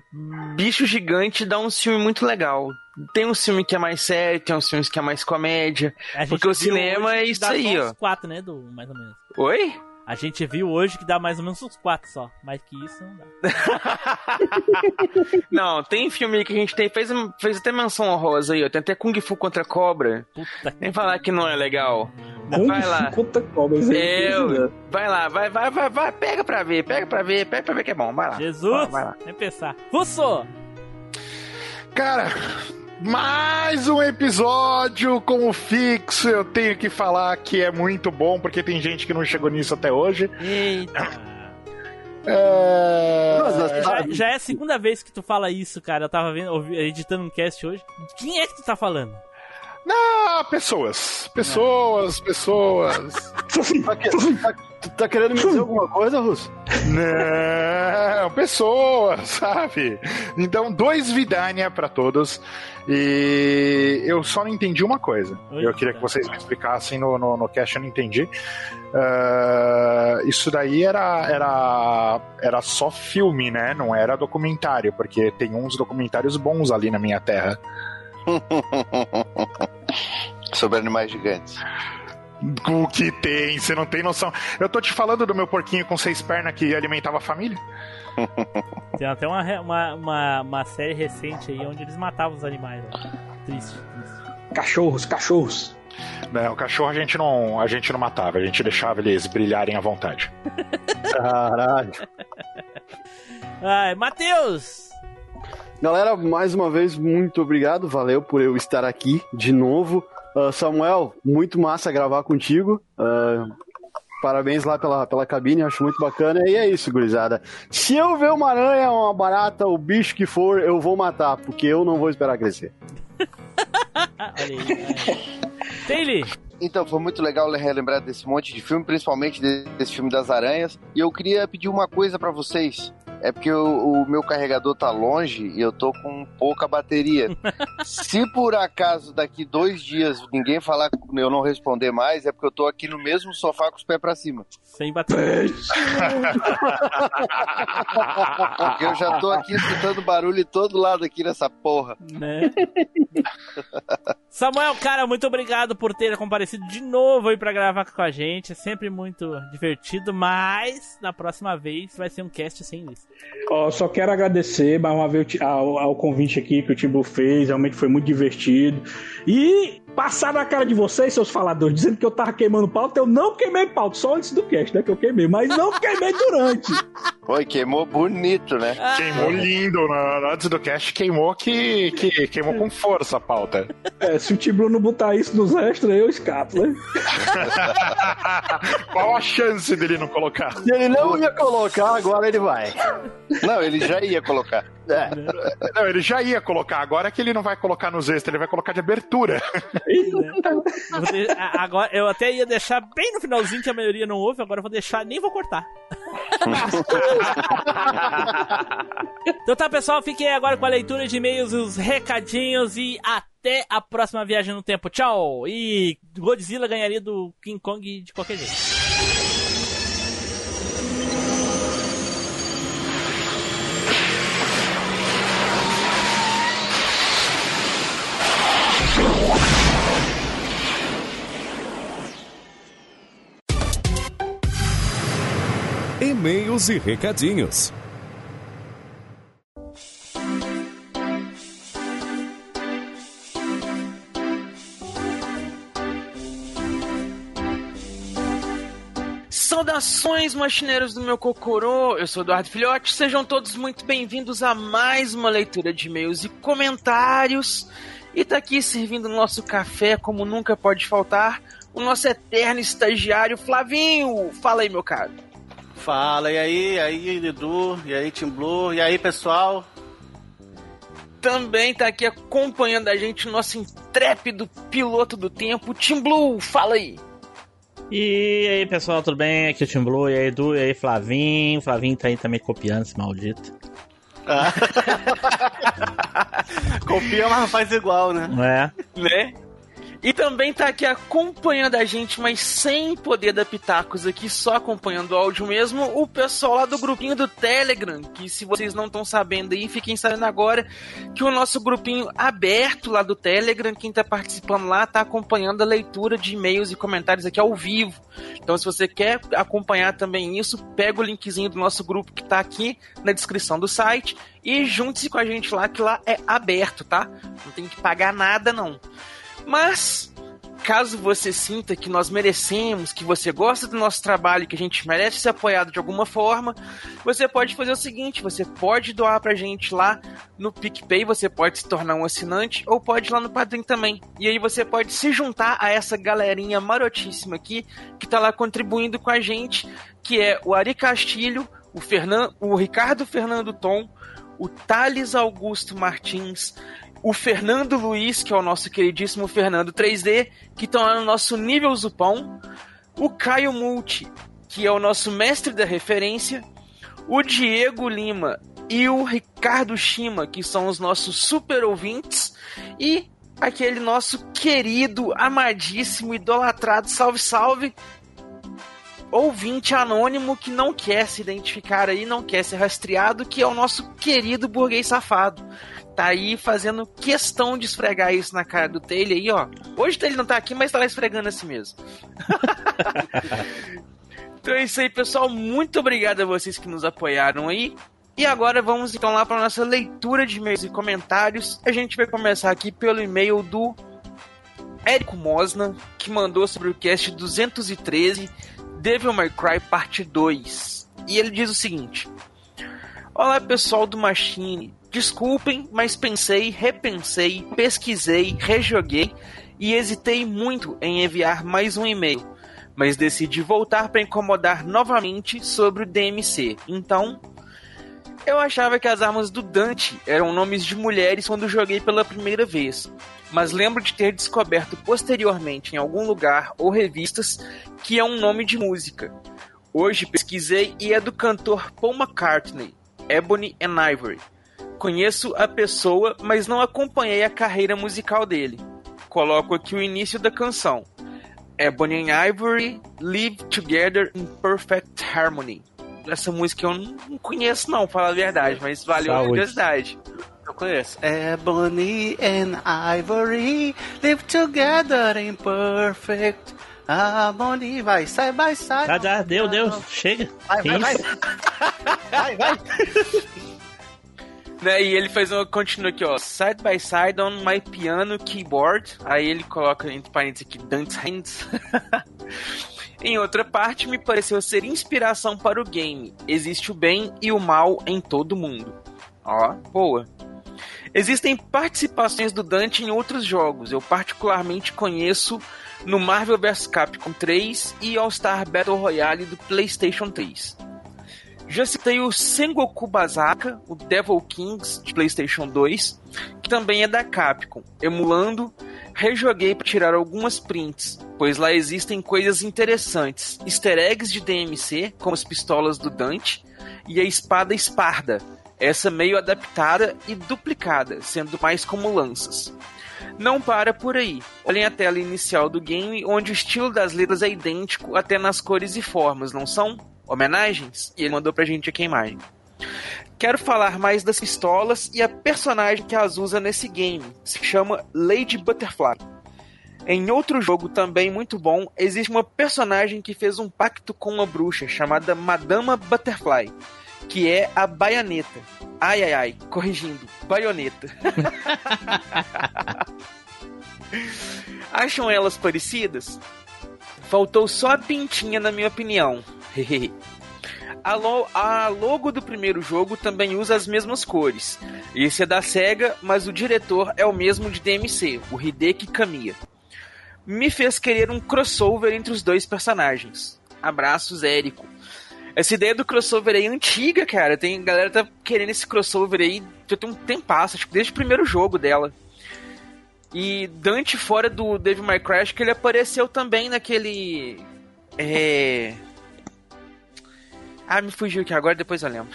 Bicho Gigante dá um filme muito legal. Tem um filme que é mais sério, tem uns filmes que é mais comédia. Porque o cinema hoje é isso aí, ó. quatro, né, Edu? Mais ou menos. Oi? A gente viu hoje que dá mais ou menos uns quatro só. Mais que isso, não dá. (laughs) Não, tem filme aí que a gente tem, fez, fez até menção honrosa aí, ó. Tem até Kung Fu contra Cobra. Puta Nem falar que não é legal. Kung vai Fu lá. contra cobras, é Eu, né? vai lá, vai, vai, vai, vai, pega pra ver, pega pra ver, pega pra ver que é bom, vai lá. Jesus! Vai lá. Nem pensar. Russo! Cara, mais um episódio com o fixo. Eu tenho que falar que é muito bom, porque tem gente que não chegou nisso até hoje. Eita! É... Já, já é a segunda vez que tu fala isso, cara. Eu tava vendo, editando um cast hoje. Quem é que tu tá falando? Não, pessoas. Pessoas, pessoas. (laughs) Tá, que- tá- tu tá querendo me dizer alguma coisa, Russo? Não, pessoas, sabe? Então, dois Vidania pra todos. E eu só não entendi uma coisa. Eu queria que vocês me explicassem no, no, no cast, eu não entendi. Ah, isso daí era, era, era só filme, né? Não era documentário, porque tem uns documentários bons ali na minha terra. (laughs) Sobre animais gigantes. O que tem? Você não tem noção. Eu tô te falando do meu porquinho com seis pernas que alimentava a família? (laughs) Tem até uma, uma, uma, uma série recente aí onde eles matavam os animais. Ó. Triste, triste. Cachorros, cachorros. Não, o cachorro a gente não, a gente não matava, a gente deixava eles brilharem à vontade. Caralho. (laughs) Ai, Matheus! Galera, mais uma vez, muito obrigado. Valeu por eu estar aqui de novo. Ah, Samuel, muito massa gravar contigo. Ah, parabéns lá pela, pela cabine, acho muito bacana. E é isso, gurizada. Se eu ver uma aranha, uma barata, o bicho que for, eu vou matar, porque eu não vou esperar crescer. (laughs) Olha aí. Taylor! Então, foi muito legal relembrar desse monte de filme, principalmente desse filme das aranhas. E eu queria pedir uma coisa pra vocês. É porque o, o meu carregador tá longe e eu tô com pouca bateria. (laughs) Se por acaso daqui dois dias ninguém falar, eu não responder mais, é porque eu tô aqui no mesmo sofá com os pés pra cima. Sem bater. (laughs) Porque eu já tô aqui escutando barulho de todo lado aqui nessa porra. Né? (laughs) Samuel, cara, muito obrigado por ter comparecido de novo aí pra gravar com a gente. É sempre muito divertido, mas na próxima vez vai ser um cast sem isso. Só quero agradecer mais uma vez ao, ao convite aqui que o Timbu fez, realmente foi muito divertido. E passar na cara de vocês, seus faladores, dizendo que eu tava queimando pauta. Eu não queimei pauta, só antes do cast, né? Que eu queimei, mas não queimei durante. (laughs) Foi, queimou bonito, né? Queimou lindo. na- Antes do cast, queimou que, que queimou com força a pauta. É, se o Tiblu não botar isso nos extras, eu escapo, né? (laughs) Qual a chance dele não colocar? Se ele não ia colocar, agora ele vai. Não, ele já ia colocar. É. Não, ele já ia colocar. Agora é que ele não vai colocar nos extras, ele vai colocar de abertura. Vou de- Agora, eu até ia deixar bem no finalzinho que a maioria não ouve, agora eu vou deixar, nem vou cortar. (laughs) então tá, pessoal, fiquem agora com a leitura de e-mails, os recadinhos e até a próxima viagem no tempo. Tchau! E Godzilla ganharia do King Kong de qualquer jeito. E-mails e recadinhos. Saudações, machineiros do meu Cocorô! Eu sou Eduardo Filhote, sejam todos muito bem-vindos a mais uma leitura de e-mails e comentários. E tá aqui servindo nosso café, como nunca pode faltar, o nosso eterno estagiário Flavinho. Fala aí, meu caro. Fala, e aí, e aí, Edu, e aí, Team Blue, e aí, pessoal? Também tá aqui acompanhando a gente o nosso intrépido piloto do tempo, Tim Blue. Fala aí. E aí, pessoal, tudo bem? Aqui é o Tim Blue, e aí, Edu, e aí, Flavinho. Flavinho tá aí também copiando esse maldito. (laughs) Copia, mas faz igual, né? É. né? E também tá aqui acompanhando a gente, mas sem poder dar pitacos aqui, só acompanhando o áudio mesmo, o pessoal lá do grupinho do Telegram, que se vocês não estão sabendo aí, fiquem sabendo agora que o nosso grupinho aberto lá do Telegram, quem tá participando lá, tá acompanhando a leitura de e-mails e comentários aqui ao vivo. Então se você quer acompanhar também isso, pega o linkzinho do nosso grupo que tá aqui na descrição do site e junte-se com a gente lá, que lá é aberto, tá? Não tem que pagar nada não. Mas, caso você sinta que nós merecemos, que você gosta do nosso trabalho, que a gente merece ser apoiado de alguma forma, você pode fazer o seguinte: você pode doar pra gente lá no PicPay, você pode se tornar um assinante, ou pode ir lá no Padrim também. E aí você pode se juntar a essa galerinha marotíssima aqui, que tá lá contribuindo com a gente, que é o Ari Castilho, o, Fernan o Ricardo Fernando Tom, o Thales Augusto Martins, o Fernando Luiz, que é o nosso queridíssimo Fernando 3D, que estão lá no nosso nível Zupão, o Caio Multi, que é o nosso mestre da referência, o Diego Lima e o Ricardo Shima, que são os nossos super ouvintes, e aquele nosso querido, amadíssimo, idolatrado, salve, salve, ouvinte anônimo que não quer se identificar aí, não quer ser rastreado, que é o nosso querido burguês safado. Tá aí fazendo questão de esfregar isso na cara do Taylor aí, ó. Hoje Taylor não tá aqui, mas tá lá esfregando assim mesmo. (laughs) então é isso aí, pessoal. Muito obrigado a vocês que nos apoiaram aí. E agora vamos então lá para nossa leitura de e-mails e comentários. A gente vai começar aqui pelo e-mail do Érico Mosna, que mandou sobre o cast 213, Devil May Cry Parte 2. E ele diz o seguinte: Olá pessoal do Machine, desculpem, mas pensei, repensei, pesquisei, rejoguei e hesitei muito em enviar mais um e-mail, mas decidi voltar para incomodar novamente sobre o DMC. Então, eu achava que as armas do Dante eram nomes de mulheres quando joguei pela primeira vez, mas lembro de ter descoberto posteriormente em algum lugar ou revistas que é um nome de música. Hoje pesquisei e é do cantor Paul McCartney, Ebony and Ivory. Conheço a pessoa, mas não acompanhei a carreira musical dele. Coloco aqui o início da canção. Ebony and Ivory live together in perfect harmony. Essa música eu não conheço não, falar a verdade, mas valeu a Saúde. curiosidade. Eu conheço. Ebony and Ivory live together in perfect harmony. Vai, sai, vai, sai. Já, já, deu, deu. Chega. Vai, vai, (laughs) vai. Vai, vai. Né, e ele faz uma. Continua aqui, ó. Side by side on my piano keyboard. Aí ele coloca entre parênteses aqui Dante's Hands. (laughs) Em outra parte, me pareceu ser inspiração para o game. Existe o bem e o mal em todo mundo. Ó, boa. Existem participações do Dante em outros jogos. Eu particularmente conheço no Marvel vs Capcom 3 e All Star Battle Royale do PlayStation 3. Já citei o Sengoku Basaka, o Devil Kings de PlayStation 2, que também é da Capcom, emulando. Rejoguei para tirar algumas prints, pois lá existem coisas interessantes, easter eggs de DMC, como as pistolas do Dante e a espada Esparda, essa meio adaptada e duplicada, sendo mais como lanças. Não para por aí. Olhem a tela inicial do game, onde o estilo das letras é idêntico até nas cores e formas, não são? Homenagens? E ele mandou pra gente aqui a imagem. Quero falar mais das pistolas e a personagem que as usa nesse game. Se chama Lady Butterfly. Em outro jogo também muito bom, existe uma personagem que fez um pacto com uma bruxa chamada Madama Butterfly, que é a Baianeta. Ai ai ai, corrigindo, baioneta. (laughs) Acham elas parecidas? Faltou só a pintinha, na minha opinião. A, lo a logo do primeiro jogo também usa as mesmas cores. Esse é da SEGA, mas o diretor é o mesmo de DMC, o Hideki Kamiya. Me fez querer um crossover entre os dois personagens. Abraços, Érico. Essa ideia do crossover aí é antiga, cara. Tem galera tá querendo esse crossover aí já tem um tempo, tipo, desde o primeiro jogo dela. E Dante fora do Devil May Cry, que ele apareceu também naquele é Ah, me fugiu aqui agora, depois eu lembro. (laughs)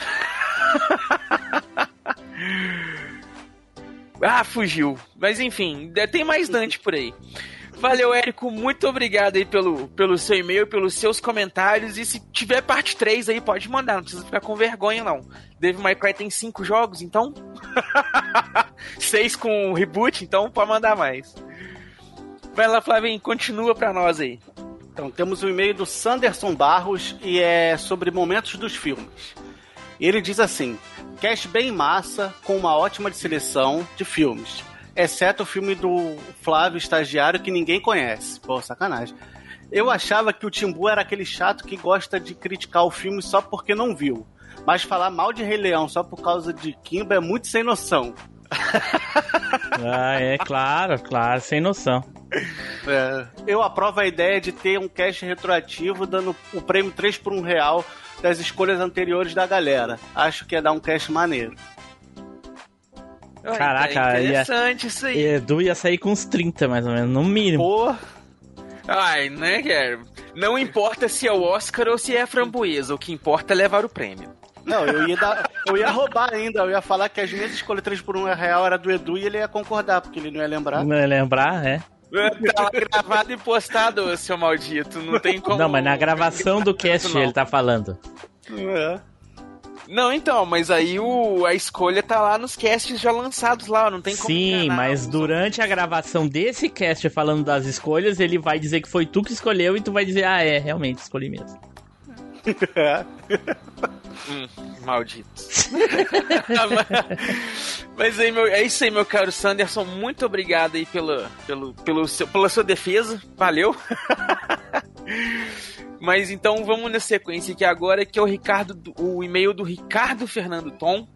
ah, fugiu. Mas enfim, tem mais Dante por aí. Valeu, Érico. Muito obrigado aí pelo, pelo seu e-mail, pelos seus comentários. E se tiver parte 3 aí, pode mandar. Não precisa ficar com vergonha, não. Devil May Cry tem 5 jogos, então. (laughs) 6 com reboot, então pode mandar mais. Vai lá, Flavinho, continua pra nós aí. Então, temos o um e-mail do Sanderson Barros e é sobre momentos dos filmes. Ele diz assim: Cast bem massa, com uma ótima seleção de filmes exceto o filme do Flávio Estagiário que ninguém conhece. Pô, sacanagem. Eu achava que o Timbu era aquele chato que gosta de criticar o filme só porque não viu. Mas falar mal de Rei Leão só por causa de Kimba é muito sem noção. (laughs) ah, é claro, claro, sem noção. É, eu aprovo a ideia de ter um cash retroativo dando o prêmio 3 por 1 real das escolhas anteriores da galera. Acho que ia dar um cash maneiro. Caraca, é interessante ia, isso aí. Edu ia sair com uns 30, mais ou menos, no mínimo. Pô. Ai, né, Guilherme? Não importa se é o Oscar ou se é a framboesa, o que importa é levar o prêmio. Não, eu ia, dar, eu ia roubar ainda, eu ia falar que as minhas escolhas 3 por 1 real era do Edu e ele ia concordar, porque ele não ia lembrar. Não ia lembrar, é. Tá gravado e postado, seu maldito. Não tem como. Não, mas na gravação do cast ele tá falando. É. Não, então, mas aí o, a escolha tá lá nos casts já lançados lá, não tem como. Sim, mas durante a gravação desse cast falando das escolhas, ele vai dizer que foi tu que escolheu e tu vai dizer, ah, é, realmente escolhi mesmo. (laughs) hum, maldito. (laughs) mas aí, meu, é isso aí, meu caro Sanderson. Muito obrigado aí pelo, pelo, pelo seu, pela sua defesa. Valeu. (laughs) Mas então vamos na sequência aqui agora, que é o Ricardo, o e-mail do Ricardo Fernando Tom,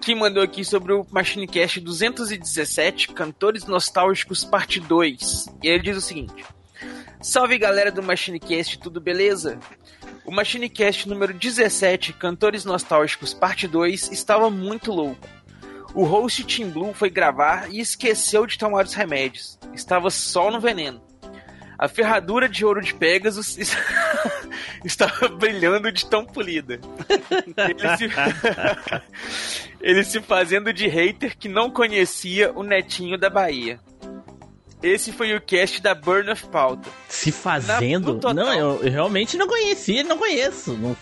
que mandou aqui sobre o Machinecast 217, Cantores Nostálgicos, parte 2. E ele diz o seguinte: Salve galera do Machinecast, tudo beleza? O Machinecast número 17, Cantores Nostálgicos, parte 2, estava muito louco. O host Team Blue foi gravar e esqueceu de tomar os remédios. Estava só no veneno. A ferradura de ouro de Pegasus (laughs) estava brilhando de tão polida. Ele se... (laughs) Ele se fazendo de hater que não conhecia o netinho da Bahia. Esse foi o cast da Burn of Pauta. Se fazendo? não, eu, eu, realmente não conhecia, não conheço. Não,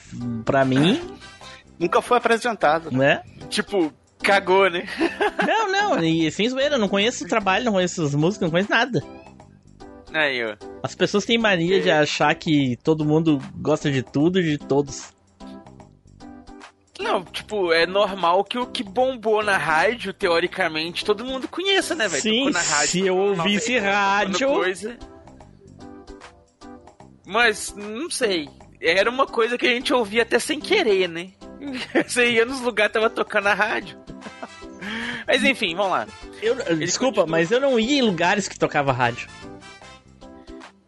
pra mim. (laughs) Nunca foi apresentado. Né? Tipo, cagou, né? (laughs) não, não, e sem zoeira, não conheço o trabalho, não conheço as músicas, não conheço nada. Aí, ó. As pessoas têm mania de achar que todo mundo gosta de tudo e de todos. Não, tipo, é normal que o que bombou na rádio, teoricamente, todo mundo conheça, né, velho? Sim, rádio, se eu ouvisse rádio- Coisa. Mas, não sei. Era uma coisa que a gente ouvia até sem querer, né? (laughs) Você ia nos lugares, tava tocando a rádio. (laughs) Mas enfim, vamos lá. Eu, desculpa, mas eu não ia em lugares que tocava rádio.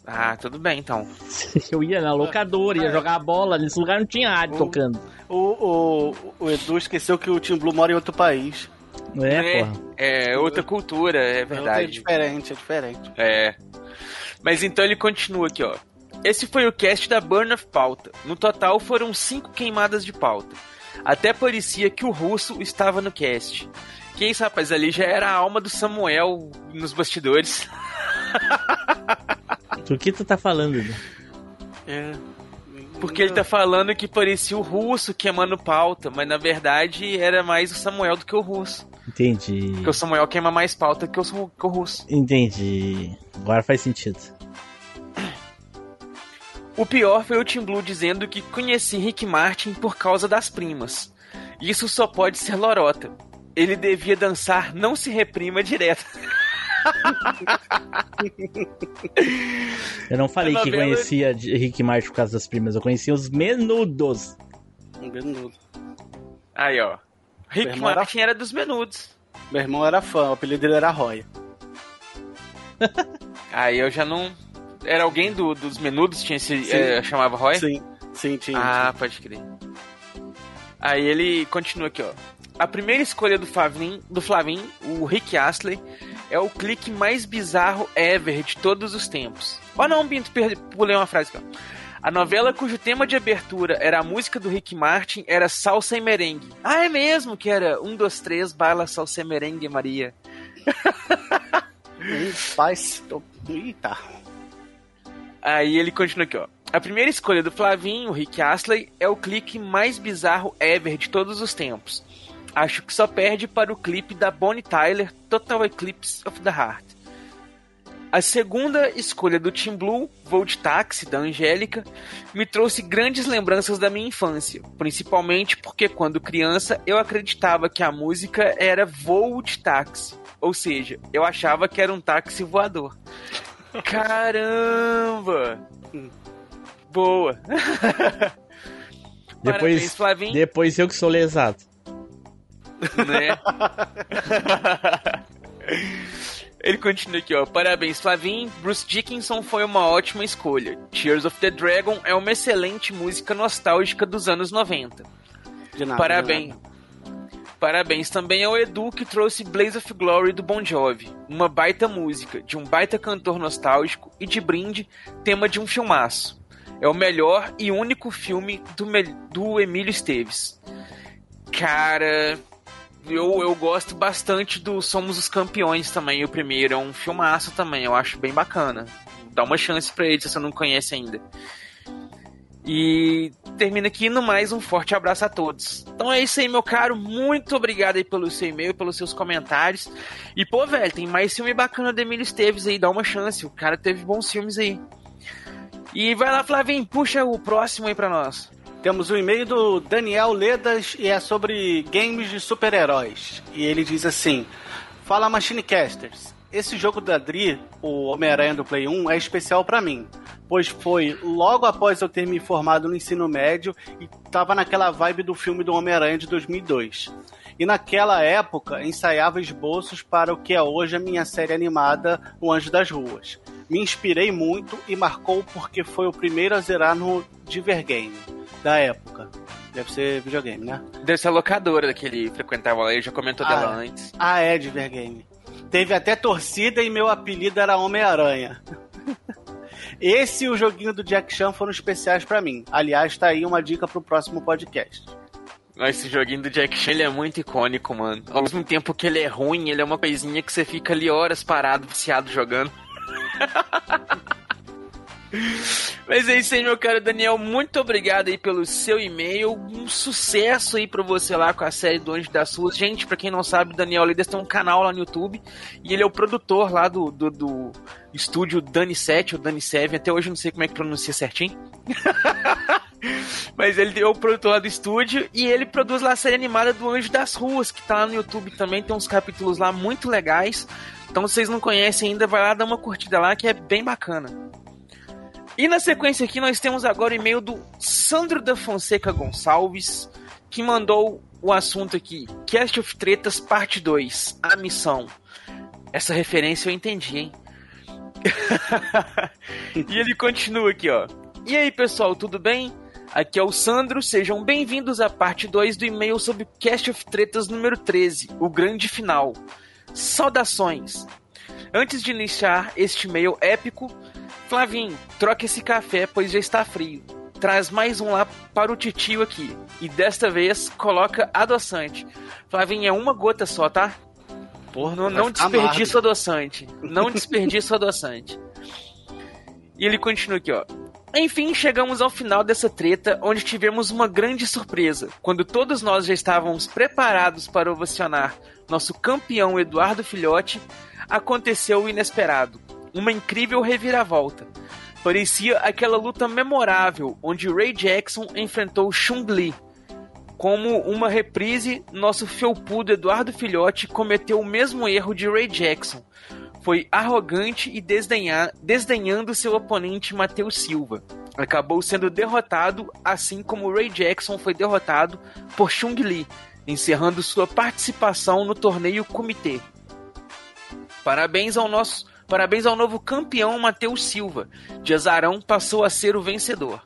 Ah, tudo bem então. (laughs) Eu ia na locadora, ia jogar bola, nesse lugar não tinha rádio tocando. O, o, o Edu esqueceu que o Tim Blue mora em outro país. É, é, é outra cultura, é É verdade. diferente, é diferente. É. Mas então ele continua aqui, ó. Esse foi o cast da Burn of Pauta. No total foram cinco queimadas de pauta. Até parecia que o russo estava no cast. Que isso, rapaz, ali já era a alma do Samuel nos bastidores. (laughs) Do que tu tá falando, Edu? É. Porque ele tá falando que parecia o russo queimando pauta, mas na verdade era mais o Samuel do que o russo. Entendi. Porque o Samuel queima mais pauta que o, que o russo. Entendi. Agora faz sentido. O pior foi o Tim Blue dizendo que conheci Rick Martin por causa das primas. Isso só pode ser lorota. Ele devia dançar Não Se Reprima direto. (laughs) (laughs) Eu não falei A que novela- conhecia de Rick Martin por causa das primas, eu conhecia os menudos. Um menudo. Aí, ó. Rick irmão era- Martin era dos menudos. Meu irmão era fã, o apelido dele era Roya. (laughs) Aí eu já não. Era alguém do- dos menudos tinha esse. Sim. eh, chamava Roy? Sim, sim, tinha. Ah, pode crer. Aí ele continua aqui, ó. A primeira escolha do Flavin, do Flavin, o Rick Astley, é o clique mais bizarro ever de todos os tempos. Oh não, Binto, perdi- pulei uma frase aqui. A novela cujo tema de abertura era a música do Rick Martin era Salsa e Merengue. Ah, é mesmo que era um, dois, três, baila salsa e merengue, Maria. (laughs) Faz. Eita. Aí ele continua aqui, ó. A primeira escolha do Flavinho, o Rick Astley, é o clique mais bizarro ever de todos os tempos. Acho que só perde para o clipe da Bonnie Tyler, Total Eclipse of the Heart. A segunda escolha do Team Blue, Voo de Táxi, da Angélica, me trouxe grandes lembranças da minha infância, principalmente porque quando criança eu acreditava que a música era Voo de Táxi, ou seja, eu achava que era um táxi voador. (laughs) Caramba! Boa! (laughs) Parabéns, Depois, Flavinho. depois eu que sou lesado. Né? (laughs) Ele continua aqui, ó. Parabéns, Flavinho. Bruce Dickinson foi uma ótima escolha. Tears of the Dragon é uma excelente música nostálgica dos anos 90. De nada, Parabéns. Parabéns também ao Edu que trouxe Blaze of Glory do Bon Jovi, uma baita música, de um baita cantor nostálgico e de brinde, tema de um filmaço. É o melhor e único filme do, do Emílio Esteves. Cara, eu, eu gosto bastante do Somos os Campeões também, o primeiro. É um filmaço também, eu acho bem bacana. Dá uma chance pra ele se você não conhece ainda. E termina aqui no mais um forte abraço a todos. Então é isso aí, meu caro. Muito obrigado aí pelo seu e-mail, pelos seus comentários. E pô, velho, tem mais filme bacana do Emílio Esteves aí, dá uma chance. O cara teve bons filmes aí. E vai lá, Flavinho, puxa o próximo aí pra nós. Temos um e-mail do Daniel Ledas e é sobre games de super-heróis. E ele diz assim: Fala Machinecasters. Esse jogo da Dri, o Homem-Aranha do Play 1, é especial pra mim, pois foi logo após eu ter me formado no ensino médio e tava naquela vibe do filme do Homem-Aranha de 2002. E naquela época ensaiava esboços para o que é hoje a minha série animada O Anjo das Ruas. Me inspirei muito e marcou porque foi o primeiro a zerar no Divergame da época. Deve ser videogame, né? Deve ser a locadora que ele frequentava lá, ele já comentou dela Ah, antes. Ah, é Divergame. Teve até torcida e meu apelido era Homem-Aranha. (laughs) Esse e o joguinho do Jack Chan foram especiais pra mim. Aliás, tá aí uma dica pro próximo podcast. Esse joguinho do Jack Chan ele é muito icônico, mano. Ao mesmo tempo que ele é ruim, ele é uma coisinha que você fica ali horas parado, viciado jogando. (laughs) Mas é isso aí, meu caro Daniel. Muito obrigado aí pelo seu e-mail. Um sucesso aí pra você lá com a série do Anjo das Ruas. Gente, pra quem não sabe, Daniel Lidas tem um canal lá no YouTube. E ele é o produtor lá do, do, do estúdio Dani 7 ou Dani 7. Até hoje eu não sei como é que pronuncia certinho. (laughs) (laughs) Mas ele é o produtor lá do estúdio e ele produz lá a série animada do Anjo das Ruas, que tá lá no YouTube também, tem uns capítulos lá muito legais. Então, se vocês não conhecem ainda, vai lá dar uma curtida lá que é bem bacana. E na sequência aqui nós temos agora o e-mail do Sandro da Fonseca Gonçalves, que mandou o assunto aqui: Cast of Tretas Parte 2, a missão. Essa referência eu entendi, hein? (laughs) e ele continua aqui, ó. E aí, pessoal, tudo bem? Aqui é o Sandro, sejam bem-vindos à parte 2 do e-mail sobre Cast of Tretas número 13, o grande final. Saudações! Antes de iniciar este e-mail épico, Flavinho, troque esse café, pois já está frio. Traz mais um lá para o titio aqui. E desta vez, coloca adoçante. Flavinho, é uma gota só, tá? Porra, não, não desperdiça o adoçante. Não desperdiça o adoçante. (laughs) E ele continua aqui, ó. Enfim, chegamos ao final dessa treta, onde tivemos uma grande surpresa. Quando todos nós já estávamos preparados para ovacionar nosso campeão Eduardo Filhote, aconteceu o inesperado. Uma incrível reviravolta. Parecia aquela luta memorável onde Ray Jackson enfrentou Chung Li. Como uma reprise, nosso felpudo Eduardo Filhote cometeu o mesmo erro de Ray Jackson, foi arrogante e desdenhar, desdenhando seu oponente Matheus Silva. Acabou sendo derrotado, assim como Ray Jackson foi derrotado por Chung Li, encerrando sua participação no torneio Comitê. Parabéns ao nosso, parabéns ao novo campeão Matheus Silva. De azarão passou a ser o vencedor.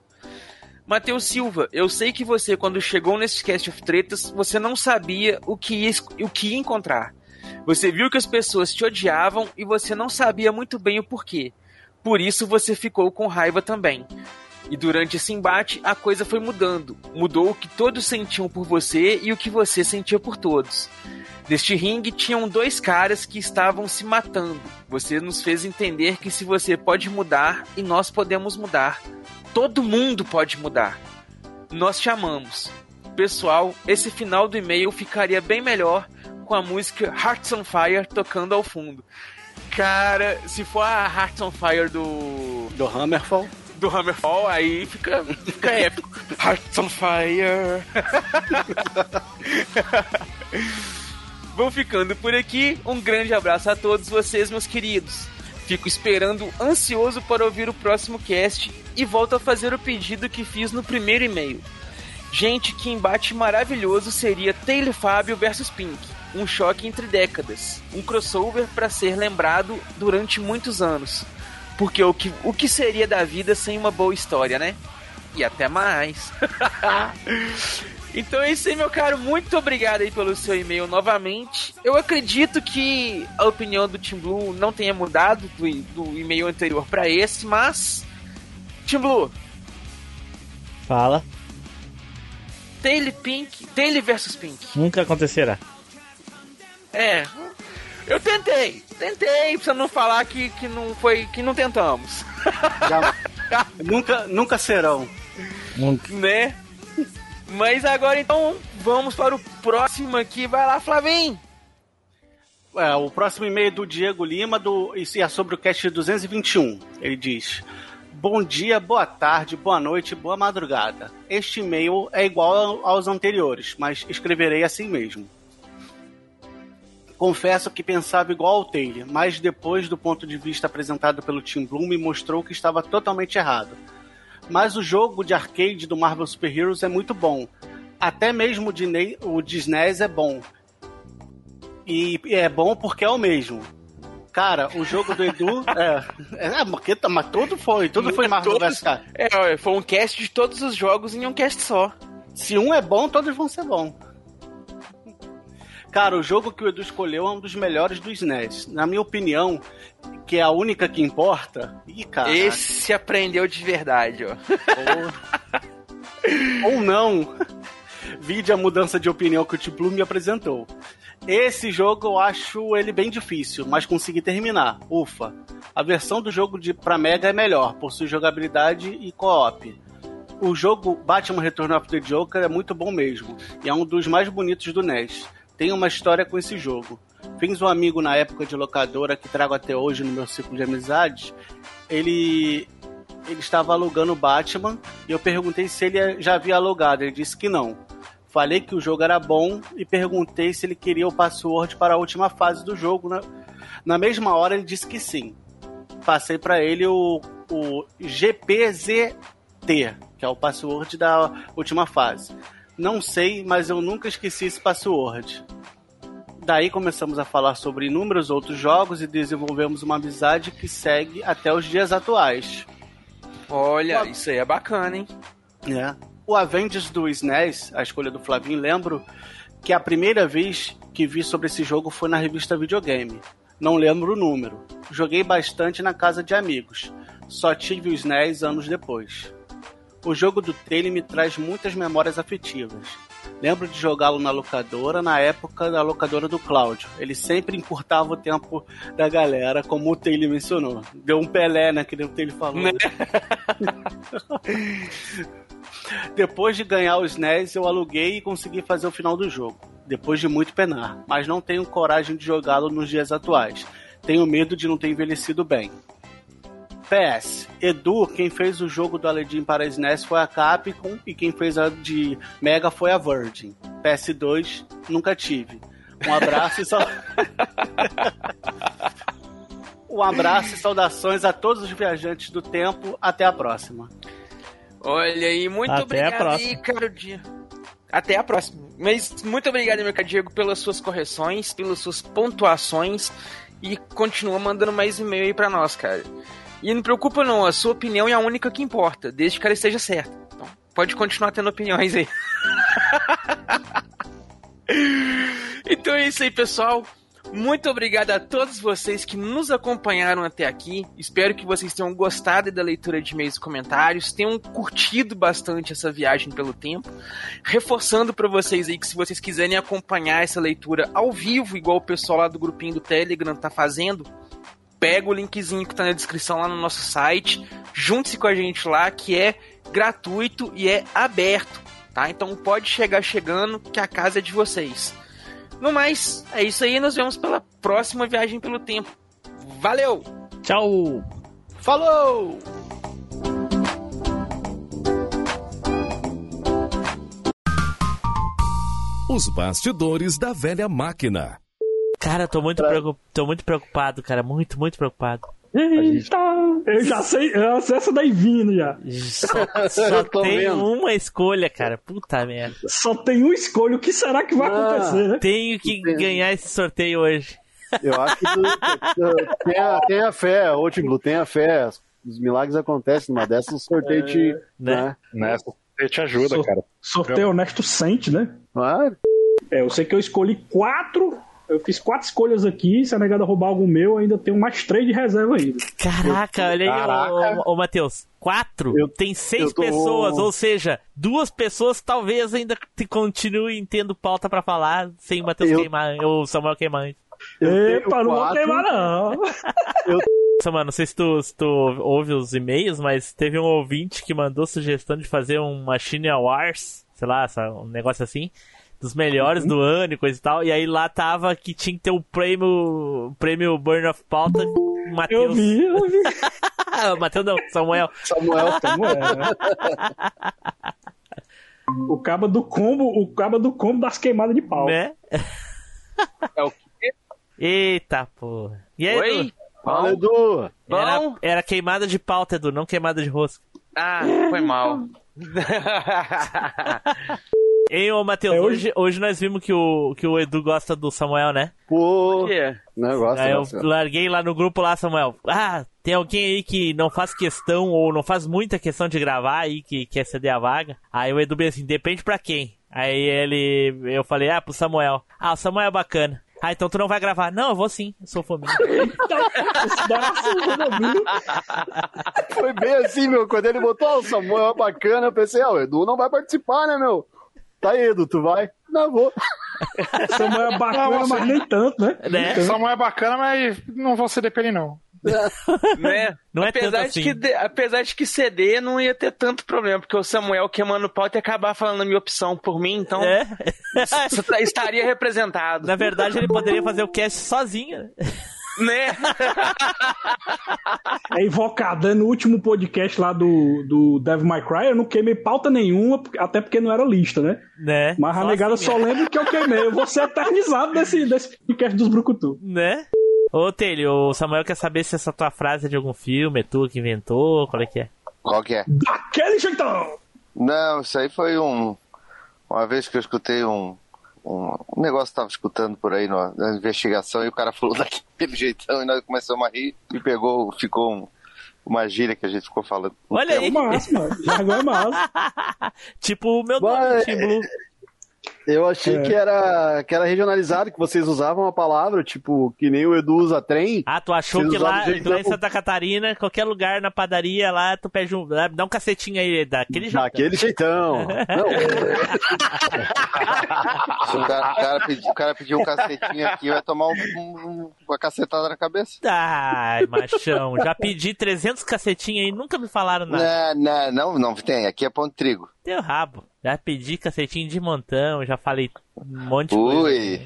Matheus Silva, eu sei que você, quando chegou nesse Cast of Tretas, você não sabia o que ia, o que ia encontrar. Você viu que as pessoas te odiavam e você não sabia muito bem o porquê. Por isso você ficou com raiva também. E durante esse embate, a coisa foi mudando. Mudou o que todos sentiam por você e o que você sentia por todos. Neste ringue tinham dois caras que estavam se matando. Você nos fez entender que se você pode mudar e nós podemos mudar, todo mundo pode mudar. Nós te amamos. Pessoal, esse final do e-mail ficaria bem melhor com a música Hearts on Fire tocando ao fundo. Cara, se for a Hearts on Fire do. Do Hammerfall? Do Hammerfall, aí fica, fica épico. (laughs) Hearts on Fire. Vou ficando por aqui. Um grande abraço a todos vocês, meus queridos. Fico esperando ansioso para ouvir o próximo cast e volto a fazer o pedido que fiz no primeiro e-mail. Gente, que embate maravilhoso seria Taylor Fábio versus Pink um choque entre décadas, um crossover para ser lembrado durante muitos anos. Porque o que, o que seria da vida sem uma boa história, né? E até mais. (laughs) então é isso aí, meu caro. Muito obrigado aí pelo seu e-mail novamente. Eu acredito que a opinião do Team Blue não tenha mudado do, do e-mail anterior para esse, mas. Team Blue. Fala. Taylor Pink. Taylor versus Pink. Nunca acontecerá. É. Eu tentei, tentei, pra não falar que, que não foi. que não tentamos. Já, (laughs) nunca, nunca serão. Nunca. Né? Mas agora então vamos para o próximo aqui. Vai lá, Flavinho. É, o próximo e-mail é do Diego Lima, do, isso é sobre o cast 221. Ele diz: Bom dia, boa tarde, boa noite, boa madrugada. Este e-mail é igual aos anteriores, mas escreverei assim mesmo. Confesso que pensava igual ao Taylor, mas depois do ponto de vista apresentado pelo Tim Bloom me mostrou que estava totalmente errado. Mas o jogo de arcade do Marvel Super Heroes é muito bom. Até mesmo o de SNES é bom. E é bom porque é o mesmo. Cara, o jogo do Edu. (laughs) é, é, mas tudo foi, tudo foi Marvel vs. É, foi um cast de todos os jogos em um cast só. Se um é bom, todos vão ser bons. Cara, o jogo que o Edu escolheu é um dos melhores do SNES. Na minha opinião, que é a única que importa. Ih, cara. Esse aprendeu de verdade, ó. Ou, (laughs) Ou não. (laughs) Vide a mudança de opinião que o T-Blue me apresentou. Esse jogo eu acho ele bem difícil, mas consegui terminar. Ufa. A versão do jogo de pra Mega é melhor, possui jogabilidade e co-op. O jogo Batman Return of the Joker é muito bom mesmo, e é um dos mais bonitos do NES tem uma história com esse jogo. Fiz um amigo na época de locadora que trago até hoje no meu ciclo de amizades. Ele ele estava alugando Batman e eu perguntei se ele já havia alugado. Ele disse que não. Falei que o jogo era bom e perguntei se ele queria o password para a última fase do jogo. Na, na mesma hora ele disse que sim. Passei para ele o, o GPZT, que é o password da última fase. Não sei, mas eu nunca esqueci esse password. Daí começamos a falar sobre inúmeros outros jogos e desenvolvemos uma amizade que segue até os dias atuais. Olha, isso aí é bacana, hein? É. O Avengers do SNES, a escolha do Flavinho, lembro que a primeira vez que vi sobre esse jogo foi na revista Videogame. Não lembro o número. Joguei bastante na casa de amigos. Só tive o SNES anos depois. O jogo do trailer me traz muitas memórias afetivas. Lembro de jogá-lo na locadora, na época da locadora do Cláudio. Ele sempre encurtava o tempo da galera, como o Taylor mencionou. Deu um Pelé, né? Que nem o Taylor falou. (laughs) Depois de ganhar os NES, eu aluguei e consegui fazer o final do jogo. Depois de muito penar. Mas não tenho coragem de jogá-lo nos dias atuais. Tenho medo de não ter envelhecido bem. PS, Edu, quem fez o jogo do Aladdin para SNES foi a Capcom e quem fez a de Mega foi a Virgin. PS2, nunca tive. Um abraço e sal... (laughs) Um abraço e saudações a todos os viajantes do tempo. Até a próxima. Olha aí, muito Até a obrigado próxima. aí, caro Diego. Até a próxima. Mas muito obrigado, meu caro Diego, pelas suas correções, pelas suas pontuações e continua mandando mais e-mail aí pra nós, cara. E não preocupa não, a sua opinião é a única que importa, desde que ela esteja certa. Então, pode continuar tendo opiniões aí. (laughs) então é isso aí, pessoal. Muito obrigado a todos vocês que nos acompanharam até aqui. Espero que vocês tenham gostado da leitura de e-mails e comentários, tenham curtido bastante essa viagem pelo tempo. Reforçando para vocês aí que se vocês quiserem acompanhar essa leitura ao vivo, igual o pessoal lá do grupinho do Telegram tá fazendo, pega o linkzinho que tá na descrição lá no nosso site, junte-se com a gente lá, que é gratuito e é aberto, tá? Então pode chegar chegando, que a casa é de vocês. No mais, é isso aí, nos vemos pela próxima viagem pelo tempo. Valeu! Tchau! Falou! Os bastidores da velha máquina. Cara, tô muito, preocup... tô muito preocupado, cara. Muito, muito preocupado. Eita, eu já sei, eu essa daí vindo já. Só, (laughs) só tem uma escolha, cara. Puta merda. Só tem uma escolha. O que será que vai Ah. acontecer, né? Tenho que ganhar esse sorteio hoje. Eu acho que tenha, tenha fé, ô Blue, tenha fé. Os milagres acontecem numa dessas, o sorteio te. Né? Nessa, ele te ajuda, Sor- cara. Sorteio honesto sente, né? Claro. É, eu sei que eu escolhi quatro. Eu fiz quatro escolhas aqui. Se a negada roubar algum meu, eu ainda tenho mais três de reserva ainda. Caraca, olha aí, Caraca. ô, ô, ô Matheus. Quatro? Tem seis eu tô- pessoas, ou seja, duas pessoas talvez ainda te- continuem tendo pauta pra falar sem o Matheus Eu- queimar, ou o Samuel queimar. Epa, não vou queimar, não. (laughs) Samuel, não sei se tu, se tu ouve os e-mails, mas teve um ouvinte que mandou sugestão de fazer um Machine Wars, sei lá, um negócio assim, dos melhores do ano e coisa e tal, e aí lá tava que tinha que ter o prêmio, prêmio Burn of Pauta, Matheus. Eu vi, eu vi. (laughs) Matheus não, Samuel. Samuel, Samuel. O caba do combo, o caba do combo das queimadas de pau. Né? É o quê? Eita porra. E aí, Oi? Edu? Fala, Edu. Era, era queimada de pauta, Edu, não queimada de rosca. Ah, foi mal. (laughs) Hein, ô Matheus, É, hoje, hoje nós vimos que o, que o Edu gosta do Samuel, né? Pô. Por quê? Negócio, Aí eu larguei lá no grupo lá, Samuel. Ah, tem alguém aí que não faz questão ou não faz muita questão de gravar aí, que quer ceder a vaga. Aí o Edu bem assim, depende pra quem. Aí ele, eu falei, ah, pro Samuel. Ah, o Samuel é bacana. Ah, então tu não vai gravar. Não, eu vou sim, eu sou família. (laughs) Foi bem assim, meu. Quando ele botou "Ah, o Samuel é bacana, eu pensei, ah, o Edu não vai participar, né, meu? Tá aí, Edu, tu vai? Não, vou. Samuel é bacana, mas nem tanto, né? Né? Samuel é bacana, mas não vou ceder pra ele, não. né? (laughs) Não é apesar, tanto de assim. que, de- apesar de que CD não ia ter tanto problema, porque o Samuel queimando pau ia acabar falando a minha opção por mim, então É. isso tá- estaria representado. Na verdade, ele poderia fazer o cast sozinho. Né? Né? É invocada no último podcast lá do, do Devil May Cry, eu não queimei pauta nenhuma, até porque não era lista, né? Né? Mas a Só negada assim só lembra que eu queimei. Eu vou ser eternizado desse, desse podcast dos Brucutu. Né? Ô, Telho, o Samuel quer saber se essa tua frase é de algum filme, é tu que inventou, qual é que é? Qual que é? Daquele jeitão! Não, isso aí foi um. Uma vez que eu escutei um. Um, um negócio que tava escutando por aí no- na investigação e o cara (laughs) falou daquele jeitão e nós começamos a rir e pegou, ficou um- uma gíria que a gente ficou falando. Olha É aí. massa, mano. Jargão é massa. (laughs) tipo o meu nome, Vai. Team Blue. Eu achei É. que, era, que era regionalizado, que vocês usavam a palavra, tipo, que nem o Edu usa trem. Ah, tu achou que lá, lá em que- Santa Catarina, qualquer lugar na padaria lá, tu pede um. Dá um cacetinho aí, daquele jeito. Daquele jeitão. (laughs) Não, Se o cara, o cara pedi- o cara pediu um cacetinho aqui, vai tomar um- um- uma cacetada na cabeça. Ai, machão, já pedi 300 cacetinhos aí, nunca me falaram nada. Não, não, não, não tem. Aqui é pão de trigo. Teu rabo. Já pedi cacetinho de montão, já falei um monte de coisa. Ui.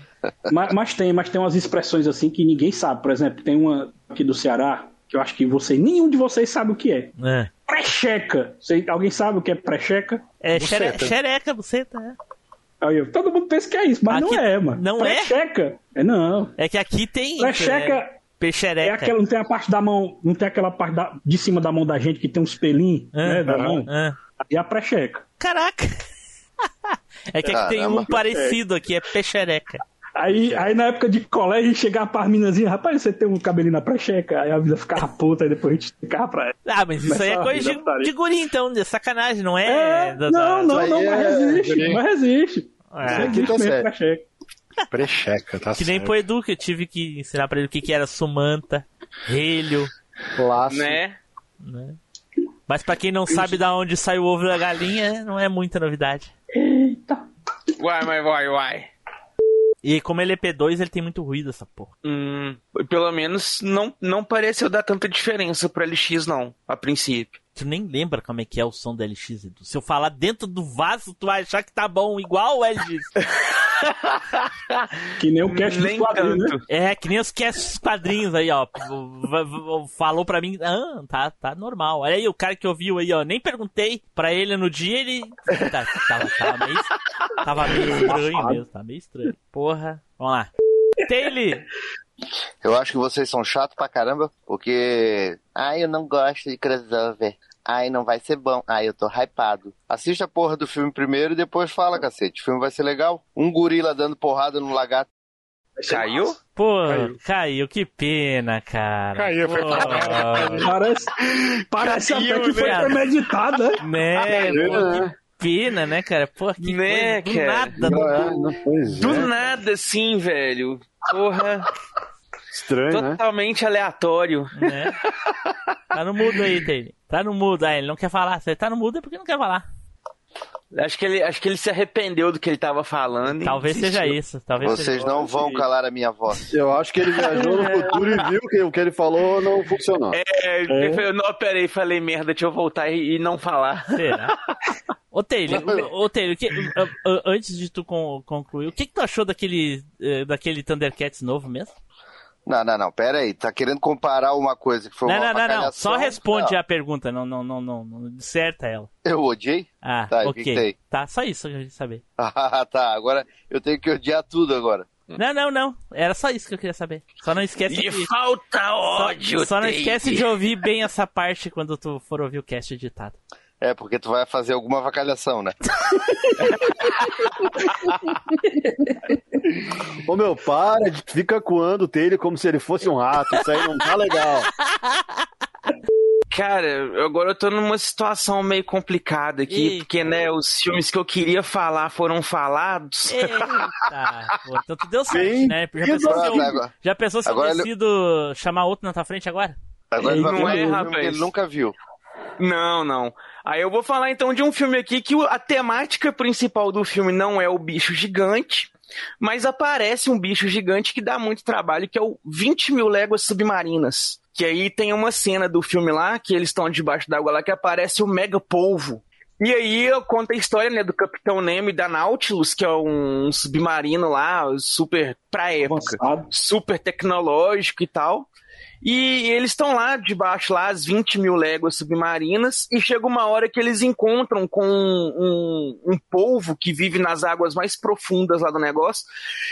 mas, mas tem, mas tem umas expressões assim que ninguém sabe. Por exemplo, tem uma aqui do Ceará, que eu acho que você, nenhum de vocês sabe o que é. É, Precheca. Você- alguém sabe o que é precheca? é Buceta. xereca, você tá. Aí eu, todo mundo pensa que é isso, mas Aqui- não é, mano. não é? Precheca. É não. É que aqui tem. Precheca É, peixereca. é aquela, não tem a parte da mão, não tem aquela parte da- de cima da mão da gente que tem uns pelinhos, né, da mão. Ah. E a precheca. Caraca! é que aqui tem Caramba. um parecido aqui, é peixereca. Aí, aí na época de colégio, chegava para as minazinhas, rapaz, você tem um cabelinho na precheca? Aí a vida ficava puta, e depois a gente ficava pra ela. Ah, mas isso aí é coisa de, de guri, então, de sacanagem, não é? É, da- não, da- não, não, mas resiste, mas resiste. É. Isso Aqui tá mesmo, precheca. Precheca, tá Que nem certo. pro Edu, que eu tive que ensinar pra ele o que, que era sumanta, relho. Clássico. Né? né? Mas pra quem não sabe da onde sai o ovo da galinha, não é muita novidade. Uai, mas vai, uai. E como ele é P2, ele tem muito ruído, essa porra. Hum, pelo menos não, não pareceu dar tanta diferença pro LX, não, a princípio. Tu nem lembra como é que é o som do LX, Edu. Se eu falar dentro do vaso, tu vai achar que tá bom, igual o LX. (laughs) (laughs) Que nem o cast Nem dos quadrinhos, né? É, que nem os cast dos quadrinhos aí, ó. Falou pra mim, ah, tá, tá normal. Olha aí, o cara que ouviu aí, ó. Nem perguntei pra ele no dia, ele. Tá, tava, tava meio, tava meio (laughs) estranho mesmo, tá meio estranho. Porra, vamos lá. Taylor, Eu acho que vocês são chatos pra caramba, porque. Ai, eu não gosto de crossover. Ai, não vai ser bom. Ai, eu tô hypado. Assista a porra do filme primeiro e depois fala, cacete. O filme vai ser legal. Um gorila dando porrada no lagarto. Caiu? Pô, caiu. que pena, cara. Caiu, foi. Parece, parece até que foi né? premeditado, né? Né, pô, que pena, né, cara? Pô, que Né, coisa, do cara? nada. Não, do- pois Do é. nada, assim, velho. Porra. Estranho, né? Totalmente aleatório. né? Tá no mudo aí, Taylor. Tá no mudo. Ah, ele não quer falar. Você tá no mudo é porque não quer falar. Acho que, ele, acho que ele se arrependeu do que ele tava falando. Talvez seja isso. Talvez Vocês seja... não vão calar a minha voz. Eu acho que ele viajou no futuro e viu que o que ele falou não funcionou. É, ele falou, não, peraí, falei merda, deixa eu voltar e, e não falar. Será? Ô, Taylor, ô, Taylor, que- antes de tu con- concluir, o que, que tu achou daquele, eh, daquele Thundercats novo mesmo? Não, não, não. Pera aí. Tá querendo comparar uma coisa que foi não, uma não, não, não. Só responde Não. a pergunta, não, não, não, não, não disserta ela. Eu odiei? Ah, Tá, o ok. que que tem? Tá, só isso que eu queria saber. (laughs) Ah, tá. Agora eu tenho que odiar tudo agora. Não, não, não. Era só isso que eu queria saber. Só não esquece E de... falta Só, ódio, só não Taylor. esquece de ouvir bem essa parte quando tu for ouvir o cast editado. É, porque tu vai fazer alguma avacalhação, né? (laughs) Ô meu, para, de- fica coando o como se ele fosse um rato. Isso aí não tá legal. Cara, agora eu tô numa situação meio complicada aqui, Eita. porque, né, os filmes que eu queria falar foram falados. Eita, (laughs) pô, então tu deu sorte, Bem né? Já pensou, se eu, já pensou se eu agora ele- decido chamar outro na tua frente agora? Agora ele vai Não falar é, rapaz. ele nunca viu. Não, não. Aí eu vou falar então de um filme aqui que a temática principal do filme não é o bicho gigante, mas aparece um bicho gigante que dá muito trabalho, que é o 20 mil léguas submarinas. Que aí tem uma cena do filme lá, que eles estão debaixo d'água lá, que aparece o mega polvo. E aí eu conto a história, né, do Capitão Nemo e da Nautilus, que é um submarino lá, super pra época, super tecnológico e tal. E eles estão lá debaixo, lá, as 20 mil léguas submarinas, e chega uma hora que eles encontram com um, um, polvo que vive nas águas mais profundas lá do negócio,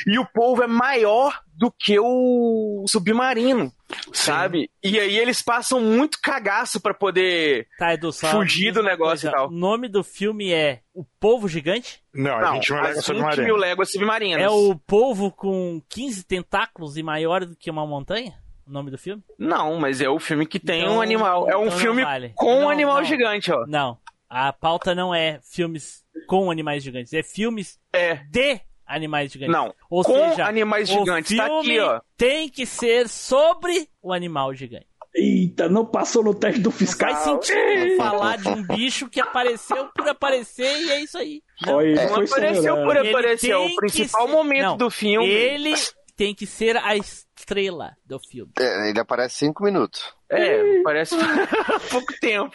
e o polvo é maior do que o submarino, sabe? E aí eles passam muito cagaço para poder tá, Edu, fugir do negócio coisa. e tal. O nome do filme é O Polvo Gigante? Não, é Não, 20 mil as léguas 20 submarinas. mil léguas submarinas. É o polvo com 15 tentáculos e maior do que uma montanha? O nome do filme? Não, mas é o filme que tem Então- um animal. É um então não filme vale. com um Não, animal não. gigante, ó. Não. A pauta não é filmes com animais gigantes, é filmes É. de animais gigantes. Não, Ou com seja, animais o gigantes. Tá aqui, filme ó. Tem que ser sobre o animal gigante. Eita, não passou no teste do fiscal. Faz sentido falar de um bicho que apareceu por aparecer e é isso aí. Olha, Não foi apareceu sem por aparecer. É o principal ser- momento Não, do filme. Ele tem que ser a estrela do filme. É, ele aparece cinco minutos. É, parece (laughs) pouco tempo.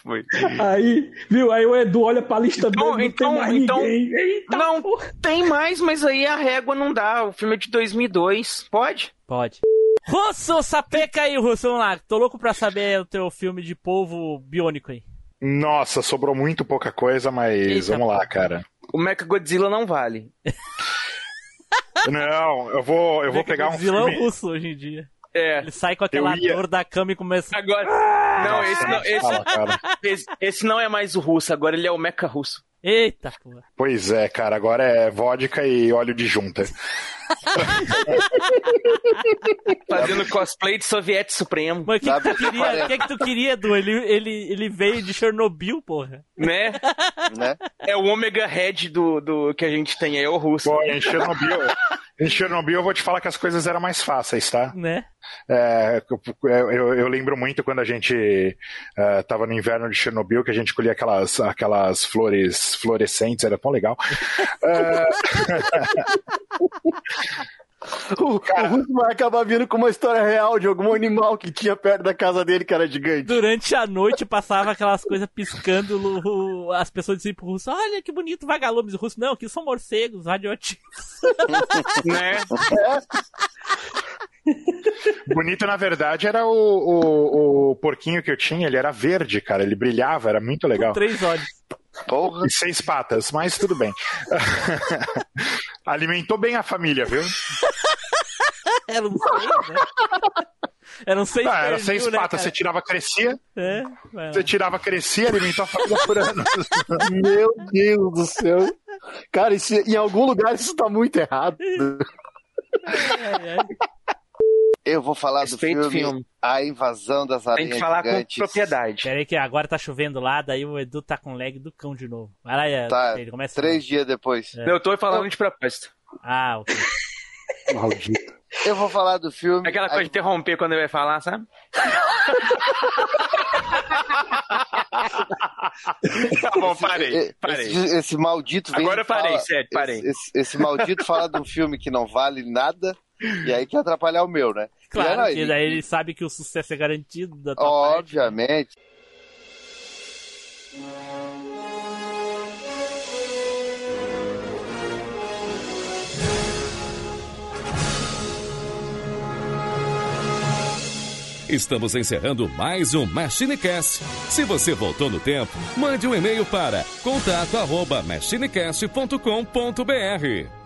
Aí, viu? Aí o Edu olha pra lista Então, dele, não tem então, mais então, ninguém. Eita, não, tem mais, mas aí a régua não dá. O filme é de 2002. Pode? Pode. Russo, sapeca aí, Russo, vamos lá. Tô louco pra saber o teu filme de polvo biônico aí. Nossa, sobrou muito pouca coisa, mas Eita, vamos lá, porra. cara. O Mecha Godzilla não vale. (laughs) Não, eu vou, eu vou pegar um vilão filme. russo hoje em dia. É. Ele sai com aquela ia- dor da cama e começa. Agora. Não, esse não, esse, Fala, cara. esse, esse não é mais o russo, agora ele é o Mecha russo. Eita, porra. Pois é, cara, agora é vodka e óleo de junta. (laughs) Fazendo cosplay de soviete supremo. Mas o que, que tu o que queria, que, que tu queria, Edu? Ele, ele, ele veio de Chernobyl, porra. Né? Né? É o Omega Red do, do que a gente tem aí, é o russo. Pô, em Chernobyl, em Chernobyl eu vou te falar que as coisas eram mais fáceis, tá? Né? É, eu, eu- lembro muito quando a gente é, tava no inverno de Chernobyl, que a gente colhia aquelas, aquelas flores fluorescentes, era tão legal. (laughs) É, O, o Russo vai acabar vindo com uma história real de algum animal que tinha perto da casa dele que era gigante. Durante a noite passava aquelas coisas piscando, o- as pessoas diziam pro russo, olha que bonito, vagalumes. O russo, não, aqui são morcegos radioativos. (laughs) Né? bonito, na verdade, era o, o, o porquinho que eu tinha, ele era verde, cara, ele brilhava, era muito legal. Três olhos. Porra. E seis patas, mas tudo bem. (laughs) Alimentou bem a família, viu? (laughs) Eram seis, né? Eram seis Ah, era seis né, patas, cara? você tirava, crescia, É, vai lá. você tirava, crescia, alimentou a família por anos. (laughs) Meu Deus do céu. Cara, isso- em algum lugar isso tá muito errado. Ai, ai. Eu vou falar Respeito do filme, filme. A Invasão das Tem Aranhas que falar com Gigantes. propriedade. Pera aí que agora tá chovendo lá, daí o Edu tá com lag do cão de novo. Vai lá, Edu, Tá, ele começa. três dias depois. É. Eu tô falando de propósito. Ah, ok. (laughs) Maldito. Eu vou falar do filme. É aquela coisa de interromper quando ele vai falar, sabe? (laughs) tá bom, parei, Esse, parei. esse- esse maldito vem Agora eu parei, fala- sério, parei. Esse, esse- esse maldito fala de um filme que não vale nada e aí quer atrapalhar o meu, né? Claro E que aí, daí ele sabe que o sucesso é garantido da tua parte. Obviamente. Estamos encerrando mais um MachineCast. Se você voltou no tempo, mande um e-mail para contato@machinecast.com.br.